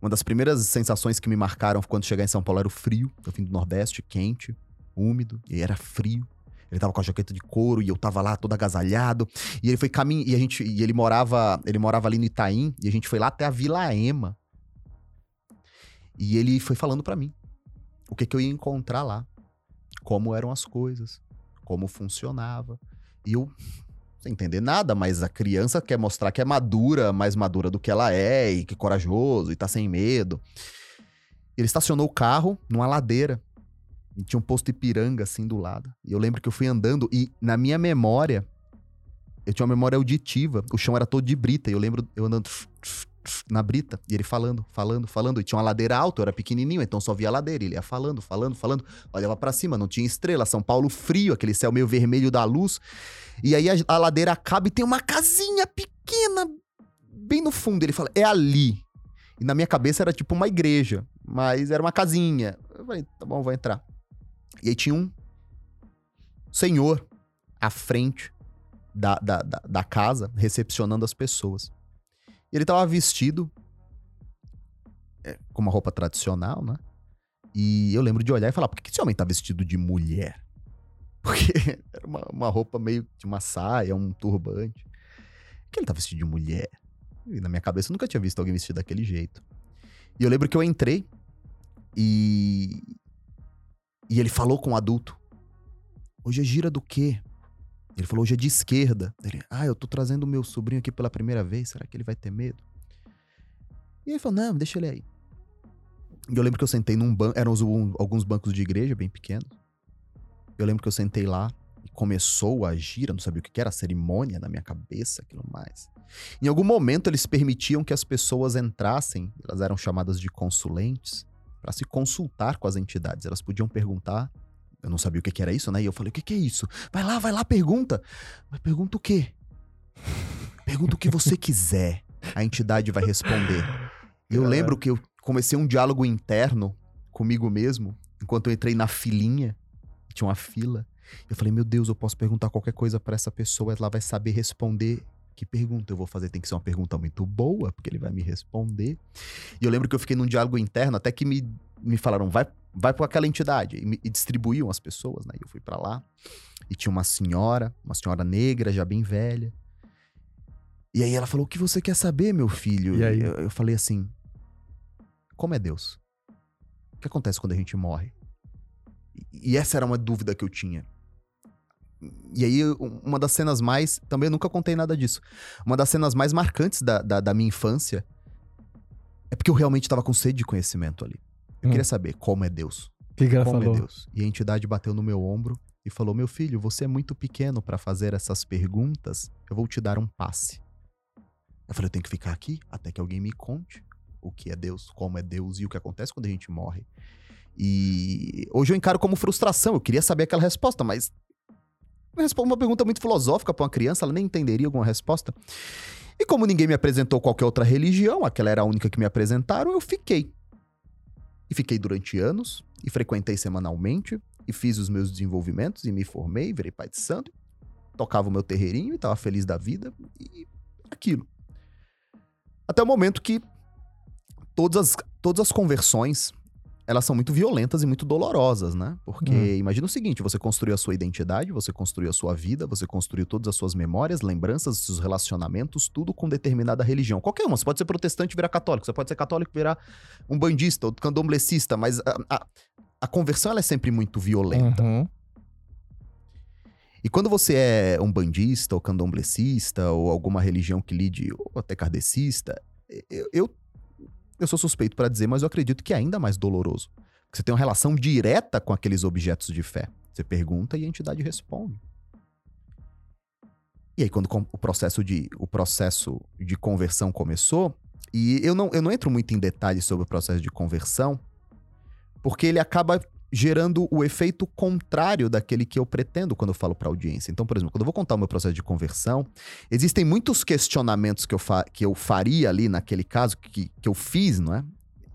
Uma das primeiras sensações que me marcaram quando chegar em São Paulo era o frio. Eu vim do Nordeste, quente, úmido, e era frio. Ele tava com a jaqueta de couro e eu tava lá todo agasalhado. E ele foi caminho e a gente e ele morava, ele morava ali no Itaim e a gente foi lá até a Vila Ema. E ele foi falando pra mim o que que eu ia encontrar lá, como eram as coisas, como funcionava. E eu sem entender nada, mas a criança quer mostrar que é madura, mais madura do que ela é, e que é corajoso, e tá sem medo. Ele estacionou o carro numa ladeira. E tinha um posto Ipiranga, assim, do lado. E eu lembro que eu fui andando, e na minha memória, eu tinha uma memória auditiva. O chão era todo de brita, e eu lembro eu andando na brita, e ele falando, falando, falando. E tinha uma ladeira alta, eu era pequenininho, então só via a ladeira. Ele ia falando, falando, falando. Olhava pra cima, não tinha estrela. São Paulo frio, aquele céu meio vermelho da luz. E aí a, a ladeira acaba e tem uma casinha pequena, bem no fundo. Ele fala, é ali. E na minha cabeça era tipo uma igreja, mas era uma casinha. Eu falei, tá bom, vou entrar. E aí tinha um senhor à frente da, da, da, da casa, recepcionando as pessoas. Ele tava vestido é, com uma roupa tradicional, né? E eu lembro de olhar e falar, por que esse homem tá vestido de mulher? Porque era uma, uma roupa meio de uma saia, um turbante. Que ele tá vestido de mulher? E na minha cabeça eu nunca tinha visto alguém vestido daquele jeito. E eu lembro que eu entrei e. E ele falou com o adulto. Hoje é gira do quê? Ele falou, hoje é de esquerda. Ele, ah, eu tô trazendo o meu sobrinho aqui pela primeira vez, será que ele vai ter medo? E ele falou, não, deixa ele aí. E eu lembro que eu sentei num banco, eram um- alguns bancos de igreja bem pequenos. Eu lembro que eu sentei lá e começou a agir, eu não sabia o que era, cerimônia na minha cabeça, aquilo mais. Em algum momento eles permitiam que as pessoas entrassem, elas eram chamadas de consulentes, para se consultar com as entidades. Elas podiam perguntar, eu não sabia o que era isso, né? E eu falei: o que é isso? Vai lá, vai lá, pergunta. Mas pergunta o quê? Pergunta o que você quiser. A entidade vai responder. Eu lembro que eu comecei um diálogo interno comigo mesmo, enquanto eu entrei na filinha, tinha uma fila. Eu falei, meu Deus, eu posso perguntar qualquer coisa para essa pessoa, ela vai saber responder. Que pergunta eu vou fazer? Tem que ser uma pergunta muito boa, porque ele vai me responder. E eu lembro que eu fiquei num diálogo interno, até que me, me falaram, vai, vai para aquela entidade. E, me, e distribuíam as pessoas, né? E eu fui para lá. E tinha uma senhora, uma senhora negra, já bem velha. E aí ela falou: O que você quer saber, meu filho? E aí? Eu, eu falei assim: Como é Deus? O que acontece quando a gente morre? E, essa era uma dúvida que eu tinha. E aí, um- uma das cenas mais. Também eu nunca contei nada disso. Uma das cenas mais marcantes da, da, da minha infância é porque eu realmente estava com sede de conhecimento ali. Eu Hum. queria saber como é Deus. Que, que ela Como falou? é Deus? E a entidade bateu no meu ombro e falou: Meu filho, você é muito pequeno para fazer essas perguntas. Eu vou te dar um passe. Eu falei: Eu tenho que ficar aqui até que alguém me conte o que é Deus, como é Deus e o que acontece quando a gente morre. E hoje eu encaro como frustração. Eu queria saber aquela resposta, mas uma pergunta muito filosófica para uma criança, ela nem entenderia alguma resposta. E como ninguém me apresentou qualquer outra religião, aquela era a única que me apresentaram, eu fiquei. E fiquei durante anos, e frequentei semanalmente, e fiz os meus desenvolvimentos, e me formei, virei pai de santo, tocava o meu terreirinho e tava feliz da vida, e aquilo. Até o momento que todas as, todas as conversões, elas são muito violentas e muito dolorosas, né? Porque Hum. imagina o seguinte, você construiu a sua identidade, você construiu a sua vida, você construiu todas as suas memórias, lembranças, seus relacionamentos, tudo com determinada religião. Qualquer uma, você pode ser protestante e virar católico, você pode ser católico e virar um bandista ou candomblessista, mas a, a, a conversão é sempre muito violenta. Uhum. E quando você é um bandista ou candomblessista ou alguma religião que lide, ou até kardecista, eu, eu, eu sou suspeito para dizer, mas eu acredito que é ainda mais doloroso. Você tem uma relação direta com aqueles objetos de fé. Você pergunta e a entidade responde. E aí, quando o processo de, o processo de conversão começou, e eu não, eu não entro muito em detalhes sobre o processo de conversão, porque ele acaba gerando o efeito contrário daquele que eu pretendo quando eu falo para audiência. Então, por exemplo, quando eu vou contar o meu processo de conversão, existem muitos questionamentos que eu, que eu faria ali naquele caso, que, que eu fiz, não é?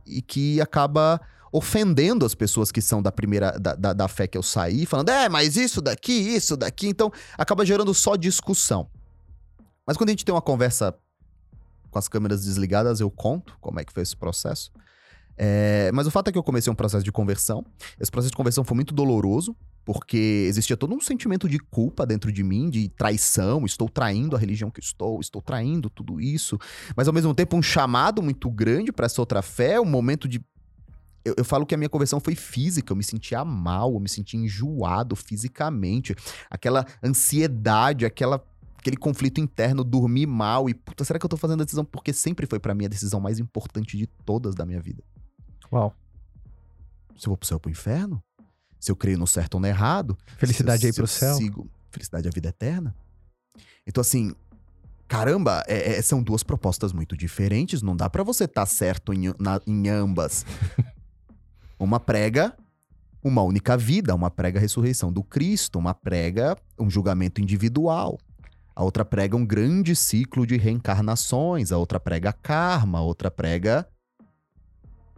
E que acaba ofendendo as pessoas que são da primeira, da, da, da fé que eu saí, falando, é, mas isso daqui, isso daqui. Então, acaba gerando só discussão. Mas quando a gente tem uma conversa com as câmeras desligadas, eu conto como é que foi esse processo. É, mas o fato é que eu comecei um processo de conversão. Esse processo de conversão foi muito doloroso, porque existia todo um sentimento de culpa dentro de mim, de traição. Estou traindo a religião que estou, estou traindo tudo isso. Mas ao mesmo tempo, um chamado muito grande para essa outra fé, um momento de. Eu, eu falo que a minha conversão foi física, eu me sentia mal, eu me sentia enjoado fisicamente. Aquela ansiedade, aquela. Aquele conflito interno, dormir mal e, puta, será que eu tô fazendo a decisão? Porque sempre foi pra mim a decisão mais importante de todas da minha vida Uau. se eu vou pro céu ou pro inferno? Se eu creio no certo ou no errado? Felicidade se eu, aí pro céu. Sigo felicidade é a vida eterna? Então, assim, caramba, é- é- são duas propostas muito diferentes. Não dá pra você estar certo em, na- em ambas. uma prega uma única vida, uma prega a ressurreição do Cristo, uma prega um julgamento individual. A outra prega um grande ciclo de reencarnações, a outra prega karma, a outra prega.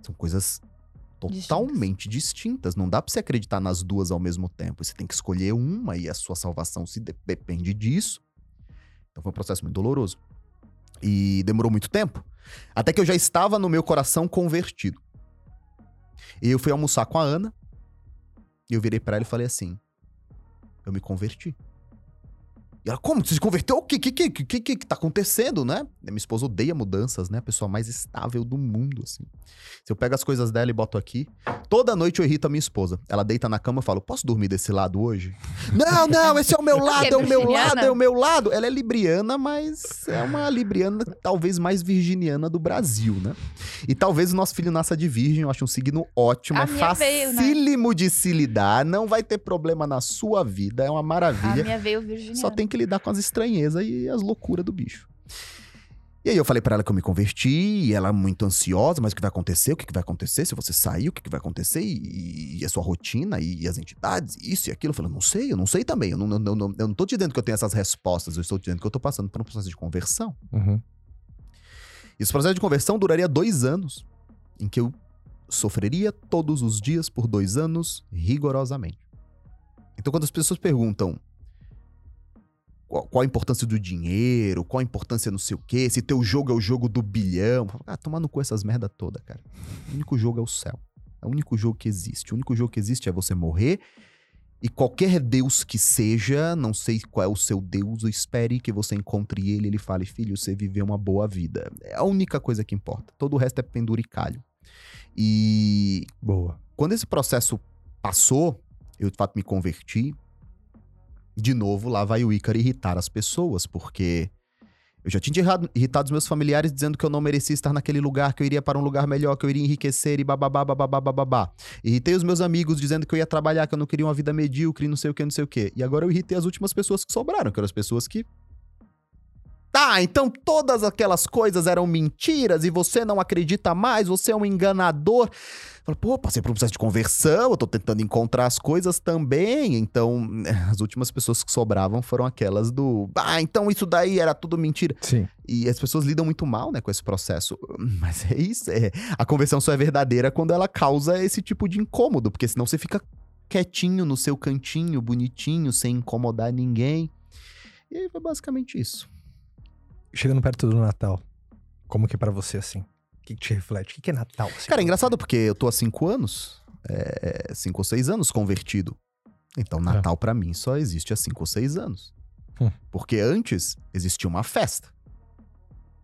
São coisas totalmente distintas. Não dá pra você acreditar nas duas ao mesmo tempo. Você tem que escolher uma e a sua salvação se de- depende disso. Então foi um processo muito doloroso. E demorou muito tempo. Até que eu já estava no meu coração convertido. E eu fui almoçar com a Ana. E eu virei pra ela e falei assim: Eu me converti. E ela, como? Você se converteu? O que que, que, que, que, que tá acontecendo, né? Minha esposa odeia mudanças, né? A pessoa mais estável do mundo, assim. Se eu pego as coisas dela e boto aqui, toda noite eu irrito a minha esposa. Ela deita na cama e fala, posso dormir desse lado hoje? não, não, esse é o meu lado, é o meu lado, é o meu lado. Ela é libriana, mas é uma libriana talvez mais virginiana do Brasil, né? E talvez o nosso filho nasça de virgem, eu acho um signo ótimo, A é minha veio, né? facílimo de se lidar, não vai ter problema na sua vida, é uma A maravilha. minha veio virginiana. Só tem que lidar com as estranhezas e as loucuras do bicho. E aí eu falei pra ela que eu me converti, e ela muito ansiosa, mas o que vai acontecer? O que que vai acontecer? Se você sair, o que que vai acontecer? E, e a sua rotina, e as entidades, isso e aquilo. Eu falei, não sei, eu não sei também. Eu não, eu, não, eu não tô te dizendo que eu tenho essas respostas, eu estou te dizendo que eu tô passando por um processo de conversão. Uhum. Esse processo de conversão duraria dois anos, em que eu sofreria todos os dias por dois anos, rigorosamente. Então, quando as pessoas perguntam qual, qual a importância do dinheiro, qual a importância não sei o quê, se teu jogo é o jogo do bilhão, ah, tomando com essas merda toda, cara. O único jogo é o céu. É o único jogo que existe. O único jogo que existe é você morrer e qualquer Deus que seja, não sei qual é o seu Deus, eu espere que você encontre ele e ele fale, filho, você viveu uma boa vida. É a única coisa que importa. Todo o resto é penduricalho. E Boa. quando esse processo passou, eu de fato me converti. De novo, lá vai o Ícaro irritar as pessoas, porque eu já tinha irritado os meus familiares dizendo que eu não merecia estar naquele lugar, que eu iria para um lugar melhor, que eu iria enriquecer e bababá, bababá, bababá. Irritei os meus amigos dizendo que eu ia trabalhar, que eu não queria uma vida medíocre, não sei o que, não sei o que. E agora eu irritei as últimas pessoas que sobraram, que eram as pessoas que. Tá, então todas aquelas coisas eram mentiras e você não acredita mais, você é um enganador. Fala, pô, passei por um processo de conversão, eu tô tentando encontrar as coisas também. Então, as últimas pessoas que sobravam foram aquelas do. Ah, então isso daí era tudo mentira. Sim. E as pessoas lidam muito mal, né, com esse processo. Mas é isso. É... A conversão só é verdadeira quando ela causa esse tipo de incômodo, porque senão você fica quietinho no seu cantinho, bonitinho, sem incomodar ninguém. E aí foi basicamente isso. Chegando perto do Natal, como que é pra você, assim? O que, que te reflete? O que, que é Natal? assim, Cara, é engraçado porque eu tô há cinco anos, é, cinco ou seis anos convertido. Então, Natal pra mim só existe há cinco ou seis anos. Hum. Porque antes existia uma festa,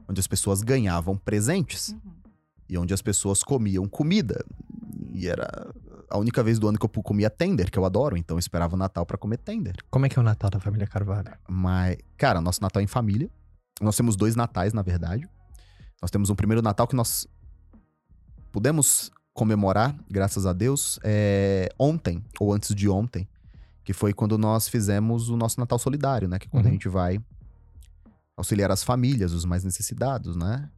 onde as pessoas ganhavam presentes Uhum. e onde as pessoas comiam comida. E era a única vez do ano que eu comia tender, que eu adoro, então eu esperava o Natal pra comer tender. Como é que é o Natal da família Carvalho? Mas, cara, nosso Natal é em família. Nós temos dois natais, na verdade. Nós temos um primeiro Natal que nós pudemos comemorar, graças a Deus, é, ontem, ou antes de ontem, que foi quando nós fizemos o nosso Natal Solidário, né? Que é quando Uhum. a gente vai auxiliar as famílias, os mais necessitados, né?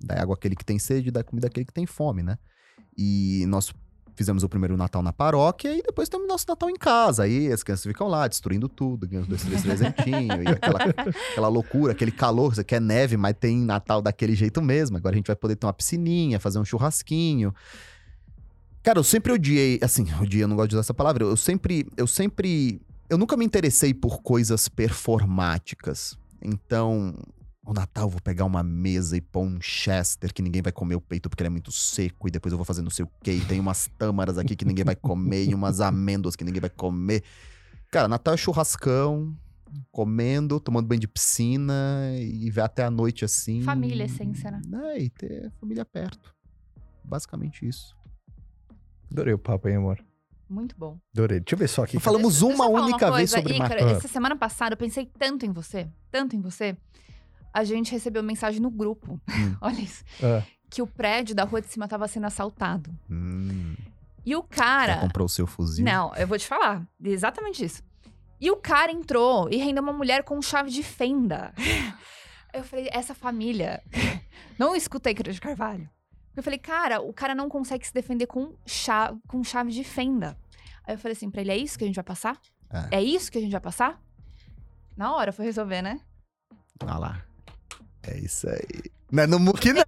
Dá água àquele que tem sede, dá comida àquele que tem fome, né? E nós fizemos o primeiro Natal na paróquia e depois temos nosso Natal em casa. Aí as crianças ficam lá destruindo tudo, ganham os dois, três presentinhos, e aquela, aquela loucura, aquele calor. Você quer neve, mas tem Natal daquele jeito mesmo. Agora a gente vai poder ter uma piscininha, fazer um churrasquinho. Cara, eu sempre odiei, assim, odiei, eu não gosto de usar essa palavra. Eu sempre, eu sempre, eu nunca me interessei por coisas performáticas. Então, o Natal eu vou pegar uma mesa e pôr um Chester que ninguém vai comer o peito porque ele é muito seco e depois eu vou fazer não sei o quê. E tem umas tâmaras aqui que ninguém vai comer e umas amêndoas que ninguém vai comer. Cara, Natal é churrascão, comendo, tomando banho de piscina e vai até a noite assim. Família, essência, né? É, e ter família perto. Basicamente isso. Adorei o papo, hein, amor? Muito bom. Adorei. Deixa eu ver só aqui. Falamos uma única vez coisa, sobre Ícaro, Natal. Essa semana passada eu pensei tanto em você, tanto em você. A gente recebeu mensagem no grupo. Hum. Olha isso. Ah, Que o prédio da rua de cima tava sendo assaltado. Hum, E o já cara. comprou o seu fuzil? Não, eu vou te falar. Exatamente isso. E o cara entrou e rendeu uma mulher com chave de fenda. Eu falei, essa família. Não escutei Cris de Carvalho. Eu falei, cara, o cara não consegue se defender com chave, com chave de fenda. Aí eu falei assim pra ele: é isso que a gente vai passar? É. É isso que a gente vai passar? Na hora foi resolver, né? Olha lá. É isso aí. Não é no muque, não.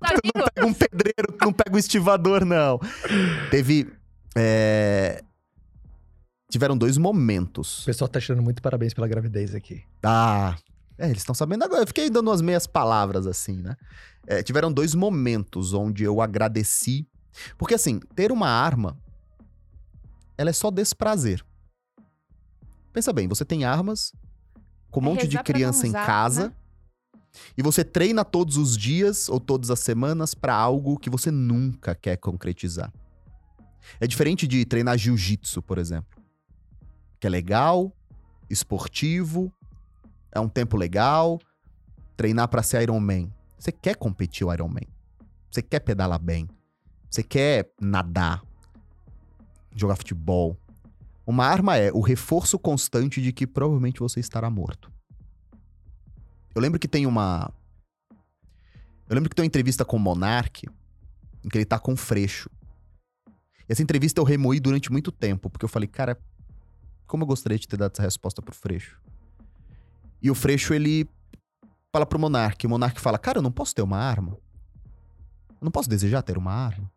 Tá Tu não pega um pedreiro, tu não pega um estivador, não. Teve. é, Tiveram dois o momentos. pessoal tá tirando muito parabéns pela gravidez aqui. Ah. É, eles estão sabendo agora. Eu fiquei dando umas meias palavras assim, né? É, tiveram dois momentos onde eu agradeci. Porque, assim, ter uma arma. Ela é só desprazer. Pensa bem, você tem armas com um É monte de criança em usar, casa. né? E você treina todos os dias ou todas as semanas pra algo que você nunca quer concretizar. É diferente de treinar jiu-jitsu, por exemplo. Que é legal, esportivo, é um tempo legal, treinar pra ser Iron Man. Você quer competir o Iron Man. Você quer pedalar bem. Você quer nadar, jogar futebol. Uma arma é o reforço constante de que provavelmente você estará morto. Eu lembro que tem uma. Eu lembro que tem uma entrevista com o Monark, em que ele tá com Freixo. E essa entrevista eu remoí durante muito tempo, porque eu falei, cara, como eu gostaria de ter dado essa resposta pro Freixo. E o Freixo, ele fala pro Monark, e o Monark fala, cara, eu não posso ter uma arma. Eu não posso desejar ter uma arma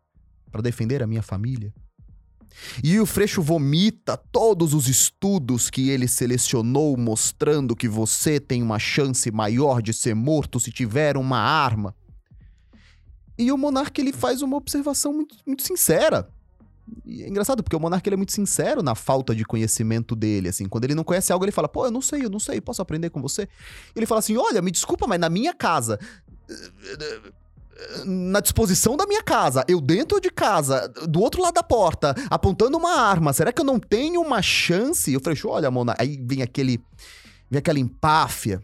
para defender a minha família. E o Freixo vomita todos os estudos que ele selecionou, mostrando que você tem uma chance maior de ser morto se tiver uma arma. E o Monarca ele faz uma observação muito, muito sincera. E é engraçado, porque o Monarca ele é muito sincero na falta de conhecimento dele. Assim, quando ele não conhece algo, ele fala: pô, eu não sei, eu não sei, posso aprender com você? Ele fala assim: olha, me desculpa, mas na minha casa na disposição da minha casa, eu dentro de casa, do outro lado da porta, apontando uma arma, será que eu não tenho uma chance? Eu falei, olha, Monark, aí vem aquele, vem aquela empáfia.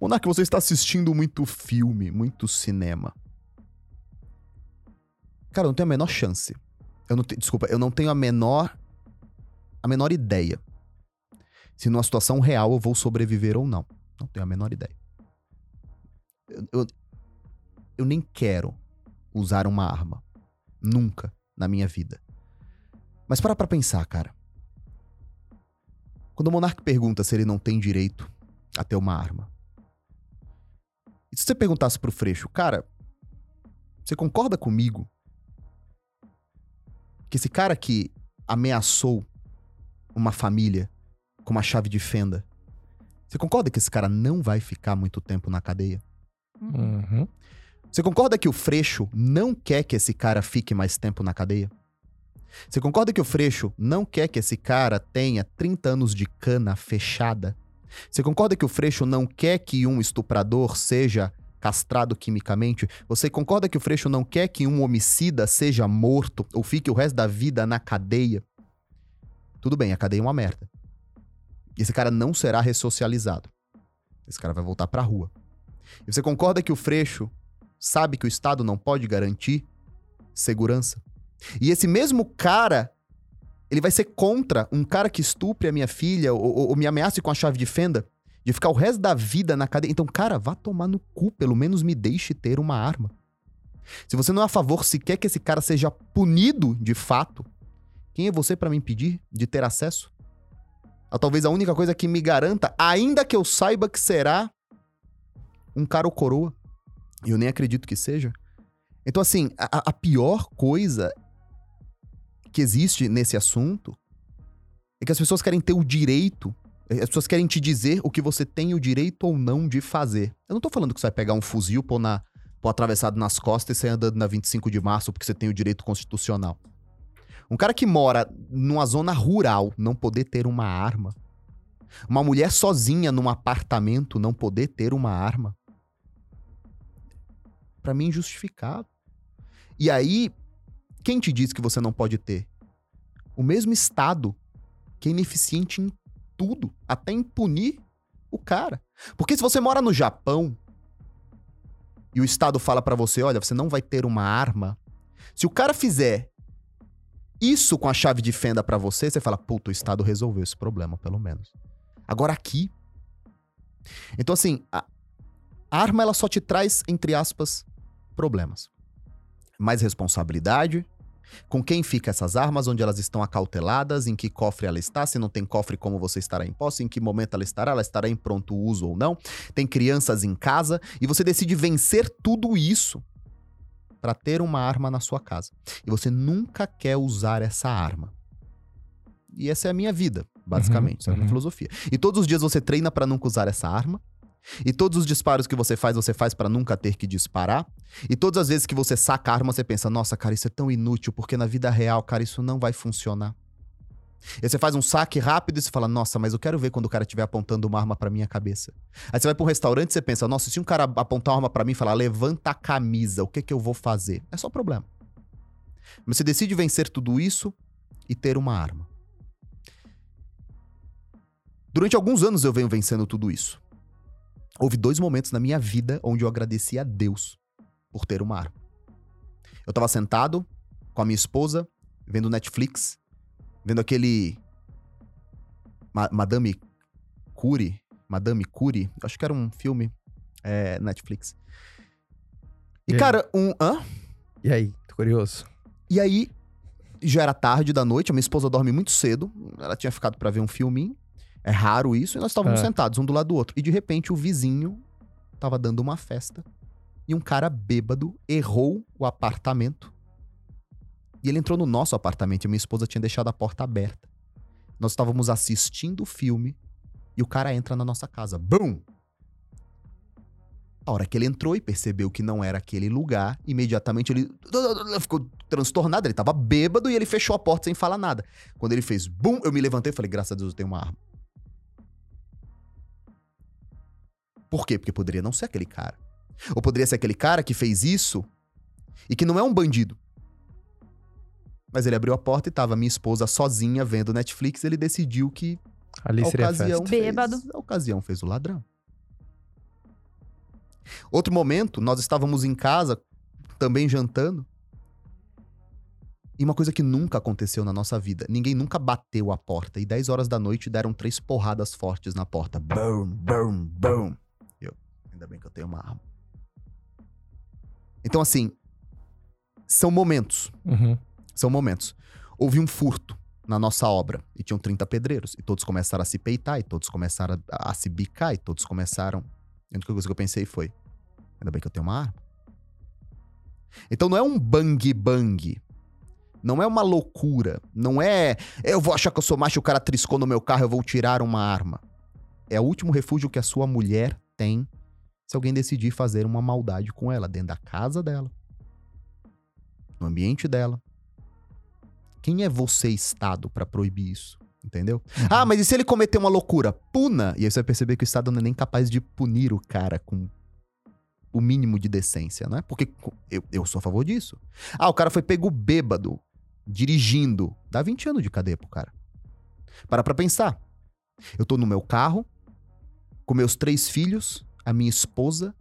Monark, você está assistindo muito filme, muito cinema. Cara, eu não tenho a menor chance. Eu não te, desculpa, eu não tenho a menor, a menor ideia se numa situação real eu vou sobreviver ou não. Não tenho a menor ideia. Eu, eu nem quero usar uma arma. Nunca na minha vida. Mas para pra pensar, cara. Quando o monarca pergunta se ele não tem direito a ter uma arma. E se você perguntasse pro Freixo, cara, você concorda comigo que esse cara que ameaçou uma família com uma chave de fenda, você concorda que esse cara não vai ficar muito tempo na cadeia? Uhum. Você concorda que o Freixo não quer que esse cara fique mais tempo na cadeia? Você concorda que o Freixo não quer que esse cara tenha 30 anos de cana fechada? Você concorda que o Freixo não quer que um estuprador seja castrado quimicamente? Você concorda que o Freixo não quer que um homicida seja morto ou fique o resto da vida na cadeia? Tudo bem, a cadeia é uma merda. Esse cara não será ressocializado. Esse cara vai voltar pra rua. E você concorda que o Freixo sabe que o Estado não pode garantir segurança? E esse mesmo cara, ele vai ser contra um cara que estupre a minha filha ou, ou, ou me ameace com a chave de fenda? De ficar o resto da vida na cadeia. Então, cara, vá tomar no cu, pelo menos me deixe ter uma arma. Se você não é a favor sequer que esse cara seja punido de fato, quem é você para me impedir de ter acesso? A talvez a única coisa que me garanta, ainda que eu saiba que será um cara ou coroa. E eu nem acredito que seja. Então, assim, a, a pior coisa que existe nesse assunto é que as pessoas querem ter o direito, as pessoas querem te dizer o que você tem o direito ou não de fazer. Eu não tô falando que você vai pegar um fuzil, pôr, na, pôr atravessado nas costas e sair andando na 25 de março porque você tem o direito constitucional. Um cara que mora numa zona rural não poder ter uma arma. Uma mulher sozinha num apartamento não poder ter uma arma. Para mim, injustificável. E aí, quem te diz que você não pode ter? O mesmo Estado que é ineficiente em tudo, até em punir o cara. Porque se você mora no Japão e o Estado fala para você, olha, você não vai ter uma arma, se o cara fizer isso com a chave de fenda para você, você fala, puta, o Estado resolveu esse problema, pelo menos. Agora aqui. Então, assim, a arma ela só te traz, entre aspas, problemas. Mais responsabilidade. Com quem fica essas armas, onde elas estão acauteladas, em que cofre ela está, se não tem cofre, como você estará em posse, em que momento ela estará, ela estará em pronto uso ou não. Tem crianças em casa e você decide vencer tudo isso para ter uma arma na sua casa. E você nunca quer usar essa arma. E essa é a minha vida, basicamente, essa é a minha uhum. filosofia. E todos os dias você treina para nunca usar essa arma. E todos os disparos que você faz, você faz para nunca ter que disparar. E todas as vezes que você saca arma, você pensa: nossa, cara, isso é tão inútil, porque na vida real, cara, isso não vai funcionar. E você faz um saque rápido e você fala, nossa, mas eu quero ver quando o cara estiver apontando uma arma pra minha cabeça. Aí você vai pra um restaurante e você pensa, nossa, se um cara apontar uma arma pra mim e falar, levanta a camisa, o que que eu vou fazer? É só problema. Mas você decide vencer tudo isso e ter uma arma. Durante alguns anos eu venho vencendo tudo isso. Houve dois momentos na minha vida onde eu agradeci a Deus por ter uma arma. Eu tava sentado com a minha esposa, vendo Netflix, vendo aquele. Ma Madame Curie. Madame Curie. Acho que era um filme. É, Netflix. E, E aí? cara, um. Hã? E aí? Tô curioso. E aí, já era tarde da noite, a minha esposa dorme muito cedo. Ela tinha ficado pra ver um filminho. É raro isso, e nós estávamos É. sentados um do lado do outro. E de repente o vizinho tava dando uma festa. E um cara bêbado errou o apartamento. E ele entrou no nosso apartamento e minha esposa tinha deixado a porta aberta. Nós estávamos assistindo o filme e o cara entra na nossa casa. Bum! A hora que ele entrou e percebeu que não era aquele lugar, imediatamente ele ficou transtornado. Ele tava bêbado e ele fechou a porta sem falar nada. Quando ele fez bum, eu me levantei e falei: graças a Deus eu tenho uma arma. Por quê? Porque poderia não ser aquele cara. Ou poderia ser aquele cara que fez isso e que não é um bandido. Mas ele abriu a porta e tava minha esposa sozinha vendo Netflix. Ele decidiu que Ali a seria a ocasião festa. fez, Bêbado. a ocasião fez o ladrão. Outro momento, nós estávamos em casa, também jantando. E uma coisa que nunca aconteceu na nossa vida. Ninguém nunca bateu a porta. E 10 horas da noite deram três porradas fortes na porta. Boom, boom, boom. Ainda bem que eu tenho uma arma. Então, assim, são momentos. Uhum. São momentos. Houve um furto na nossa obra e tinham 30 pedreiros. E todos começaram a se peitar, e todos começaram a, a se bicar, e todos começaram. A única coisa que eu pensei foi: ainda bem que eu tenho uma arma. Então não é um bang bang. Não é uma loucura. Não é. Eu vou achar que eu sou macho, o cara triscou no meu carro, eu vou tirar uma arma. É o último refúgio que a sua mulher tem se alguém decidir fazer uma maldade com ela dentro da casa dela, no ambiente dela. Quem é você, Estado, pra proibir isso? Entendeu? Ah, mas e se ele cometer uma loucura? Puna! E aí você vai perceber que o Estado não é nem capaz de punir o cara com o mínimo de decência, né? Porque eu, eu sou a favor disso. Ah, o cara foi pego bêbado, dirigindo. Dá 20 anos de cadeia pro cara. Para pra pensar. Eu tô no meu carro, com meus três filhos, a minha esposa,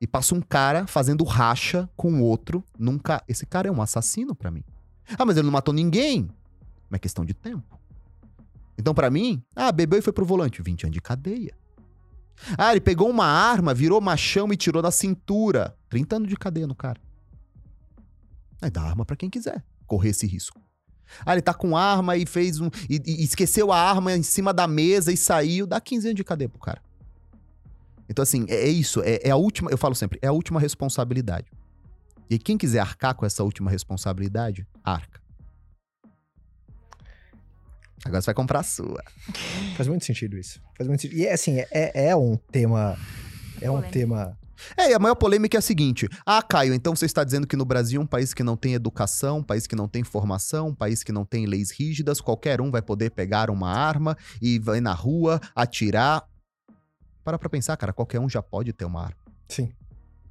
e passa um cara fazendo racha com outro. Nunca. Esse cara é um assassino pra mim. Ah, mas ele não matou ninguém. É questão de tempo. Então, pra mim, ah, bebeu e foi pro volante. 20 anos de cadeia. Ah, ele pegou uma arma, virou machão e tirou da cintura. 30 anos de cadeia no cara. Aí dá arma pra quem quiser correr esse risco. Ah, ele tá com arma e fez um. E, e esqueceu a arma em cima da mesa e saiu. Dá 15 anos de cadeia pro cara. Então, assim, é, é isso. É, é a última. Eu falo sempre, é a última responsabilidade. E quem quiser arcar com essa última responsabilidade, arca. Agora você vai comprar a sua. Faz muito sentido isso. Faz muito sentido. E é assim, é, é um tema. É um tema. É, e a maior polêmica é a seguinte: ah, Caio, então você está dizendo que no Brasil é um país que não tem educação, um país que não tem formação, um país que não tem leis rígidas, qualquer um vai poder pegar uma arma e vai na rua atirar. Para pra pensar, cara, qualquer um já pode ter uma arma. Sim.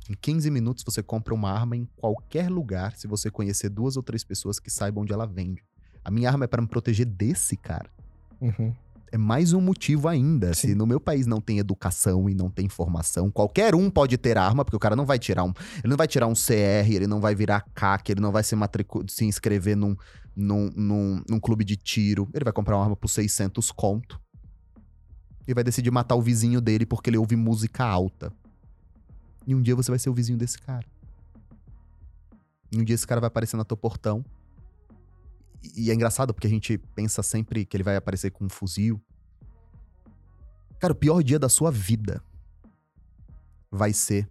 Em 15 minutos você compra uma arma em qualquer lugar se você conhecer duas ou três pessoas que saibam onde ela vende. A minha arma é para me proteger desse cara. Uhum. É mais um motivo ainda. Sim. Se no meu país não tem educação e não tem formação, qualquer um pode ter arma, porque o cara não vai tirar um. Ele não vai tirar um CR, ele não vai virar CAC, ele não vai se, matricu- se inscrever num, num, num, num clube de tiro. Ele vai comprar uma arma por 600 conto. E vai decidir matar o vizinho dele porque ele ouve música alta. E um dia você vai ser o vizinho desse cara. E um dia esse cara vai aparecer no teu portão. E é engraçado porque a gente pensa sempre que ele vai aparecer com um fuzil. Cara, o pior dia da sua vida vai ser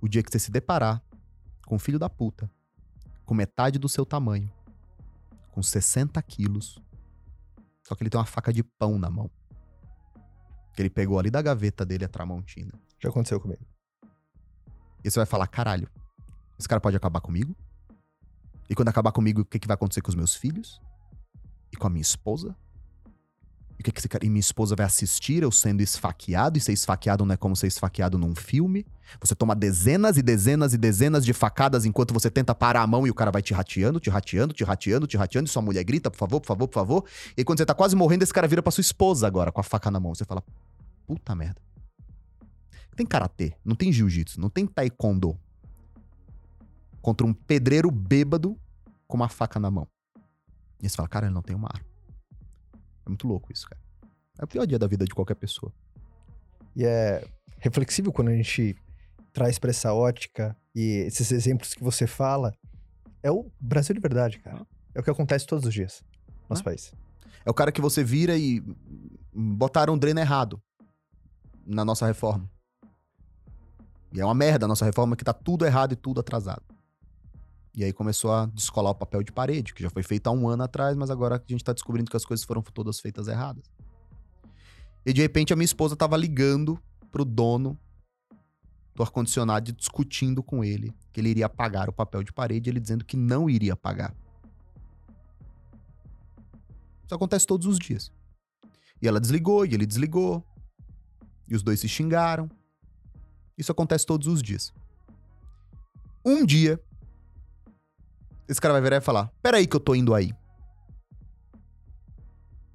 o dia que você se deparar com um filho da puta, com metade do seu tamanho, com 60 quilos, só que ele tem uma faca de pão na mão. Que ele pegou ali da gaveta dele a Tramontina. Já aconteceu comigo. E você vai falar, caralho, esse cara pode acabar comigo? E quando acabar comigo, o que, que vai acontecer com os meus filhos? E com a minha esposa? E, o que que esse cara- e minha esposa vai assistir eu sendo esfaqueado? E ser esfaqueado não é como ser esfaqueado num filme? Você toma dezenas e dezenas e dezenas de facadas enquanto você tenta parar a mão e o cara vai te rateando, te rateando, te rateando, te rateando, e sua mulher grita, por favor, por favor, por favor. E quando você tá quase morrendo, esse cara vira pra sua esposa agora, com a faca na mão. Você fala, puta merda. Tem karatê, não tem jiu-jitsu, não tem taekwondo. Contra um pedreiro bêbado com uma faca na mão. E você fala, cara, ele não tem uma arma. É muito louco isso, cara. É o pior dia da vida de qualquer pessoa. E é reflexível quando a gente traz pra essa ótica e esses exemplos que você fala. É o Brasil de verdade, cara. É o que acontece todos os dias no nosso Ah. país. É o cara que você vira e botaram um dreno errado na nossa reforma. E é uma merda a nossa reforma que tá tudo errado e tudo atrasado. E aí começou a descolar o papel de parede, que já foi feito há um ano atrás, mas agora a gente tá descobrindo que as coisas foram todas feitas erradas. E de repente a minha esposa tava ligando pro dono do ar-condicionado discutindo com ele que ele iria pagar o papel de parede, ele dizendo que não iria pagar. Isso acontece todos os dias. E ela desligou, e ele desligou. E os dois se xingaram. Isso acontece todos os dias. Um dia, esse cara vai virar e falar: Peraí, que eu tô indo aí.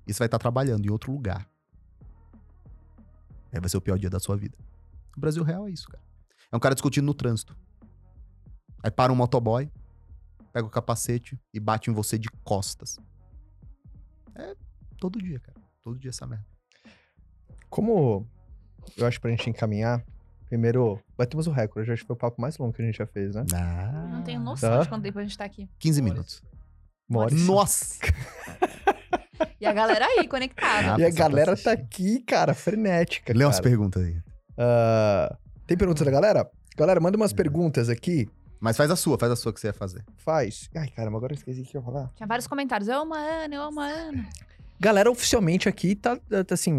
E você vai estar trabalhando em outro lugar. Aí vai ser o pior dia da sua vida. O Brasil real é isso, cara. É um cara discutindo no trânsito. Aí para um motoboy, pega o capacete e bate em você de costas. É todo dia, cara. Todo dia essa merda. Como eu acho pra gente encaminhar, primeiro, batemos o recorde. Acho que foi o papo mais longo que a gente já fez, né? Ah, Não tenho noção Tá. de quanto tempo a gente tá aqui. 15 minutos. Nossa! E a galera aí, conectada. Ah, E a tá galera tá aqui, cara, frenética. Lê umas perguntas aí. Ah, tem perguntas da galera? Galera, manda umas perguntas aqui. Mas faz a sua, faz a sua que você ia fazer. Faz. Ai, caramba, agora eu esqueci o que eu ia falar. Tinha vários comentários. Eu amo a Ana, eu amo a Ana. Galera, oficialmente aqui tá, tá assim,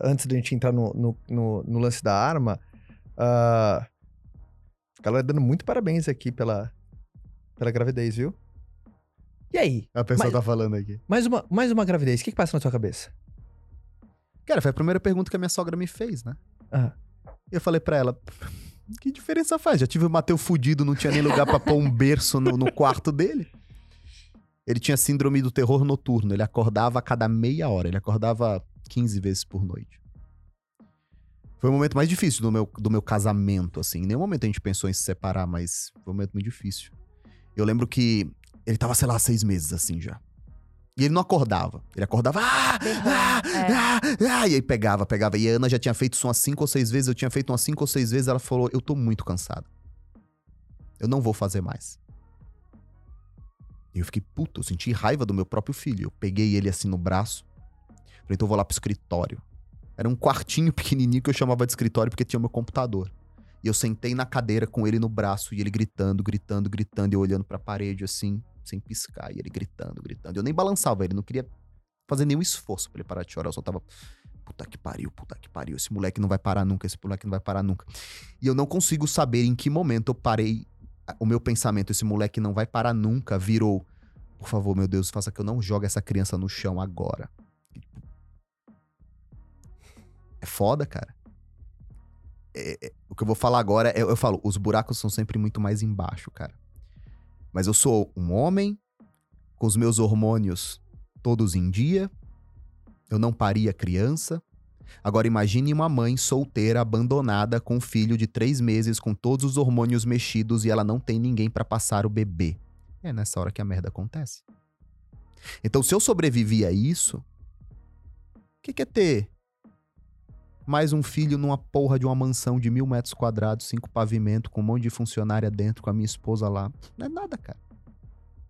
antes da gente entrar no, no, no- no lance da arma, ah, galera dando muito parabéns aqui pela, pela gravidez, viu? E aí? A pessoa Mas- tá falando aqui. Mais uma, mais uma gravidez, o que, que passa na sua cabeça? Cara, foi a primeira pergunta que a minha sogra me fez, né? Ah. E eu falei pra ela, que diferença faz? Já tive o Mateu fudido, não tinha nem lugar pra pôr um berço no, no quarto dele. Ele tinha síndrome do terror noturno, ele acordava a cada meia hora, ele acordava 15 vezes por noite. Foi o momento mais difícil do meu, do meu casamento, assim. Em nenhum momento a gente pensou em se separar, mas foi um momento muito difícil. Eu lembro que ele tava, sei lá, seis meses, assim, já. E ele não acordava. Ele acordava. Ah, ah, É. ah, ah, e aí pegava, pegava. E a Ana já tinha feito isso umas cinco ou seis vezes. Eu tinha feito umas cinco ou seis vezes. Ela falou: Eu tô muito cansada. Eu não vou fazer mais. E eu fiquei puto. Eu senti raiva do meu próprio filho. Eu peguei ele assim no braço. Falei: Então eu vou lá pro escritório. Era um quartinho pequenininho que eu chamava de escritório porque tinha meu computador. E eu sentei na cadeira com ele no braço e ele gritando, gritando, gritando. E eu olhando pra parede assim, sem piscar. E ele gritando, gritando. Eu nem balançava ele, não queria fazer nenhum esforço pra ele parar de chorar. Eu só tava. Puta que pariu, puta que pariu. Esse moleque não vai parar nunca, esse moleque não vai parar nunca. E eu não consigo saber em que momento eu parei. O meu pensamento, esse moleque não vai parar nunca, virou. Por favor, meu Deus, faça que eu não jogue essa criança no chão agora. É foda, cara. É- é- o que eu vou falar agora é, eu falo, os buracos são sempre muito mais embaixo, cara. Mas eu sou um homem com os meus hormônios todos em dia. Eu não paria criança. Agora imagine uma mãe solteira, abandonada, com um filho de três meses, com todos os hormônios mexidos e ela não tem ninguém pra passar o bebê. É nessa hora que a merda acontece. Então, se eu sobrevivi a isso, o que, que é ter mais um filho numa porra de uma mansão de mil metros quadrados, cinco pavimentos, com um monte de funcionária dentro, com a minha esposa lá? Não é nada, cara.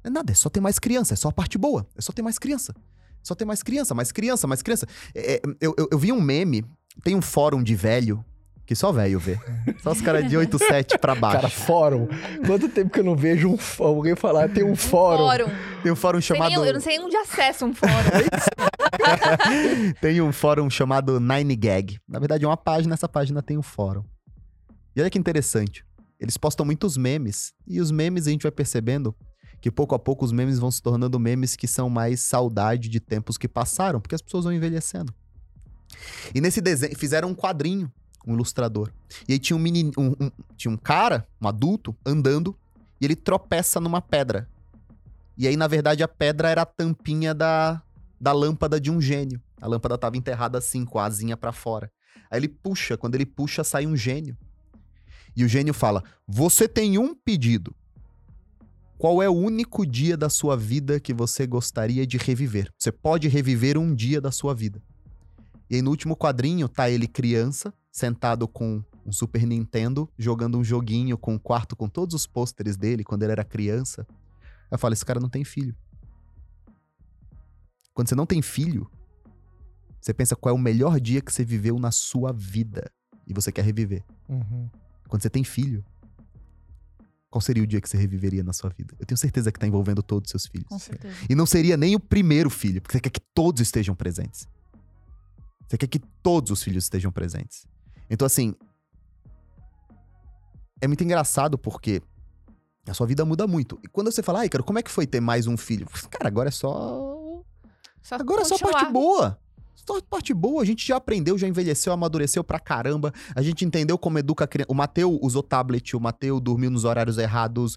Não é nada, é só ter mais criança, é só a parte boa, é só ter mais criança. Só ter mais criança, mais criança, mais criança. É, é, eu, eu, eu vi um meme, tem um fórum de velho, que só velho vê. Só os caras de 8, 7 pra baixo. Cara, fórum. Quanto tempo que eu não vejo um, alguém falar tem um fórum? Fórum. Tem um fórum chamado. nem- eu não sei onde acesso um fórum. tem um fórum chamado Nine Gag. Na verdade, é uma página, essa página tem um fórum. E olha que interessante. Eles postam muitos memes. E os memes a gente vai percebendo que pouco a pouco os memes vão se tornando memes que são mais saudade de tempos que passaram, porque as pessoas vão envelhecendo. E nesse desenho, fizeram um quadrinho, um ilustrador. E aí tinha um menino, um, um- tinha um cara, um adulto, andando, e ele tropeça numa pedra. E aí, na verdade, a pedra era a tampinha da, da lâmpada de um gênio. A lâmpada tava enterrada assim, com a asinha pra fora. Aí ele puxa, quando ele puxa, sai um gênio. E o gênio fala: Você tem um pedido. Qual é o único dia da sua vida que você gostaria de reviver? Você pode reviver um dia da sua vida. E aí no último quadrinho tá ele criança, sentado com um Super Nintendo, jogando um joguinho com um quarto com todos os pôsteres dele quando ele era criança. Eu falo, esse cara não tem filho. Quando você não tem filho, você pensa qual é o melhor dia que você viveu na sua vida e você quer reviver. Uhum. Quando você tem filho, qual seria o dia que você reviveria na sua vida? Eu tenho certeza que tá envolvendo todos os seus filhos. Com certeza. E não seria nem o primeiro filho, porque você quer que todos estejam presentes. Você quer que todos os filhos estejam presentes. Então, assim. É muito engraçado porque a sua vida muda muito. E quando você fala, ai, cara, como é que foi ter mais um filho? Cara, agora é só. Só Agora é só continuar. parte boa. Só parte boa. A gente já aprendeu, já envelheceu, amadureceu pra caramba. A gente entendeu como educa a criança. O Mateu usou tablet, o Mateu dormiu nos horários errados.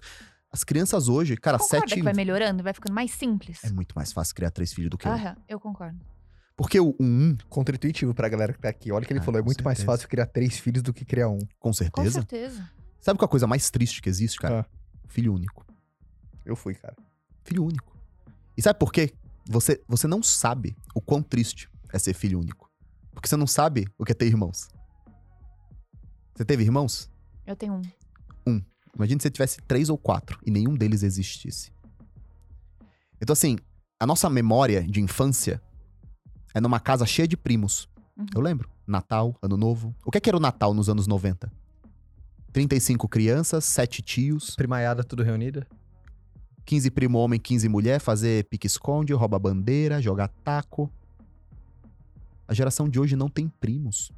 As crianças hoje, cara, Concorda sete. que vai melhorando, vai ficando mais simples? É muito mais fácil criar três filhos do que. Aham, eu concordo. Porque o um, Contra-intuitivo pra galera que tá aqui. Olha o que ele Ah, falou. É muito mais certeza. fácil criar três filhos do que criar um. com Com certeza. certeza. Sabe qual é a coisa mais triste que existe, cara? Ah. Filho único. Eu fui, cara. Filho único. E sabe por quê? Você, você não sabe o quão triste é ser filho único. Porque você não sabe o que é ter irmãos. Você teve irmãos? Eu tenho um. Imagina se você tivesse três ou quatro e nenhum deles existisse. Então, assim, a nossa memória de infância é numa casa cheia de primos. Uhum. Eu lembro. Natal, Ano Novo. O que, é que era o Natal nos anos 90? 35 crianças, 7 tios, Primaiada tudo reunida. 15 primo homem, 15 mulher, fazer pique-esconde, rouba bandeira, jogar taco. A geração de hoje não tem primos.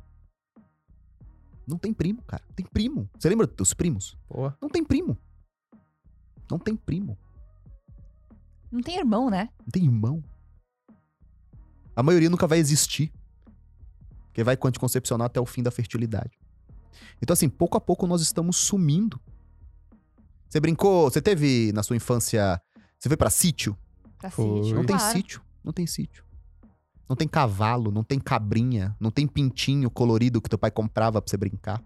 Não tem primo, cara. Tem primo. Você lembra dos primos? Pô. Não tem primo. Não tem primo. Não tem irmão, né? Não tem irmão. A maioria nunca vai existir. Porque vai com anticoncepcional até o fim da fertilidade. Então, assim, pouco a pouco nós estamos sumindo. Você brincou, você teve na sua infância. Você foi pra sítio? Pra sítio. Não tem claro. sítio. Não tem sítio. Não tem cavalo, não tem cabrinha, não tem pintinho colorido que teu pai comprava pra você brincar.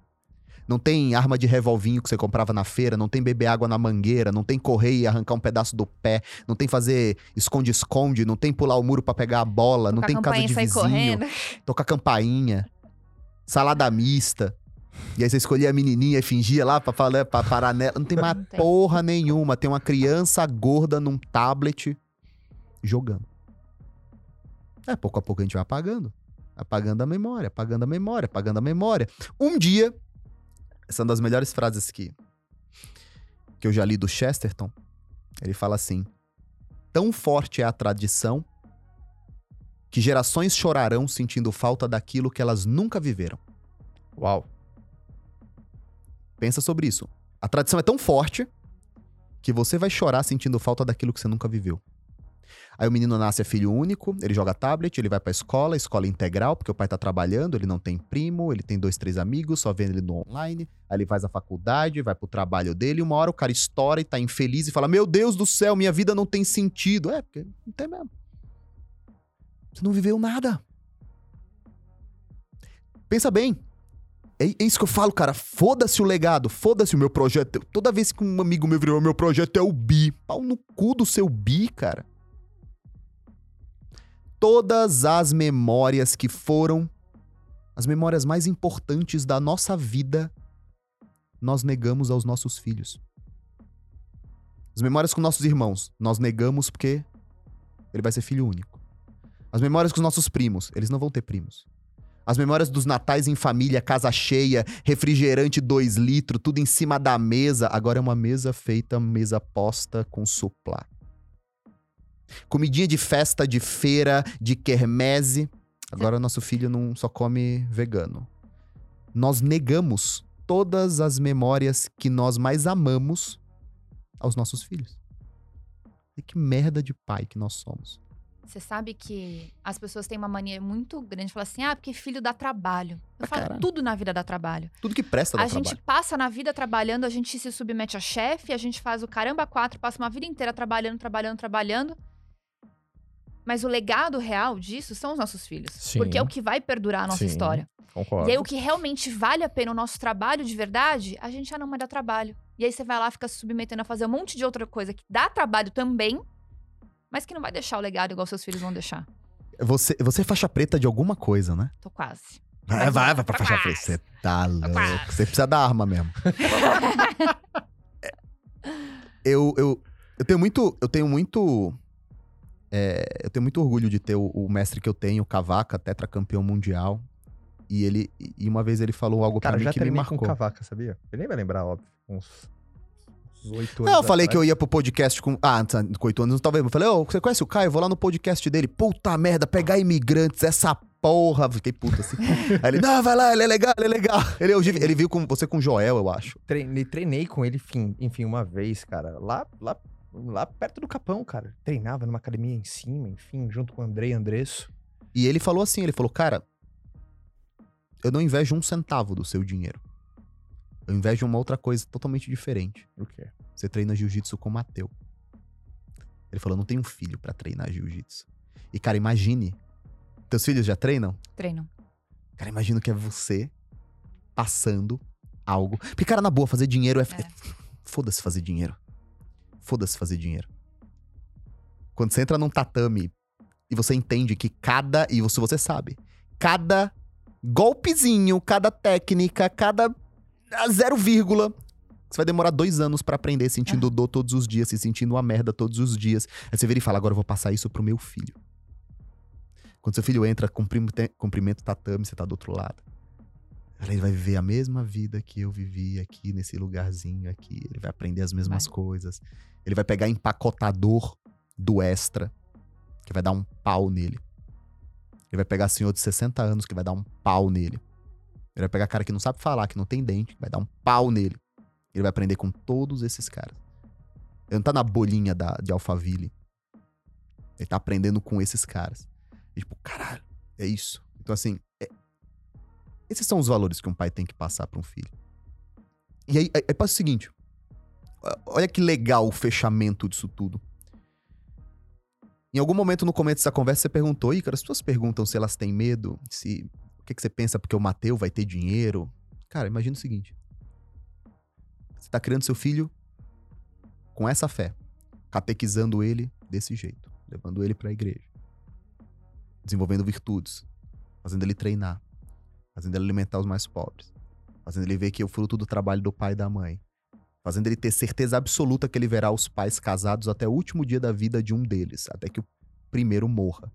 Não tem arma de revolvinho que você comprava na feira, não tem beber água na mangueira, não tem correr e arrancar um pedaço do pé, não tem fazer esconde-esconde, não tem pular o muro pra pegar a bola, não tem casa de vizinho, correndo. tocar campainha, salada mista. E aí você escolhia a menininha e fingia lá pra, falar, pra parar nela. Não tem mais Não tem. porra nenhuma. Tem uma criança gorda num tablet jogando. É, pouco a pouco a gente vai apagando. Apagando a memória, apagando a memória, apagando a memória. Um dia, essa é uma das melhores frases que, que eu já li do Chesterton. Ele fala assim: Tão forte é a tradição que gerações chorarão sentindo falta daquilo que elas nunca viveram. Uau. Pensa sobre isso. A tradição é tão forte que você vai chorar sentindo falta daquilo que você nunca viveu. Aí o menino nasce é filho único, ele joga tablet, ele vai pra escola, escola integral, porque o pai tá trabalhando, ele não tem primo, ele tem dois, três amigos, só vê ele no online. Aí ele faz a faculdade, vai pro trabalho dele, uma hora o cara estoura e tá infeliz e fala: Meu Deus do céu, minha vida não tem sentido. É, porque não tem mesmo. Você não viveu nada. Pensa bem. É, é isso que eu falo, cara. Foda-se o legado, foda-se o meu projeto. Toda vez que um amigo meu virou, meu projeto é o bi. Pau no cu do seu bi, cara. Todas as memórias que foram as memórias mais importantes da nossa vida, nós negamos aos nossos filhos. As memórias com nossos irmãos, nós negamos porque ele vai ser filho único. As memórias com os nossos primos, eles não vão ter primos. As memórias dos natais em família, casa cheia, refrigerante 2 litros, tudo em cima da mesa. Agora é uma mesa feita, mesa posta com suplá. Comidinha de festa, de feira, de quermese. Agora nosso filho não só come vegano. Nós negamos todas as memórias que nós mais amamos aos nossos filhos. E que merda de pai que nós somos. Você sabe que as pessoas têm uma mania muito grande de falar assim: ah, porque filho dá trabalho. Eu Pra falo, caralho. tudo na vida dá trabalho. Tudo que presta dá a gente trabalho. passa na vida trabalhando, a gente se submete a chefe, a gente faz o caramba quatro, passa uma vida inteira trabalhando, trabalhando, trabalhando. Mas o legado real disso são os nossos filhos. Sim. Porque é o que vai perdurar a nossa Sim. história. Concordo. E aí, o que realmente vale a pena o nosso trabalho de verdade, a gente já não vai dar trabalho. E aí você vai lá, fica se submetendo a fazer um monte de outra coisa que dá trabalho também, mas que não vai deixar o legado igual seus filhos vão deixar. Você, você é faixa preta de alguma coisa, né? Tô quase. Vai, vai, não, vai pra faixa preta. Você tá louco. Você precisa da arma mesmo. eu, eu, eu tenho muito. Eu tenho muito. É, eu tenho muito orgulho de ter o, o mestre que eu tenho, o Cavaca, tetracampeão mundial. E ele. E uma vez ele falou algo Cara, pra mim já que me marcou. com cavaca, sabia? Ele nem vai lembrar, óbvio. Uns, 8 anos Não, eu falei que eu atrás. ia pro podcast com. Ah, antes, com oito anos, talvez. Eu falei, ô, você conhece o Caio? Eu vou lá no podcast dele. Puta merda, pegar imigrantes, essa porra. Fiquei puto assim. Aí ele, não, vai lá, ele é legal, ele é legal. Ele, eu- ele viu com você com o Joel, eu acho. Treinei, treinei com ele, enfim, enfim, uma vez, cara. Lá, lá, lá perto do Capão, cara. Treinava numa academia em cima, enfim, junto com o Andrei Andresso. E ele falou assim: ele falou, cara, eu não invejo um centavo do seu dinheiro. Eu invejo uma outra coisa totalmente diferente. O quê? Você treina jiu-jitsu com o Mateu. Ele falou: não tenho um filho pra treinar jiu-jitsu. E, cara, imagine. Teus filhos já treinam? Treino. Cara, imagina que é você passando algo. Porque, cara, na boa, fazer dinheiro é. É. Foda-se fazer dinheiro. Foda-se fazer dinheiro. Quando você entra num tatame e você entende que cada. E isso você sabe. Cada golpezinho, cada técnica, cada ah, zero vírgula. Você vai demorar dois anos pra aprender sentindo dor todos os dias, se sentindo uma merda todos os dias. Aí você vira e fala: agora eu vou passar isso pro meu filho. Quando seu filho entra, cumprimenta, cumprimenta o tatame, você tá do outro lado. Ele vai viver a mesma vida que eu vivi aqui, nesse lugarzinho aqui. Ele vai aprender as mesmas coisas. Ele vai pegar empacotador do extra, que vai dar um pau nele. Ele vai pegar senhor de 60 anos, que vai dar um pau nele. Ele vai pegar cara que não sabe falar, que não tem dente, que vai dar um pau nele. Ele vai aprender com todos esses caras. Ele não tá na bolinha da, de Alphaville. Ele tá aprendendo com esses caras. E, tipo, caralho, é isso. Então, assim, é- esses são os valores que um pai tem que passar pra um filho. E aí, aí, aí passa o seguinte. Olha que legal o fechamento disso tudo. Em algum momento no começo dessa conversa, você perguntou, Ícaro, as pessoas perguntam se elas têm medo, se. O que, que você pensa porque o Mateu vai ter dinheiro? Cara, imagina o seguinte. Você tá criando seu filho com essa fé, catequizando ele desse jeito, levando ele pra igreja, desenvolvendo virtudes, fazendo ele treinar, fazendo ele alimentar os mais pobres, fazendo ele ver que é o fruto do trabalho do pai e da mãe, fazendo ele ter certeza absoluta que ele verá os pais casados até o último dia da vida de um deles, até que o primeiro morra.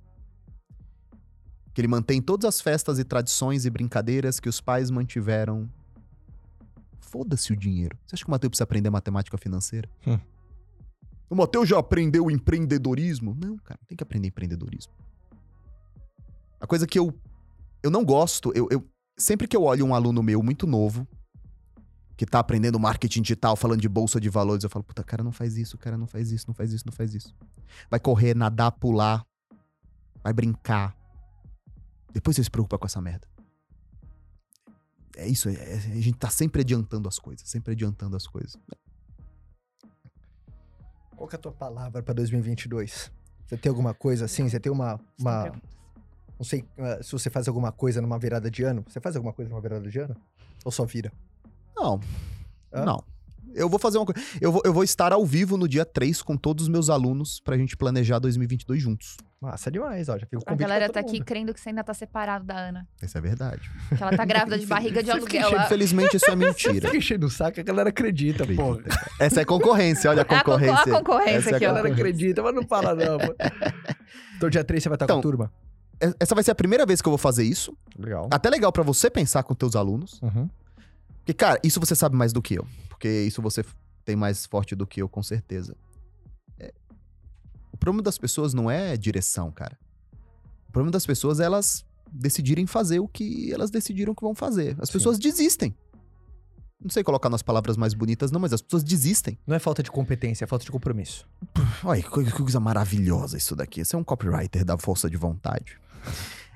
Que ele mantém todas as festas e tradições e brincadeiras que os pais mantiveram. Foda-se o dinheiro. Você acha que o Matheus precisa aprender matemática financeira? Hum. O Matheus já aprendeu empreendedorismo? Não, cara, tem que aprender empreendedorismo. A coisa que eu, eu não gosto, eu, eu sempre que eu olho um aluno meu muito novo, que tá aprendendo marketing digital, falando de bolsa de valores, eu falo, puta, cara, não faz isso, cara, não faz isso, não faz isso, não faz isso. Vai correr, nadar, pular, vai brincar. Depois você se preocupa com essa merda. É isso, é- é- a gente tá sempre adiantando as coisas, sempre adiantando as coisas. Qual que é a tua palavra pra 2022? Você tem alguma coisa assim? Você tem uma. uma não sei ah, se você faz alguma coisa numa virada de ano. Você faz alguma coisa numa virada de ano? Ou só vira? Não. Hã? Não. Eu vou fazer uma coisa. Eu vou, eu vou estar ao vivo no dia 3 com todos os meus alunos pra gente planejar 2022 juntos. Massa demais, ó. Já fica o A convite galera pra tá todo aqui mundo. crendo que você ainda tá separado da Ana. Isso é verdade. Que ela tá grávida de barriga de aluguel. Ela- Infelizmente, isso é mentira. Fica enchendo o saco, a galera acredita, pô. Essa é concorrência, olha a É a con- concorrência. a concorrência Essa é a aqui, A ó. galera acredita, mas não fala não, pô. Então dia 3 você vai estar com Então, a turma? E- Essa vai ser a primeira vez que eu vou fazer isso. Legal. Até legal pra você pensar com teus alunos. Uhum. Porque, cara, isso você sabe mais do que eu. Porque isso você tem mais forte do que eu, com certeza. É, O problema das pessoas não é direção, cara. O problema das pessoas é elas decidirem fazer o que elas decidiram que vão fazer. As Sim. pessoas desistem. Não sei colocar nas palavras mais bonitas, não, mas as pessoas desistem. Não é falta de competência, é falta de compromisso. Olha, que coisa que coisa maravilhosa isso daqui. Você é um copywriter da força de vontade.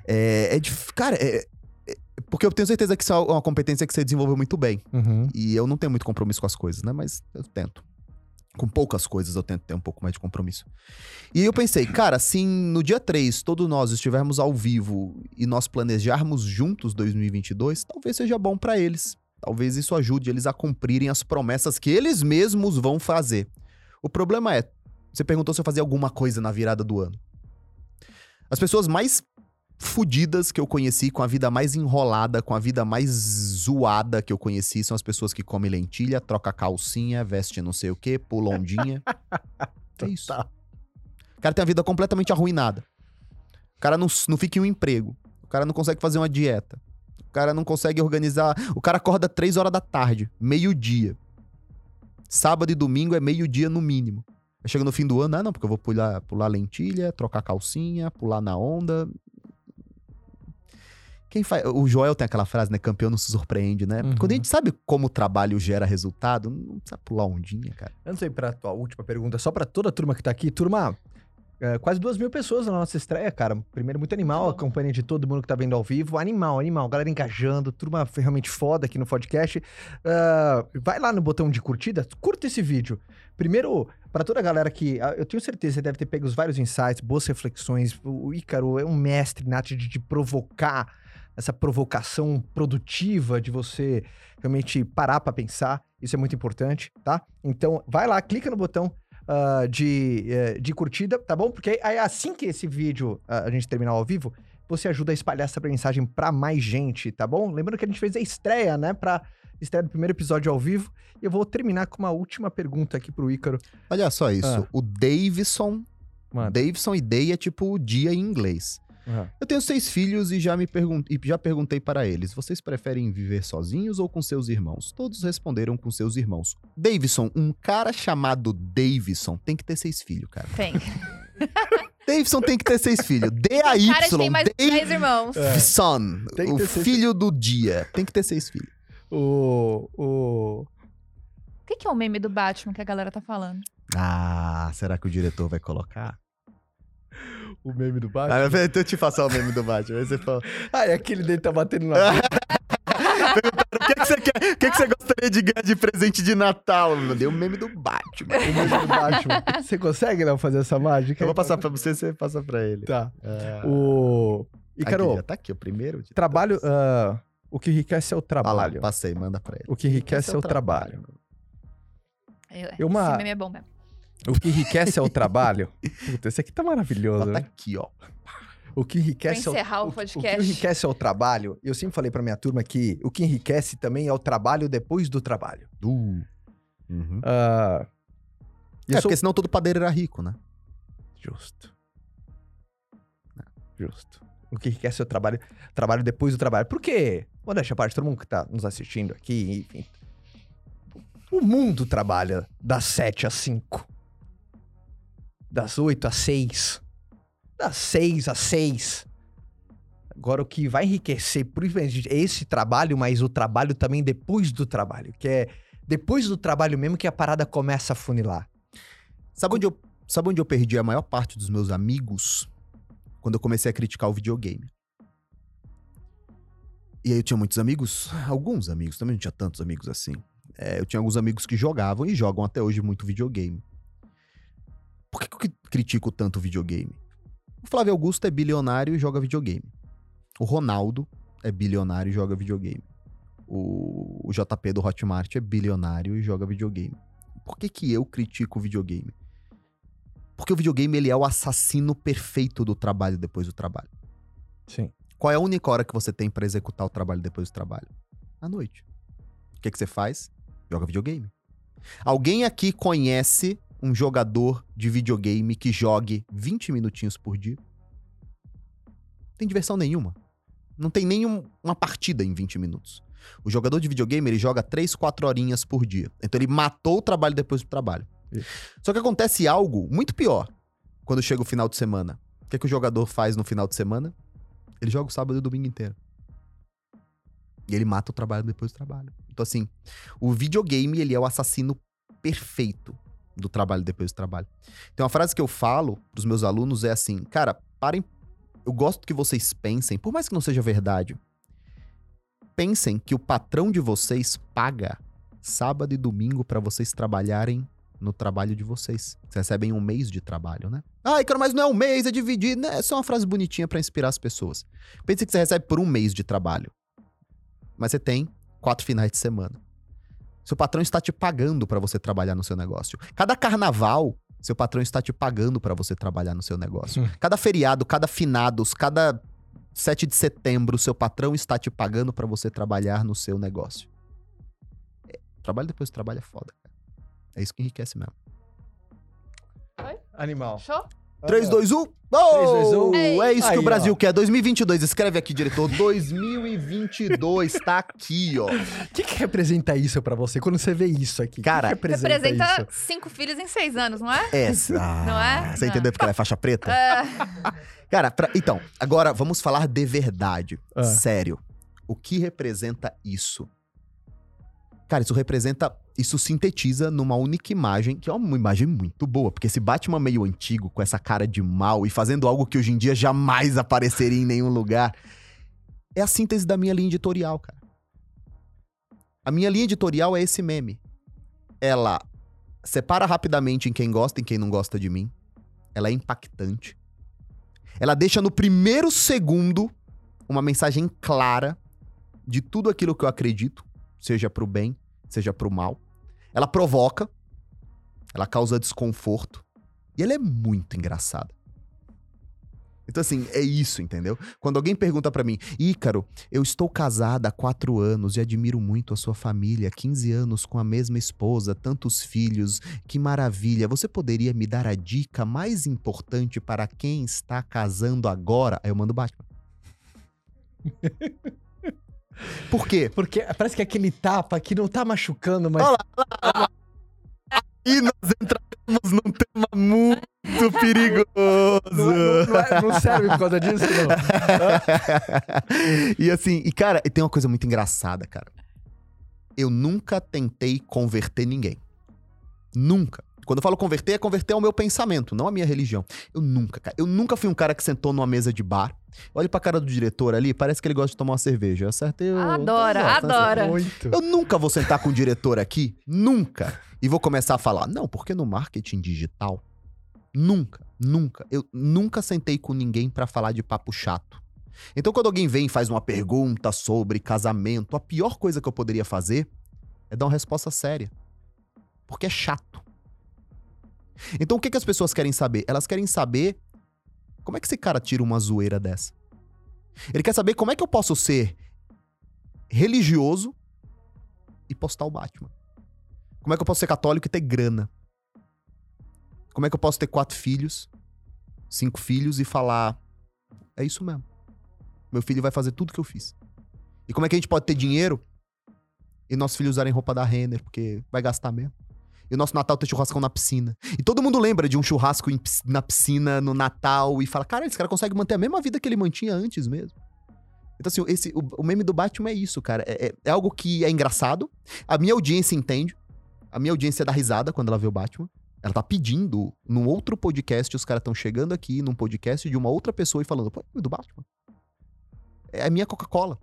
É, é dif- cara, é, é- porque eu tenho certeza que isso é uma competência que você desenvolveu muito bem. Uhum. E eu não tenho muito compromisso com as coisas, né? Mas eu tento. Com poucas coisas eu tento ter um pouco mais de compromisso. E eu pensei, cara, se no dia 3 todos nós estivermos ao vivo e nós planejarmos juntos 2022, talvez seja bom pra eles. Talvez isso ajude eles a cumprirem as promessas que eles mesmos vão fazer. O problema é, você perguntou se eu fazia alguma coisa na virada do ano. As pessoas mais fudidas que eu conheci, com a vida mais enrolada, com a vida mais zoada que eu conheci, são as pessoas que comem lentilha, troca calcinha, veste não sei o quê, pula ondinha. é isso. O cara tem a vida completamente arruinada. O cara não, não fica em um emprego. O cara não consegue fazer uma dieta. O cara não consegue organizar. O cara acorda três horas da tarde, meio-dia. Sábado e domingo é meio-dia no mínimo. Chega no fim do ano, ah, não, porque eu vou pular, pular lentilha, trocar calcinha, pular na onda. Quem faz. O Joel tem aquela frase, né? Campeão não se surpreende, né? Uhum. Quando a gente sabe como o trabalho gera resultado, não precisa pular ondinha, cara. Antes de ir pra tua última pergunta, só pra toda a turma que tá aqui. Turma, é, quase duas mil pessoas na nossa estreia, cara. Primeiro, muito animal, a companhia de todo mundo que tá vendo ao vivo. Animal, animal. Galera engajando, turma realmente foda aqui no podcast. Ah, vai lá no botão de curtida, curta esse vídeo. Primeiro, pra toda a galera que. ah, Eu tenho certeza que você deve ter pego os vários insights, boas reflexões. O Ícaro é um mestre nato de te provocar essa provocação produtiva de você realmente parar pra pensar. Isso é muito importante, tá? Então, vai lá, clica no botão ah, de, eh, de curtida, tá bom? Porque aí, assim que esse vídeo ah, a gente terminar ao vivo, você ajuda a espalhar essa mensagem pra mais gente, tá bom? Lembrando que a gente fez a estreia, né? Pra estreia do primeiro episódio ao vivo. E eu vou terminar com uma última pergunta aqui pro Ícaro. Olha só isso. Ah. O Davidson. Mano. Davidson e day é tipo dia em inglês. Eu tenho seis filhos e já me pergun e já perguntei para eles: vocês preferem viver sozinhos ou com seus irmãos? Todos responderam com seus irmãos. Davidson, um cara chamado Davidson tem que ter seis filhos, cara. Tem. Davidson tem que ter seis filhos. Cara, a gente tem D-A-Y, mais 10 irmãos. Davidson. Que O filho do dia. Tem que ter seis filhos. O. O. O que, que é o meme do Batman que a galera tá falando? Ah, será que o diretor vai colocar? O meme do Ah, Batman. eu te passar o meme do Batman. Aí você fala. Ah, é aquele dele tá batendo na. O que, que você quer? O que, que você gostaria de ganhar de presente de Natal? Eu mandei o meme do Batman. o meme do Batman. Você consegue, não, fazer essa mágica? Eu vou passar pra você, você passa pra ele. Tá. É... O. E, Aqui, Carol, já tá aqui, o primeiro. de trabalho. ah, o que enriquece é o Olha lá, trabalho. passei, manda pra ele. O que enriquece é o trabalho. É, Eu uma- Esse meme é bom mesmo. O que enriquece é o trabalho. Puta, esse aqui tá maravilhoso, tá né? aqui, ó. O que enriquece Pra é o, encerrar o o, o que podcast. enriquece é o trabalho. Eu sempre falei pra minha turma que o que enriquece também é o trabalho depois do trabalho. Uh. Uhum. Ah, É, sou- porque senão todo padeiro era rico, né? Justo. Justo. O que enriquece é o trabalho, trabalho depois do trabalho. Por quê? Modéstia à parte, todo mundo que tá nos assistindo aqui, enfim. O mundo trabalha das 7 às 5. Das 8 às 6. Das 6 às 6. Agora, o que vai enriquecer por é esse trabalho, mas o trabalho também depois do trabalho. Que é depois do trabalho mesmo que a parada começa a funilar. Sabe onde, eu, sabe onde eu perdi a maior parte dos meus amigos? Quando eu comecei a criticar o videogame. E aí eu tinha muitos amigos, alguns amigos, também não tinha tantos amigos assim. É, eu tinha alguns amigos que jogavam e jogam até hoje muito videogame. Por que, eu cri- critico tanto o videogame? O Flávio Augusto é bilionário e joga videogame. O Ronaldo é bilionário e joga videogame. O, o JP do Hotmart é bilionário e joga videogame. Por que, que eu critico o videogame? Porque o videogame ele é o assassino perfeito do trabalho depois do trabalho. Sim. Qual é a única hora que você tem pra executar o trabalho depois do trabalho? À noite. O que, que você faz? Joga videogame. Alguém aqui conhece um jogador de videogame que jogue 20 minutinhos por dia? Não tem diversão nenhuma. Não tem nenhuma partida em 20 minutos. O jogador de videogame, ele joga 3, 4 horinhas por dia. Então ele matou o trabalho depois do trabalho. Isso. Só que acontece algo muito pior quando chega o final de semana. O que, é que o jogador faz no final de semana? Ele joga o sábado e o domingo inteiro. E ele mata o trabalho depois do trabalho. Então, assim, o videogame, ele é o assassino perfeito do trabalho depois do trabalho. Então, a frase que eu falo pros meus alunos é assim, cara, parem. Eu gosto que vocês pensem, por mais que não seja verdade, pensem que o patrão de vocês paga sábado e domingo para vocês trabalharem no trabalho de vocês. Vocês recebem um mês de trabalho, né? Ai, cara, mas não é um mês, é dividido. Né? É só uma frase bonitinha para inspirar as pessoas. Pense que você recebe por um mês de trabalho. Mas você tem quatro finais de semana. Seu patrão está te pagando para você trabalhar no seu negócio. Cada carnaval, seu patrão está te pagando para você trabalhar no seu negócio. Cada feriado, cada finados, cada 7 de setembro, seu patrão está te pagando para você trabalhar no seu negócio. É, trabalho depois do trabalho é foda, cara. É isso que enriquece mesmo. Animal. Show? 3, 2, 1. 2, 1. É isso que Aí, o Brasil ó. quer. 2022. Escreve aqui, diretor. 2022. tá aqui, ó. O que, que representa isso pra você quando você vê isso aqui? O que Cara, que representa, Representa isso? cinco filhos em seis anos, não é? Essa. Não é? Você Não. entendeu porque ela é faixa preta? É. Cara, pra- então, agora vamos falar de verdade. Ah. Sério. O que representa isso? Cara, isso representa. Isso sintetiza numa única imagem, que é uma imagem muito boa. Porque esse Batman meio antigo, com essa cara de mal e fazendo algo que hoje em dia jamais apareceria em nenhum lugar, é a síntese da minha linha editorial, cara. A minha linha editorial é esse meme. Ela separa rapidamente em quem gosta e em quem não gosta de mim. Ela é impactante. Ela deixa no primeiro segundo uma mensagem clara de tudo aquilo que eu acredito, seja pro bem, seja pro mal. Ela provoca, ela causa desconforto e ela é muito engraçada. Então, assim, é isso, entendeu? Quando alguém pergunta pra mim, Ícaro, eu estou casada há quatro anos e admiro muito a sua família, 15 anos com a mesma esposa, tantos filhos, que maravilha. Você poderia me dar a dica mais importante para quem está casando agora? Aí eu mando Batman. Por quê? Porque parece que é aquele tapa que não tá machucando, mas. Olha E nós entramos num tema muito perigoso. Não, não- não é- não serve por causa disso, não. e assim, e cara, e tem uma coisa muito engraçada, cara. Eu nunca tentei converter ninguém. Nunca. Quando eu falo converter, é converter ao meu pensamento, não à minha religião. Eu nunca, cara. Eu nunca fui um cara que sentou numa mesa de bar. Olha pra cara do diretor ali, parece que ele gosta de tomar uma cerveja. Eu acertei o. Adora, tá adora. Muito. Eu nunca vou sentar com o diretor aqui, nunca. E vou começar a falar, não, porque no marketing digital, nunca, nunca. Eu nunca sentei com ninguém pra falar de papo chato. Então, quando alguém vem e faz uma pergunta sobre casamento, a pior coisa que eu poderia fazer é dar uma resposta séria. Porque é chato. Então, o que, que as pessoas querem saber? Elas querem saber como é que esse cara tira uma zoeira dessa. Ele quer saber como é que eu posso ser religioso e postar o Batman. Como é que eu posso ser católico e ter grana? Como é que eu posso ter quatro filhos, cinco filhos e falar: é isso mesmo. Meu filho vai fazer tudo que eu fiz. E como é que a gente pode ter dinheiro e nossos filhos usarem roupa da Renner, porque vai gastar mesmo? E o nosso Natal ter churrascão na piscina. E todo mundo lembra de um churrasco em na piscina no Natal e fala: cara, esse cara consegue manter a mesma vida que ele mantinha antes mesmo. Então, assim, esse, o, o meme do Batman é isso, cara. É, é- é algo que é engraçado. A minha audiência entende. A minha audiência dá risada quando ela vê o Batman. Ela tá pedindo num outro podcast, os caras estão chegando aqui num podcast de uma outra pessoa e falando, pô, é do Batman. É a minha Coca-Cola.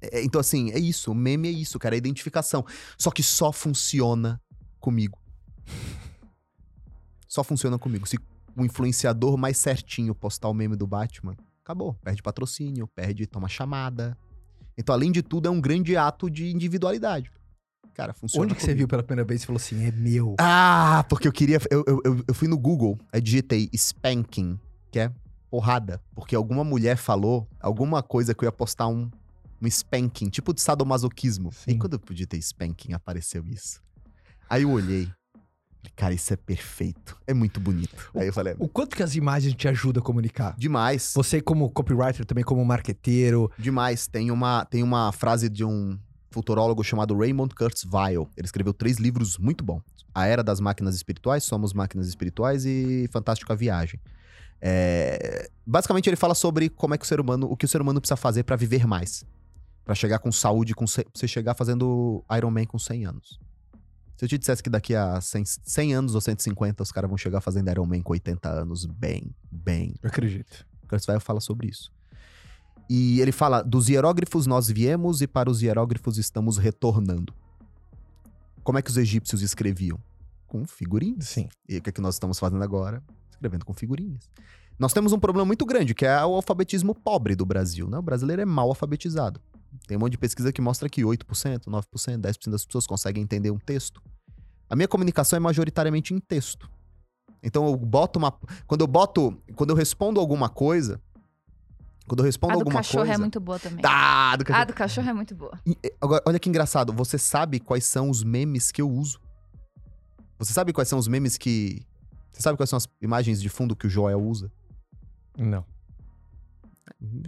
É, então, assim, é isso. O meme é isso, cara. É identificação. Só que só funciona comigo. Só funciona comigo. Se o influenciador mais certinho postar o meme do Batman, acabou. Perde patrocínio, perde toma chamada. Então, além de tudo, é um grande ato de individualidade. Cara, funciona. Onde que você comigo. viu pela primeira vez e falou assim, é meu? Ah, porque eu queria. Eu, eu, eu, eu fui no Google, aí digitei spanking, que é porrada. Porque alguma mulher falou alguma coisa que eu ia postar um, um spanking, tipo de sadomasoquismo. Sim. E quando eu podia ter spanking, apareceu isso. Aí eu olhei. Cara, isso é perfeito. É muito bonito. Aí eu falei, O quanto que as imagens te ajudam a comunicar? demais. Você como copywriter, também como marqueteiro. Demais. Tem uma, tem uma frase de um futurólogo chamado Raymond Kurzweil. Ele escreveu três livros muito bons. A Era das Máquinas Espirituais, Somos Máquinas Espirituais e Fantástica Viagem. É, Basicamente ele fala sobre como é que o ser humano, o que o ser humano precisa fazer para viver mais. Pra chegar com saúde, com você chegar fazendo Iron Man com 100 anos. Se eu te dissesse que daqui a 100, 100 anos ou 150 os caras vão chegar fazendo Iron Man com 80 anos, bem, bem. Eu acredito. Chris Weil fala sobre isso. E ele fala: dos hierógrafos nós viemos e para os hierógrafos estamos retornando. Como é que os egípcios escreviam? Com figurinhas. Sim. E o que, é que nós estamos fazendo agora? Escrevendo com figurinhas. Nós temos um problema muito grande, que é o alfabetismo pobre do Brasil. Né? O brasileiro é mal alfabetizado. Tem um monte de pesquisa que mostra que 8%, 9%, 10% das pessoas conseguem entender um texto. A minha comunicação é majoritariamente em texto. Então eu boto uma. Quando eu boto. Quando eu respondo alguma coisa. Quando eu respondo A do alguma cachorro coisa. é muito boa também. Ah, do A cachorro. do cachorro é muito boa. E, Agora, olha que engraçado. Você sabe quais são os memes que eu uso? Você sabe quais são os memes que. Você sabe quais são as imagens de fundo que o Joel usa? Não.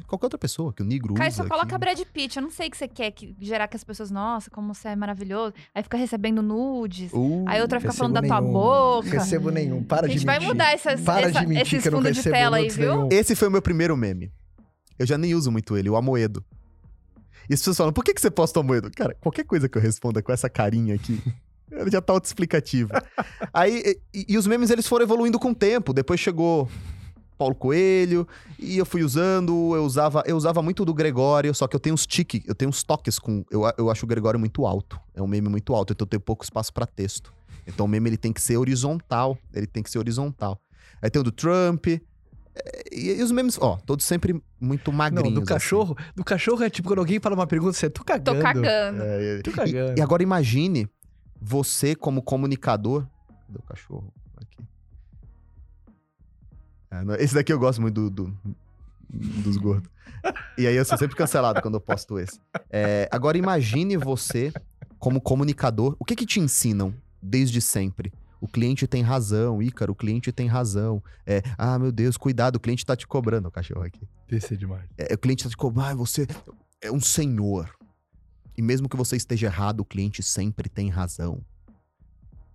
Qualquer outra pessoa que o Negro Caio, usa. só coloca que... Brad Pitt. Eu não sei o que você quer que gerar que as pessoas, nossa, como você é maravilhoso. Aí fica recebendo nudes. Uh, Aí outra fica falando da tua nenhum. boca. Recebo nenhum. Para A gente de vai mentir. mudar essas, Para essa- de mentir esses fundos de tela aí, viu? nenhum. Esse foi o meu primeiro meme. Eu já nem uso muito ele, o Amoedo. E as pessoas falam, por que, que você posta o Amoedo? Cara, qualquer coisa que eu responda com essa carinha aqui, ele já tá autoexplicativo. Aí, e, e os memes, eles foram evoluindo com o tempo. Depois chegou Paulo Coelho, e eu fui usando, eu usava, eu usava muito do Gregório, só que eu tenho uns tique, eu tenho uns toques com... Eu, eu acho o Gregório muito alto, é um meme muito alto, então eu tenho pouco espaço pra texto. Então o meme, ele tem que ser horizontal, ele tem que ser horizontal. Aí tem o do Trump... E, e os memes, ó, todos sempre muito magrinhos. Não, do assim. cachorro. Do cachorro é tipo quando alguém fala uma pergunta, você tô cagando. Tô cagando. É, é. Tô E- cagando. E, agora imagine você como comunicador. Cadê o cachorro? É, esse daqui eu gosto muito do, do- dos gordos. E aí eu sou sempre cancelado quando eu posto esse. É, agora imagine você como comunicador. O que que te ensinam desde sempre? O cliente tem razão, Ícaro, o cliente tem razão. É, ah, meu Deus, cuidado, o cliente tá te cobrando, o cachorro aqui. Esse é demais. É, o cliente tá te cobrando, ah, você é um senhor. E mesmo que você esteja errado, o cliente sempre tem razão.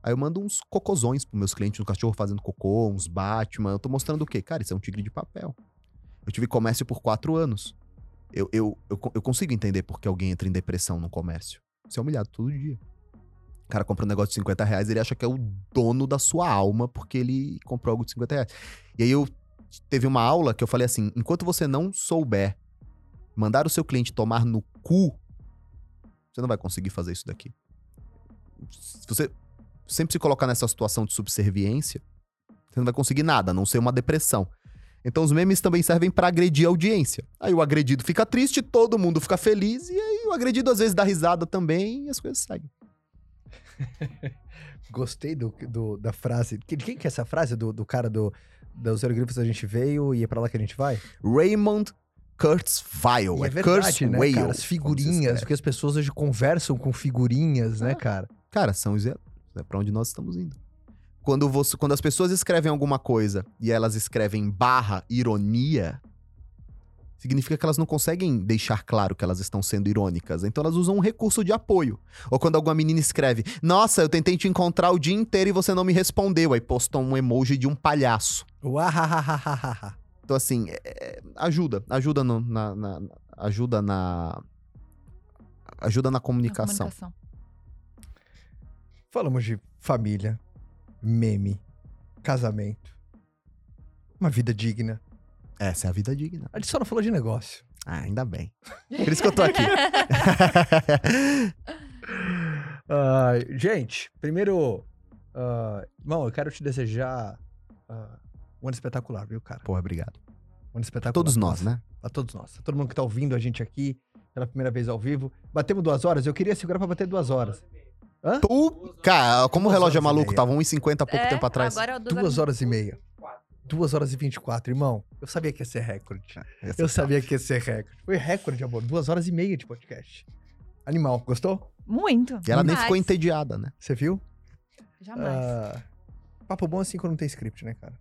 Aí eu mando uns cocôzões pros meus clientes, um cachorro fazendo cocô, uns Batman. Eu tô mostrando o quê? Cara, isso é um tigre de papel. Eu tive comércio por quatro anos. Eu, eu, eu, eu consigo entender por que alguém entra em depressão no comércio. Você é humilhado todo dia. O cara compra um negócio de 50 reais, ele acha que é o dono da sua alma porque ele comprou algo de 50 reais. E aí eu teve uma aula que eu falei assim: enquanto você não souber mandar o seu cliente tomar no cu, você não vai conseguir fazer isso daqui. Se você sempre se colocar nessa situação de subserviência, você não vai conseguir nada, a não ser uma depressão. Então os memes também servem pra agredir a audiência. Aí o agredido fica triste, todo mundo fica feliz, e aí o agredido às vezes dá risada também e as coisas seguem. Gostei do, do- da frase. De quem que é essa frase? Do, do cara do, dos hieroglifos a gente veio e é pra lá que a gente vai? Raymond Kurzweil. É é verdade, né, Kurzweil, cara? As figurinhas, porque as pessoas hoje conversam com figurinhas, né, Ah. cara? Cara, são. É pra onde nós estamos indo. Quando, você, quando as pessoas escrevem alguma coisa e elas escrevem barra ironia, significa que elas não conseguem deixar claro que elas estão sendo irônicas. Então elas usam um recurso de apoio. Ou quando alguma menina escreve: Nossa, eu tentei te encontrar o dia inteiro e você não me respondeu. Aí postam um emoji de um palhaço. Então, assim, é- é- ajuda. Ajuda no- na, na- Ajuda na. Ajuda na Na comunicação. Falamos de família, meme, casamento, uma vida digna. Essa é a vida digna. A gente só não falou de negócio. Ah, ainda bem. Por isso que eu tô aqui. Ai, gente, primeiro, ah, irmão, eu quero te desejar ah, um ano espetacular, viu, cara? Porra, obrigado. Um ano espetacular. Todos nós, né? A todos nós. A todo mundo que tá ouvindo a gente aqui pela primeira vez ao vivo. Batemos duas horas? Eu queria segurar pra bater duas horas. Hã? Tu, cara, como o Duas relógio é maluco, tava 1,50 há pouco É, tempo atrás. Agora é o Duas horas e meia. Duas horas e vinte e quatro, irmão. Eu sabia que ia ser recorde. Essa Eu sabia que ia ser recorde. Foi recorde, amor. Duas horas e meia de podcast. Animal. Gostou? Muito. E ela nem ficou entediada, né? Você viu? Jamais. Ah, papo bom assim quando não tem script, né, cara?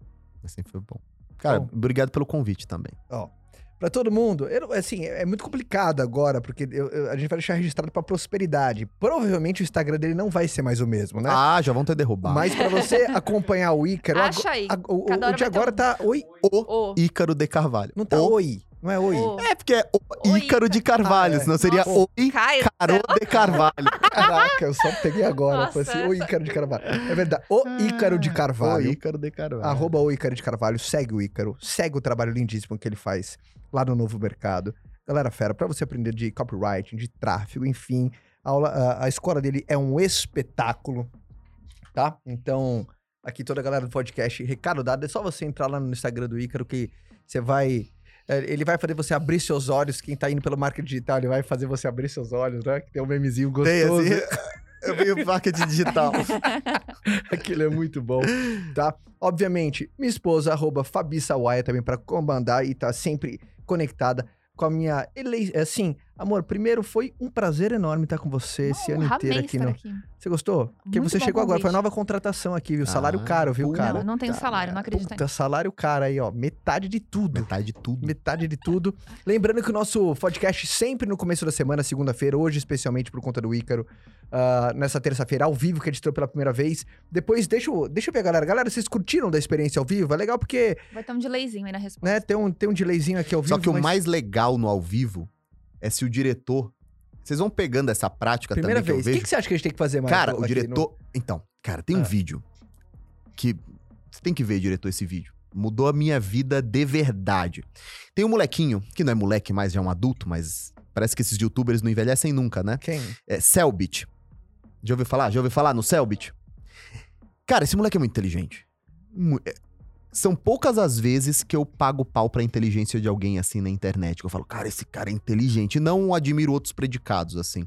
Assim foi bom. Cara, Bom. obrigado pelo convite também. Pra todo mundo, eu assim, é é muito complicado agora, porque eu- eu- a gente vai deixar registrado pra prosperidade. Provavelmente o Instagram dele não vai ser mais o mesmo, né? Ah, já vão ter derrubado. Mas pra você acompanhar o Ícaro, Acha aí. ago- o, o- o de agora um. tá oi. O Ô, Ícaro de Carvalho. Não tá o oi. Não é oi? O- É porque é o Ícaro de Carvalho, Ah, é. senão seria Nossa, Oi Caio Caro de Carvalho. Caraca, eu só peguei agora. Nossa, Falei assim, o Ícaro de Carvalho. É verdade. O Ícaro de O Carvalho. Ícaro de Carvalho. Arroba o Ícaro de Carvalho. Segue o Ícaro. Segue o trabalho lindíssimo que ele faz lá no Novo Mercado. Galera, fera, pra você aprender de copywriting, de tráfego, enfim. A, aula, a, a escola dele é um espetáculo, tá? Então, aqui toda a galera do podcast, recado dado, é só você entrar lá no Instagram do Ícaro que você vai... é, Ele vai fazer você abrir seus olhos. Quem tá indo pelo marketing digital, ele vai fazer você abrir seus olhos, né? Que tem um memezinho Tem, gostoso. assim, eu vi o marketing digital. Aquilo é muito bom, tá? Obviamente, minha esposa, arroba Fabi Sawaia, também pra comandar e tá sempre conectada com a minha eleição. Assim, amor, primeiro foi um prazer enorme estar com você esse ano inteiro aqui no. aqui. Você gostou? Porque Muito você chegou agora, foi a convite. nova contratação aqui, viu? Salário Ah, caro, viu, cara? Não, não tenho salário, não acredito Puta, salário caro aí, ó. Metade de tudo. Metade de tudo. Metade de tudo. Lembrando que o nosso podcast sempre no começo da semana, segunda-feira, hoje especialmente por conta do Ícaro, ah, nessa terça-feira, ao vivo, que editou pela primeira vez. Depois, deixa eu, deixa eu ver, galera. Galera, vocês curtiram da experiência ao vivo? É legal porque, Vai ter um delayzinho aí na resposta. né, tem um, tem um delayzinho aqui ao vivo. Só que o mas mais legal no ao vivo é se o diretor. Vocês vão pegando essa prática Primeira também vez. que O que, que você acha que a gente tem que fazer mais? Cara, o no- diretor. Então, cara, tem um Ah. vídeo que. Você tem que ver, diretor, esse vídeo. Mudou a minha vida de verdade. Tem um molequinho, que não é moleque mais, já é um adulto, mas parece que esses youtubers não envelhecem nunca, né? Quem? É Selbit. Já ouviu falar? Já ouviu falar no Selbit? Cara, esse moleque é muito inteligente. É, São poucas as vezes que eu pago pau pra inteligência de alguém assim na internet. Que eu falo, cara, esse cara é inteligente. Não admiro outros predicados assim.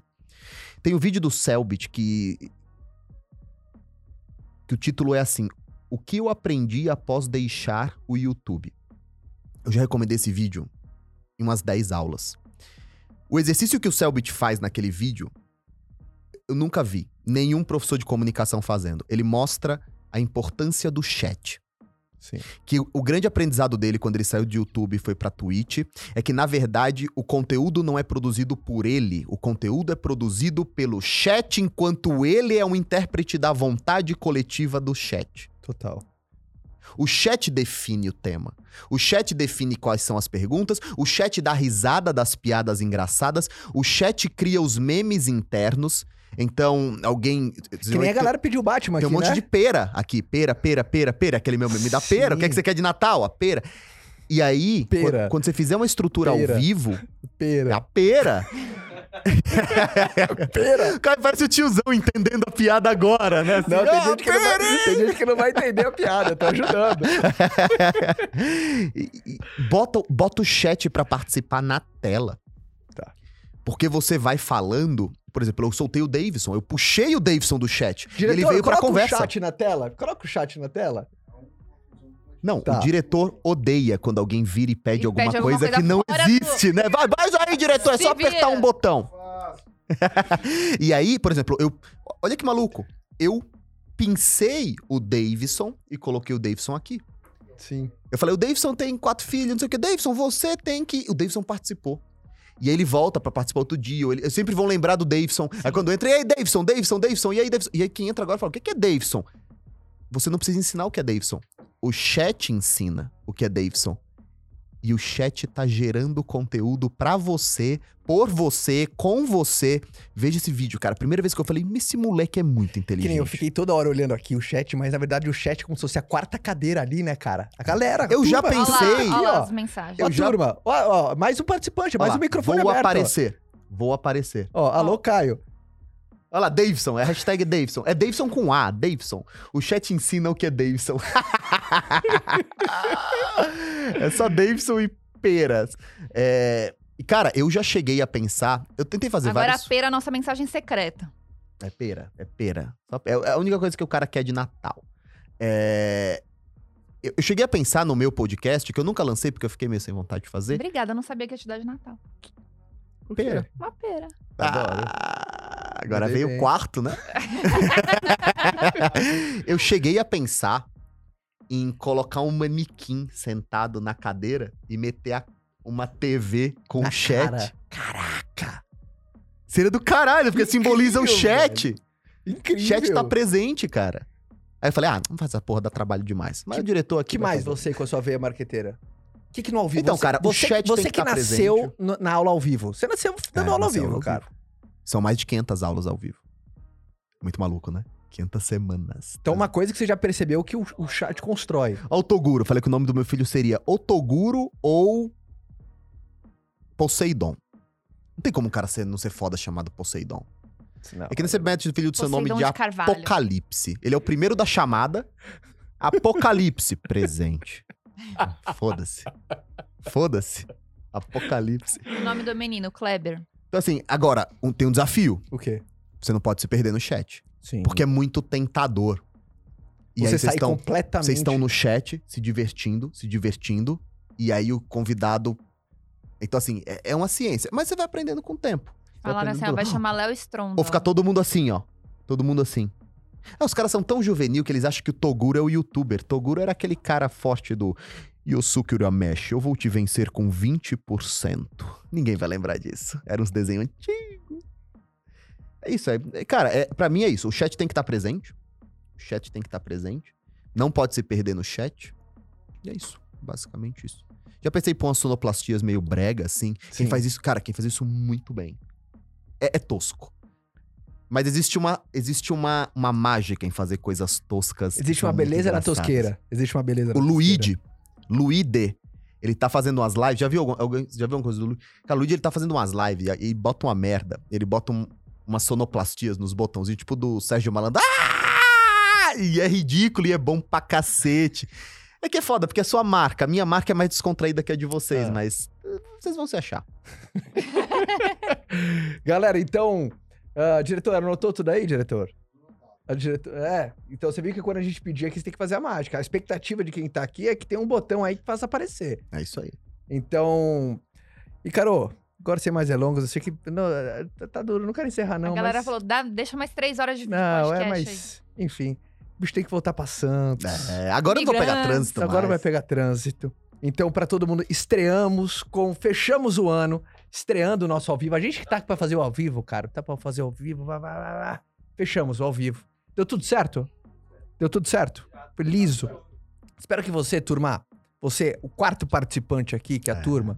Tem o vídeo do Selbit que. Que o título é assim: O que eu aprendi após deixar o YouTube? Eu já recomendei esse vídeo em umas 10 aulas. O exercício que o Selbit faz naquele vídeo eu nunca vi nenhum professor de comunicação fazendo. Ele mostra a importância do chat. Sim. Que o- grande aprendizado dele quando ele saiu de YouTube e foi pra Twitch é que, na verdade, o conteúdo não é produzido por ele. O conteúdo é produzido pelo chat, enquanto ele é um intérprete da vontade coletiva do chat. Total. O chat define o tema. O chat define quais são as perguntas. O chat dá risada das piadas engraçadas. O chat cria os memes internos. Então, alguém. Que nem a galera pediu Batman Tem um aqui, monte né? de pera aqui. Pera, pera, pera, pera. Aquele meu meme da pera. O que, é que Sim. você quer de Natal? A pera. E aí, Pera. quando, você fizer uma estrutura Pera. ao vivo, é Pera. a pera. Pera. Cara parece o tiozão entendendo a piada agora, né? Assim, Não, tem "Ah, gente, que não vai, tem gente que não vai entender a piada, tô ajudando. E- e bota, bota o chat pra participar na tela. Tá. Porque você vai falando. Por exemplo, eu soltei o Davidson, eu puxei o Davidson do chat. Diretor, ele veio pra coloca conversa. o chat na tela. Coloca o chat na tela. Não, Tá. o diretor odeia quando alguém vira e pede, E alguma, pede alguma coisa, coisa que não fora do- existe, né? Vai, vai aí, diretor, é Se só apertar vira. um botão. e aí, por exemplo, eu. Olha que maluco. Eu pincei o Davidson e coloquei o Davidson aqui. Sim. Eu falei, o Davidson tem quatro filhos, não sei o que. Davidson, você tem que. O Davidson participou. E aí ele volta pra participar outro dia. ou ele- Eu sempre vão lembrar do Davidson. Aí quando entra, e aí, Davidson, Davidson, Davidson, e aí, Davidson. E aí quem entra agora fala, o que que é Davidson? Você não precisa ensinar o que é Davidson. O chat ensina o que é Davidson. E o chat tá gerando conteúdo pra você, por você, com você. Veja esse vídeo, cara. Primeira vez que eu falei, esse moleque é muito Que inteligente. nem eu fiquei toda hora olhando aqui o chat, mas na verdade o chat é como se fosse a quarta cadeira ali, né, cara? A galera. Eu já turma, pensei. Olha lá, Aqui, olha lá ó. as mensagens. Ó, Eu já- turma, ó, ó, mais um participante, mais lá, um microfone Vou aberto. ó. aparecer. Vou aparecer. Ó, alô, Caio. Olha lá, Davidson, é hashtag Davidson. É Davidson com A, Davidson. O chat ensina o que é Davidson. é só Davidson e peras. É, cara, eu já cheguei a pensar. Eu tentei fazer Agora vários. a pera é a nossa mensagem secreta. É pera, é pera. É é a única coisa que o cara quer de Natal. É, Eu eu cheguei a pensar no meu podcast, que eu nunca lancei porque eu fiquei meio sem vontade de fazer. Obrigada, eu não sabia que ia te dar de Natal. Pera. Uma pera. Adoro. Ah, agora veio bem. o quarto, né? eu cheguei a pensar em colocar um manequim sentado na cadeira e meter a- uma TV com Na chat. cara. Caraca! Seria do caralho, porque Incrível, simboliza o chat. Incrível. Chat tá presente, cara. Aí eu falei, ah, não faz essa porra, dá trabalho demais. Mas Que- o diretor aqui. que mais fazer. você com a sua veia marqueteira? O que, que no ao vivo? Então, Você- cara, o você, chat tem você que que tá nasceu presente. na aula ao vivo. Você nasceu dando É, aula ao vivo, ao cara. São mais de 500 aulas ao vivo. Muito maluco, né? 500 semanas. Então, uma coisa que você já percebeu que o, o chat constrói. Ó, o Toguro. Falei que o nome do meu filho seria ou Toguro ou Poseidon. Não tem como um cara ser, não ser foda chamado Poseidon. Não. É que nem você mete o filho do seu nome de de. Apocalipse. Ele é o primeiro da chamada. Apocalipse presente. Foda-se. Foda-se. Apocalipse. O nome do menino, Kleber. Então, assim, agora, um- tem um desafio. O quê? Você não pode se perder no chat. Sim. Porque é muito tentador. E você aí vocês sai estão completamente. vocês estão no chat, se divertindo, se divertindo. E aí o convidado. Então, assim, é, é uma ciência. Mas você vai aprendendo com o tempo. Falaram assim, ó, vai chamar Léo Stronda. Ou ficar todo mundo assim, ó. Todo mundo assim. Ah, os caras são tão juvenil que eles acham que o Toguro é o youtuber. Toguro era aquele cara forte do Yosuke Urameshi. Eu vou te vencer com 20%. Ninguém vai lembrar disso. Era uns desenhos antigos. É isso aí. É, Cara, é, pra mim é isso. O chat tem que estar presente. O chat tem que estar presente. Não pode se perder no chat. E é isso. Basicamente isso. Já pensei em pôr umas sonoplastias meio brega, assim. Quem Sim. faz isso, cara, quem faz isso muito bem. É, é tosco. Mas existe uma, existe uma, uma mágica em fazer coisas toscas. Existe uma beleza na tosqueira. Existe uma beleza na O tosqueira. Luide, ele tá fazendo umas lives. Já viu algum, alguém, já viu alguma coisa do Luigi? Cara, o Luigi ele tá fazendo umas lives e, e bota uma merda. Ele bota um- umas sonoplastias nos botãozinhos, tipo do Sérgio Malandro. Ah! E é ridículo e é bom pra cacete. É que é foda, porque é sua marca. A minha marca é mais descontraída que a de vocês, Ah. mas eh, vocês vão se achar. Galera, então. ah, diretor, anotou tudo aí, diretor? A é, então você viu que quando a gente pedir aqui, você tem que fazer a mágica. A expectativa de quem tá aqui é que tem um botão aí que faça aparecer. É isso aí. Então. E, Carô, agora sem mais delongas, eu sei que. Não, tá- tá duro, não quero encerrar, não. a galera mas... falou, Dá, deixa mais três horas de vídeo Não, podcast é, aí. mas. Enfim. O bicho tem que voltar pra Santos. É, agora eu não vou pegar trânsito Agora vai mais. pegar trânsito. Então, pra todo mundo, estreamos com. Fechamos o ano, estreando o nosso ao vivo. A gente que tá pra fazer o ao vivo, cara, tá pra fazer ao vivo, vai, vai, vai, vai. Fechamos o ao vivo. Deu tudo certo? Deu tudo certo? Liso. Espero que você, turma, você, o quarto participante aqui, que é a É. turma.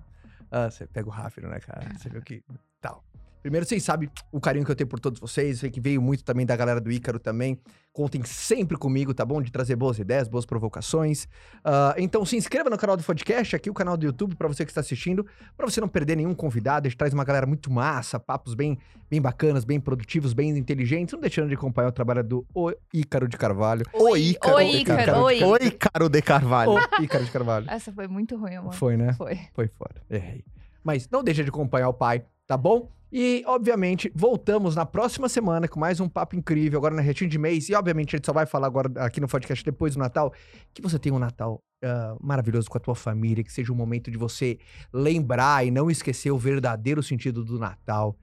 Ah, você pega o rápido, né, cara? Você viu que. Tal. Primeiro, vocês sabem o carinho que eu tenho por todos vocês. Sei que veio muito também da galera do Ícaro também. Contem sempre comigo, tá bom? De trazer boas ideias, boas provocações. Ah, então se inscreva no canal do podcast, aqui o canal do YouTube, pra você que está assistindo, pra você não perder nenhum convidado. A gente traz uma galera muito massa, papos bem, bem bacanas, bem produtivos, bem inteligentes. Não deixando de acompanhar o trabalho do O Ícaro de Carvalho. Oi, Ícaro. Oi, Oi, Ícaro. Ícaro. Oi. Oi, Caro de Carvalho. O Ícaro de Carvalho. Essa foi muito ruim, amor. Foi, né? Foi. Foi fora. Errei. Mas não deixa de acompanhar o pai, tá bom? E, obviamente, voltamos na próxima semana com mais um papo incrível, agora na retinho de mês. E, obviamente, a gente só vai falar agora aqui no podcast depois do Natal. Que você tenha um Natal ah, maravilhoso com a tua família, que seja um momento de você lembrar e não esquecer o verdadeiro sentido do Natal,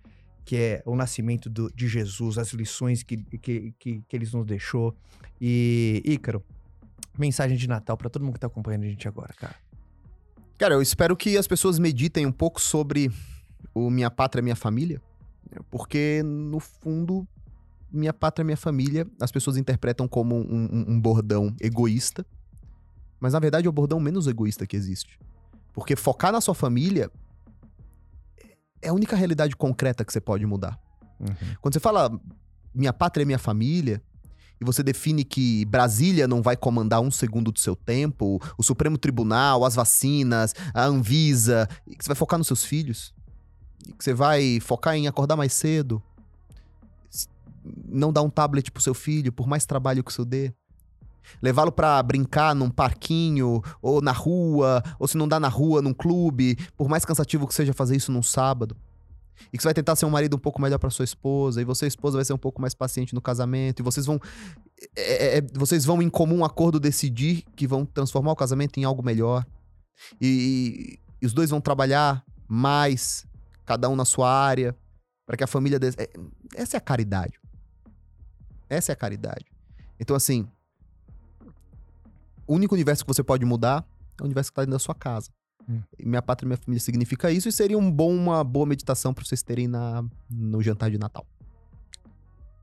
que é o nascimento do- de Jesus, as lições que, que, que, que eles nos deixou. E, Ícaro, mensagem de Natal pra todo mundo que tá acompanhando a gente agora, cara. Cara, eu espero que as pessoas meditem um pouco sobre o Minha Pátria, Minha Família, porque, no fundo, Minha Pátria, Minha Família, as pessoas interpretam como um, um- um bordão egoísta, mas, na verdade, é o bordão menos egoísta que existe. Porque focar na sua família é a única realidade concreta que você pode mudar. Quando você fala minha pátria é minha família, e você define que Brasília não vai comandar um segundo do seu tempo, o Supremo Tribunal, as vacinas, a Anvisa, que você vai focar nos seus filhos, que você vai focar em acordar mais cedo, não dar um tablet pro seu filho, por mais trabalho que isso dê. Levá-lo pra brincar num parquinho, ou na rua, ou se não dá na rua, num clube, por mais cansativo que seja fazer isso num sábado. E que você vai tentar ser um marido um pouco melhor pra sua esposa, e você, esposa, vai ser um pouco mais paciente no casamento, e vocês vão. é, é, é, vocês vão, em comum acordo, decidir que vão transformar o casamento em algo melhor. E, e os dois vão trabalhar mais, cada um na sua área, para que a família. Des... é, essa é a caridade. Essa é a caridade. Então, assim. O único universo que você pode mudar é o universo que tá dentro da sua casa. Hum. Minha pátria e minha família significa isso, e seria um bom, uma boa meditação para vocês terem na, no jantar de Natal.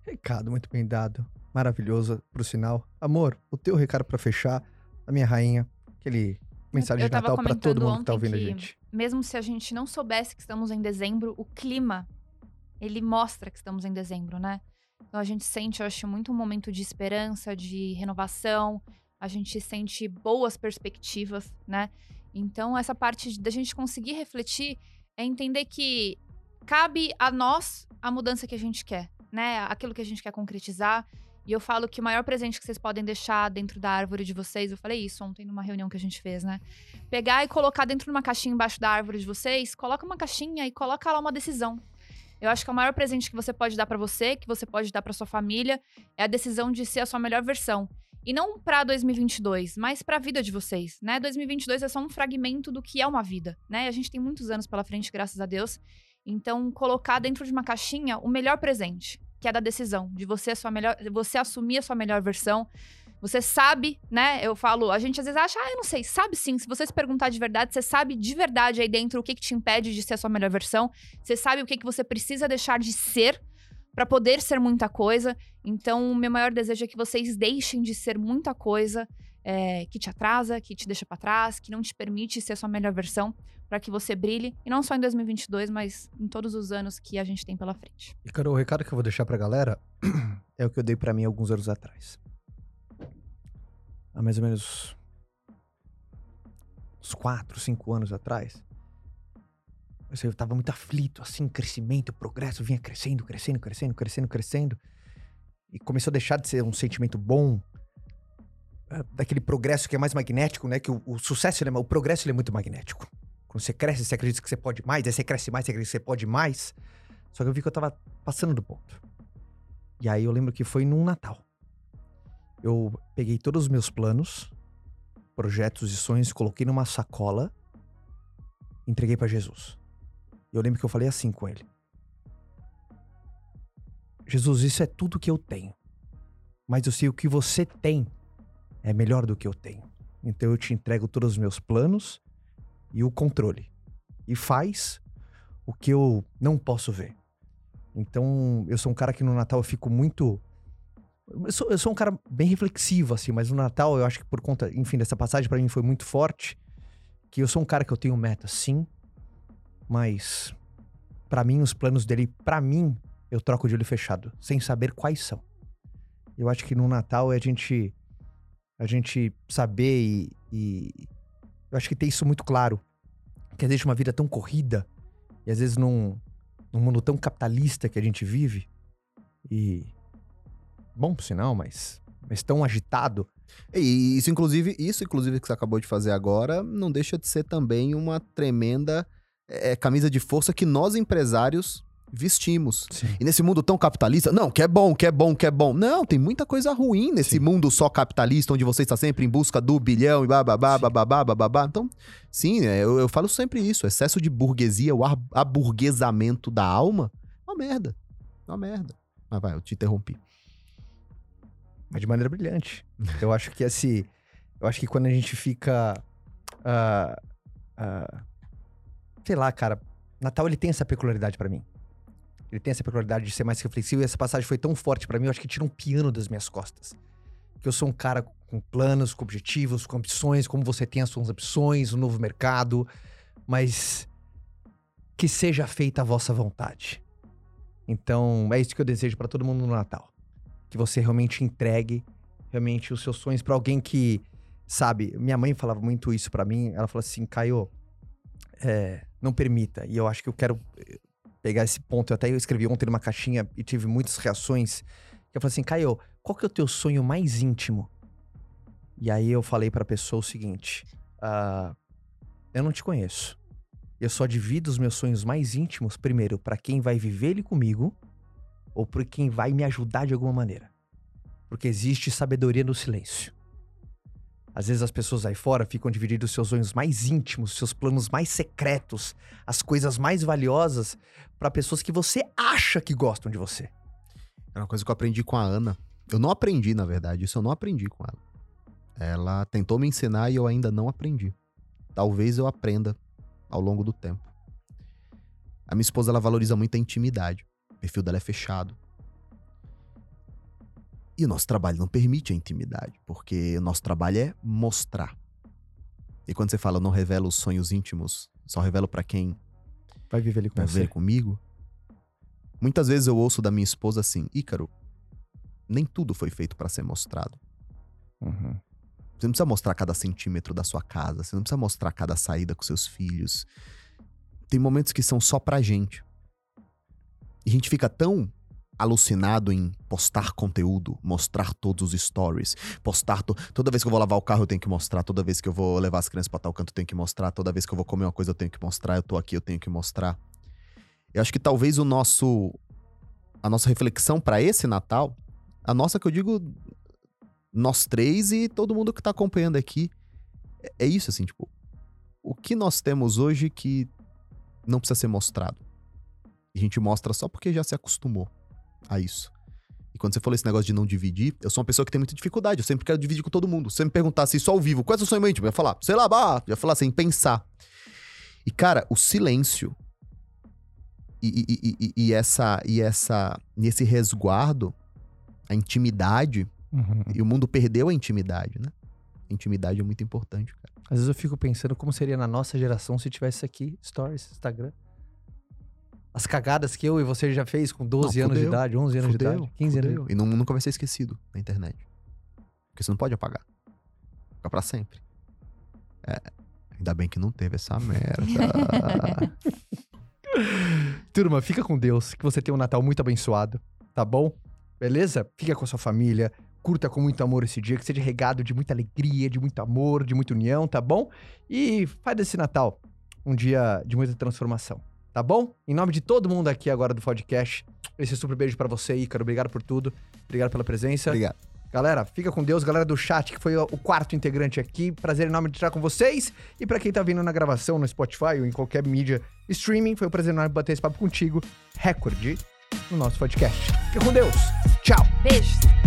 Recado muito bem dado. Maravilhoso, pro sinal. Amor, o teu recado pra fechar, a minha rainha, aquele mensagem Eu de Natal pra todo comentando mundo que tá ontem ouvindo a gente. Mesmo se a gente não soubesse que estamos em dezembro, o clima, ele mostra que estamos em dezembro, né? Então a gente sente, eu acho, muito um momento de esperança, de renovação. A gente sente boas perspectivas, né? Então essa parte da gente conseguir refletir é entender que cabe a nós a mudança que a gente quer, né? Aquilo que a gente quer concretizar. E eu falo que o maior presente que vocês podem deixar dentro da árvore de vocês, eu falei isso ontem numa reunião que a gente fez, né? Pegar e colocar dentro de uma caixinha embaixo da árvore de vocês, coloca uma caixinha e coloca lá uma decisão. Eu acho que é o maior presente que você pode dar pra você, que você pode dar pra sua família, é a decisão de ser a sua melhor versão. E não pra 2022, mas pra vida de vocês, né? 2022 é só um fragmento do que é uma vida, né? A gente tem muitos anos pela frente, graças a Deus. Então, colocar dentro de uma caixinha o melhor presente, que é da decisão, de você a sua melhor, você assumir a sua melhor versão. Você sabe, né? Eu falo, a gente às vezes acha, ah, eu não sei. Sabe sim. Se você se perguntar de verdade, você sabe de verdade aí dentro o que, que te impede de ser a sua melhor versão. Você sabe o que, que você precisa deixar de ser para poder ser muita coisa. Então, o meu maior desejo é que vocês deixem de ser muita coisa é, que te atrasa, que te deixa para trás, que não te permite ser a sua melhor versão, para que você brilhe. E não só em 2022, mas em todos os anos que a gente tem pela frente. E, cara, o recado que eu vou deixar pra galera é o que eu dei pra mim alguns anos atrás. Há mais ou menos uns 4, 5 anos atrás. Eu, sei, eu tava muito aflito, assim, crescimento, progresso, vinha crescendo, crescendo, crescendo, crescendo, crescendo. E começou a deixar de ser um sentimento bom, eh, daquele progresso que é mais magnético, né? Que o, o sucesso, é, o progresso é muito magnético. Quando você cresce, você acredita que você pode mais, aí você cresce mais, você acredita que você pode mais. Só que eu vi que eu tava passando do ponto. E aí eu lembro que foi num Natal. Eu peguei todos os meus planos, projetos e sonhos, coloquei numa sacola, entreguei pra Jesus. E eu lembro que eu falei assim com ele: Jesus, isso é tudo que eu tenho. Mas eu sei o que você tem é melhor do que eu tenho. Então eu te entrego todos os meus planos e o controle. E faz o que eu não posso ver. Então, eu sou um cara que no Natal eu fico muito. Eu sou, eu sou um cara bem reflexivo, assim, mas no Natal eu acho que por conta, enfim, dessa passagem pra mim foi muito forte. Que eu sou um cara que eu tenho meta, sim, mas pra mim os planos dele, pra mim, eu troco de olho fechado, sem saber quais são. Eu acho que no Natal é a gente a gente saber e, e eu acho que ter isso muito claro, que às vezes uma vida tão corrida e às vezes num, num mundo tão capitalista que a gente vive e bom por sinal, mas mas tão agitado. E isso, inclusive, isso, inclusive, que você acabou de fazer agora, não deixa de ser também uma tremenda é, camisa de força que nós, empresários, vestimos. Sim. E nesse mundo tão capitalista, não, que é bom, que é bom, que é bom. Não, tem muita coisa ruim nesse Sim. mundo só capitalista, onde você está sempre em busca do bilhão e bababá, bababá, bababá. Então, sim, é, eu, eu falo sempre isso. Excesso de burguesia, o aburguesamento da alma, é uma merda. É uma merda. Mas vai, eu te interrompi. mas de maneira brilhante. Eu acho que esse. Eu acho que quando a gente fica. ah, ah, sei lá, cara. Natal ele tem essa peculiaridade pra mim. Ele tem essa peculiaridade de ser mais reflexivo e essa passagem foi tão forte pra mim, eu acho que tira um piano das minhas costas. Que eu sou um cara com planos, com objetivos, com ambições, como você tem as suas ambições, um novo mercado, mas que seja feita a vossa vontade. Então, é isso que eu desejo pra todo mundo no Natal que você realmente entregue realmente os seus sonhos pra alguém que, sabe, minha mãe falava muito isso pra mim, ela falou assim, Caio, é, não permita, e eu acho que eu quero pegar esse ponto, eu até escrevi ontem numa caixinha e tive muitas reações, eu falei assim, Caio, qual que é o teu sonho mais íntimo? E aí eu falei pra pessoa o seguinte, ah, eu não te conheço, eu só divido os meus sonhos mais íntimos, primeiro, pra quem vai viver ele comigo, ou por quem vai me ajudar de alguma maneira. Porque existe sabedoria no silêncio. Às vezes as pessoas aí fora ficam dividindo seus sonhos mais íntimos, seus planos mais secretos, as coisas mais valiosas para pessoas que você acha que gostam de você. É uma coisa que eu aprendi com a Ana. Eu não aprendi, na verdade. Isso eu não aprendi com ela. Ela tentou me ensinar e eu ainda não aprendi. Talvez eu aprenda ao longo do tempo. A minha esposa, ela valoriza muito a intimidade. O perfil dela é fechado. E o nosso trabalho não permite a intimidade, porque o nosso trabalho é mostrar. E quando você fala, não revelo os sonhos íntimos, só revelo pra quem Vai viver ali com vai você. ver comigo. Muitas vezes eu ouço da minha esposa assim: Ícaro, nem tudo foi feito pra ser mostrado. Uhum. Você não precisa mostrar cada centímetro da sua casa, você não precisa mostrar cada saída com seus filhos. Tem momentos que são só pra gente. E a gente fica tão alucinado em postar conteúdo, mostrar todos os stories, postar to- toda vez que eu vou lavar o carro eu tenho que mostrar, toda vez que eu vou levar as crianças pra tal canto eu tenho que mostrar, toda vez que eu vou comer uma coisa eu tenho que mostrar, eu tô aqui eu tenho que mostrar. Eu acho que talvez o nosso a nossa reflexão pra esse Natal, a nossa que eu digo nós três e todo mundo que tá acompanhando aqui, é- é isso assim, tipo, o que nós temos hoje que não precisa ser mostrado. A gente mostra só porque já se acostumou a isso. E quando você falou esse negócio de não dividir, eu sou uma pessoa que tem muita dificuldade. Eu sempre quero dividir com todo mundo. Se você me perguntasse isso ao vivo, qual é o seu sonho íntimo? Eu ia falar, sei lá, bah, eu ia falar sem pensar. E, cara, o silêncio e, e, e- e- essa, e essa, e esse resguardo, a intimidade, Uhum. e o mundo perdeu a intimidade, né? A intimidade é muito importante, cara. Às vezes eu fico pensando como seria na nossa geração se tivesse aqui, stories, Instagram. As cagadas que eu e você já fez com 12 Não, anos de idade, 11 anos de Fudeu, idade, 15 anos. de fudeu. E não- nunca vai ser esquecido na internet. Porque você não pode apagar. Fica pra sempre. É, ainda bem que não teve essa merda. Turma, fica com Deus, que você tenha um Natal muito abençoado, tá bom? Beleza? Fica com a sua família, curta com muito amor esse dia, que seja regado de muita alegria, de muito amor, de muita união, tá bom? E faz desse Natal um dia de muita transformação, tá bom? Em nome de todo mundo aqui agora do podcast, esse super beijo pra você, Ícaro. Obrigado por tudo. Obrigado pela presença. Obrigado. Galera, fica com Deus. Galera do chat, que foi o quarto integrante aqui. Prazer enorme de estar com vocês. E pra quem tá vindo na gravação no Spotify ou em qualquer mídia streaming, foi um prazer enorme bater esse papo contigo. Recorde no nosso podcast. Fica com Deus. Tchau. Beijos.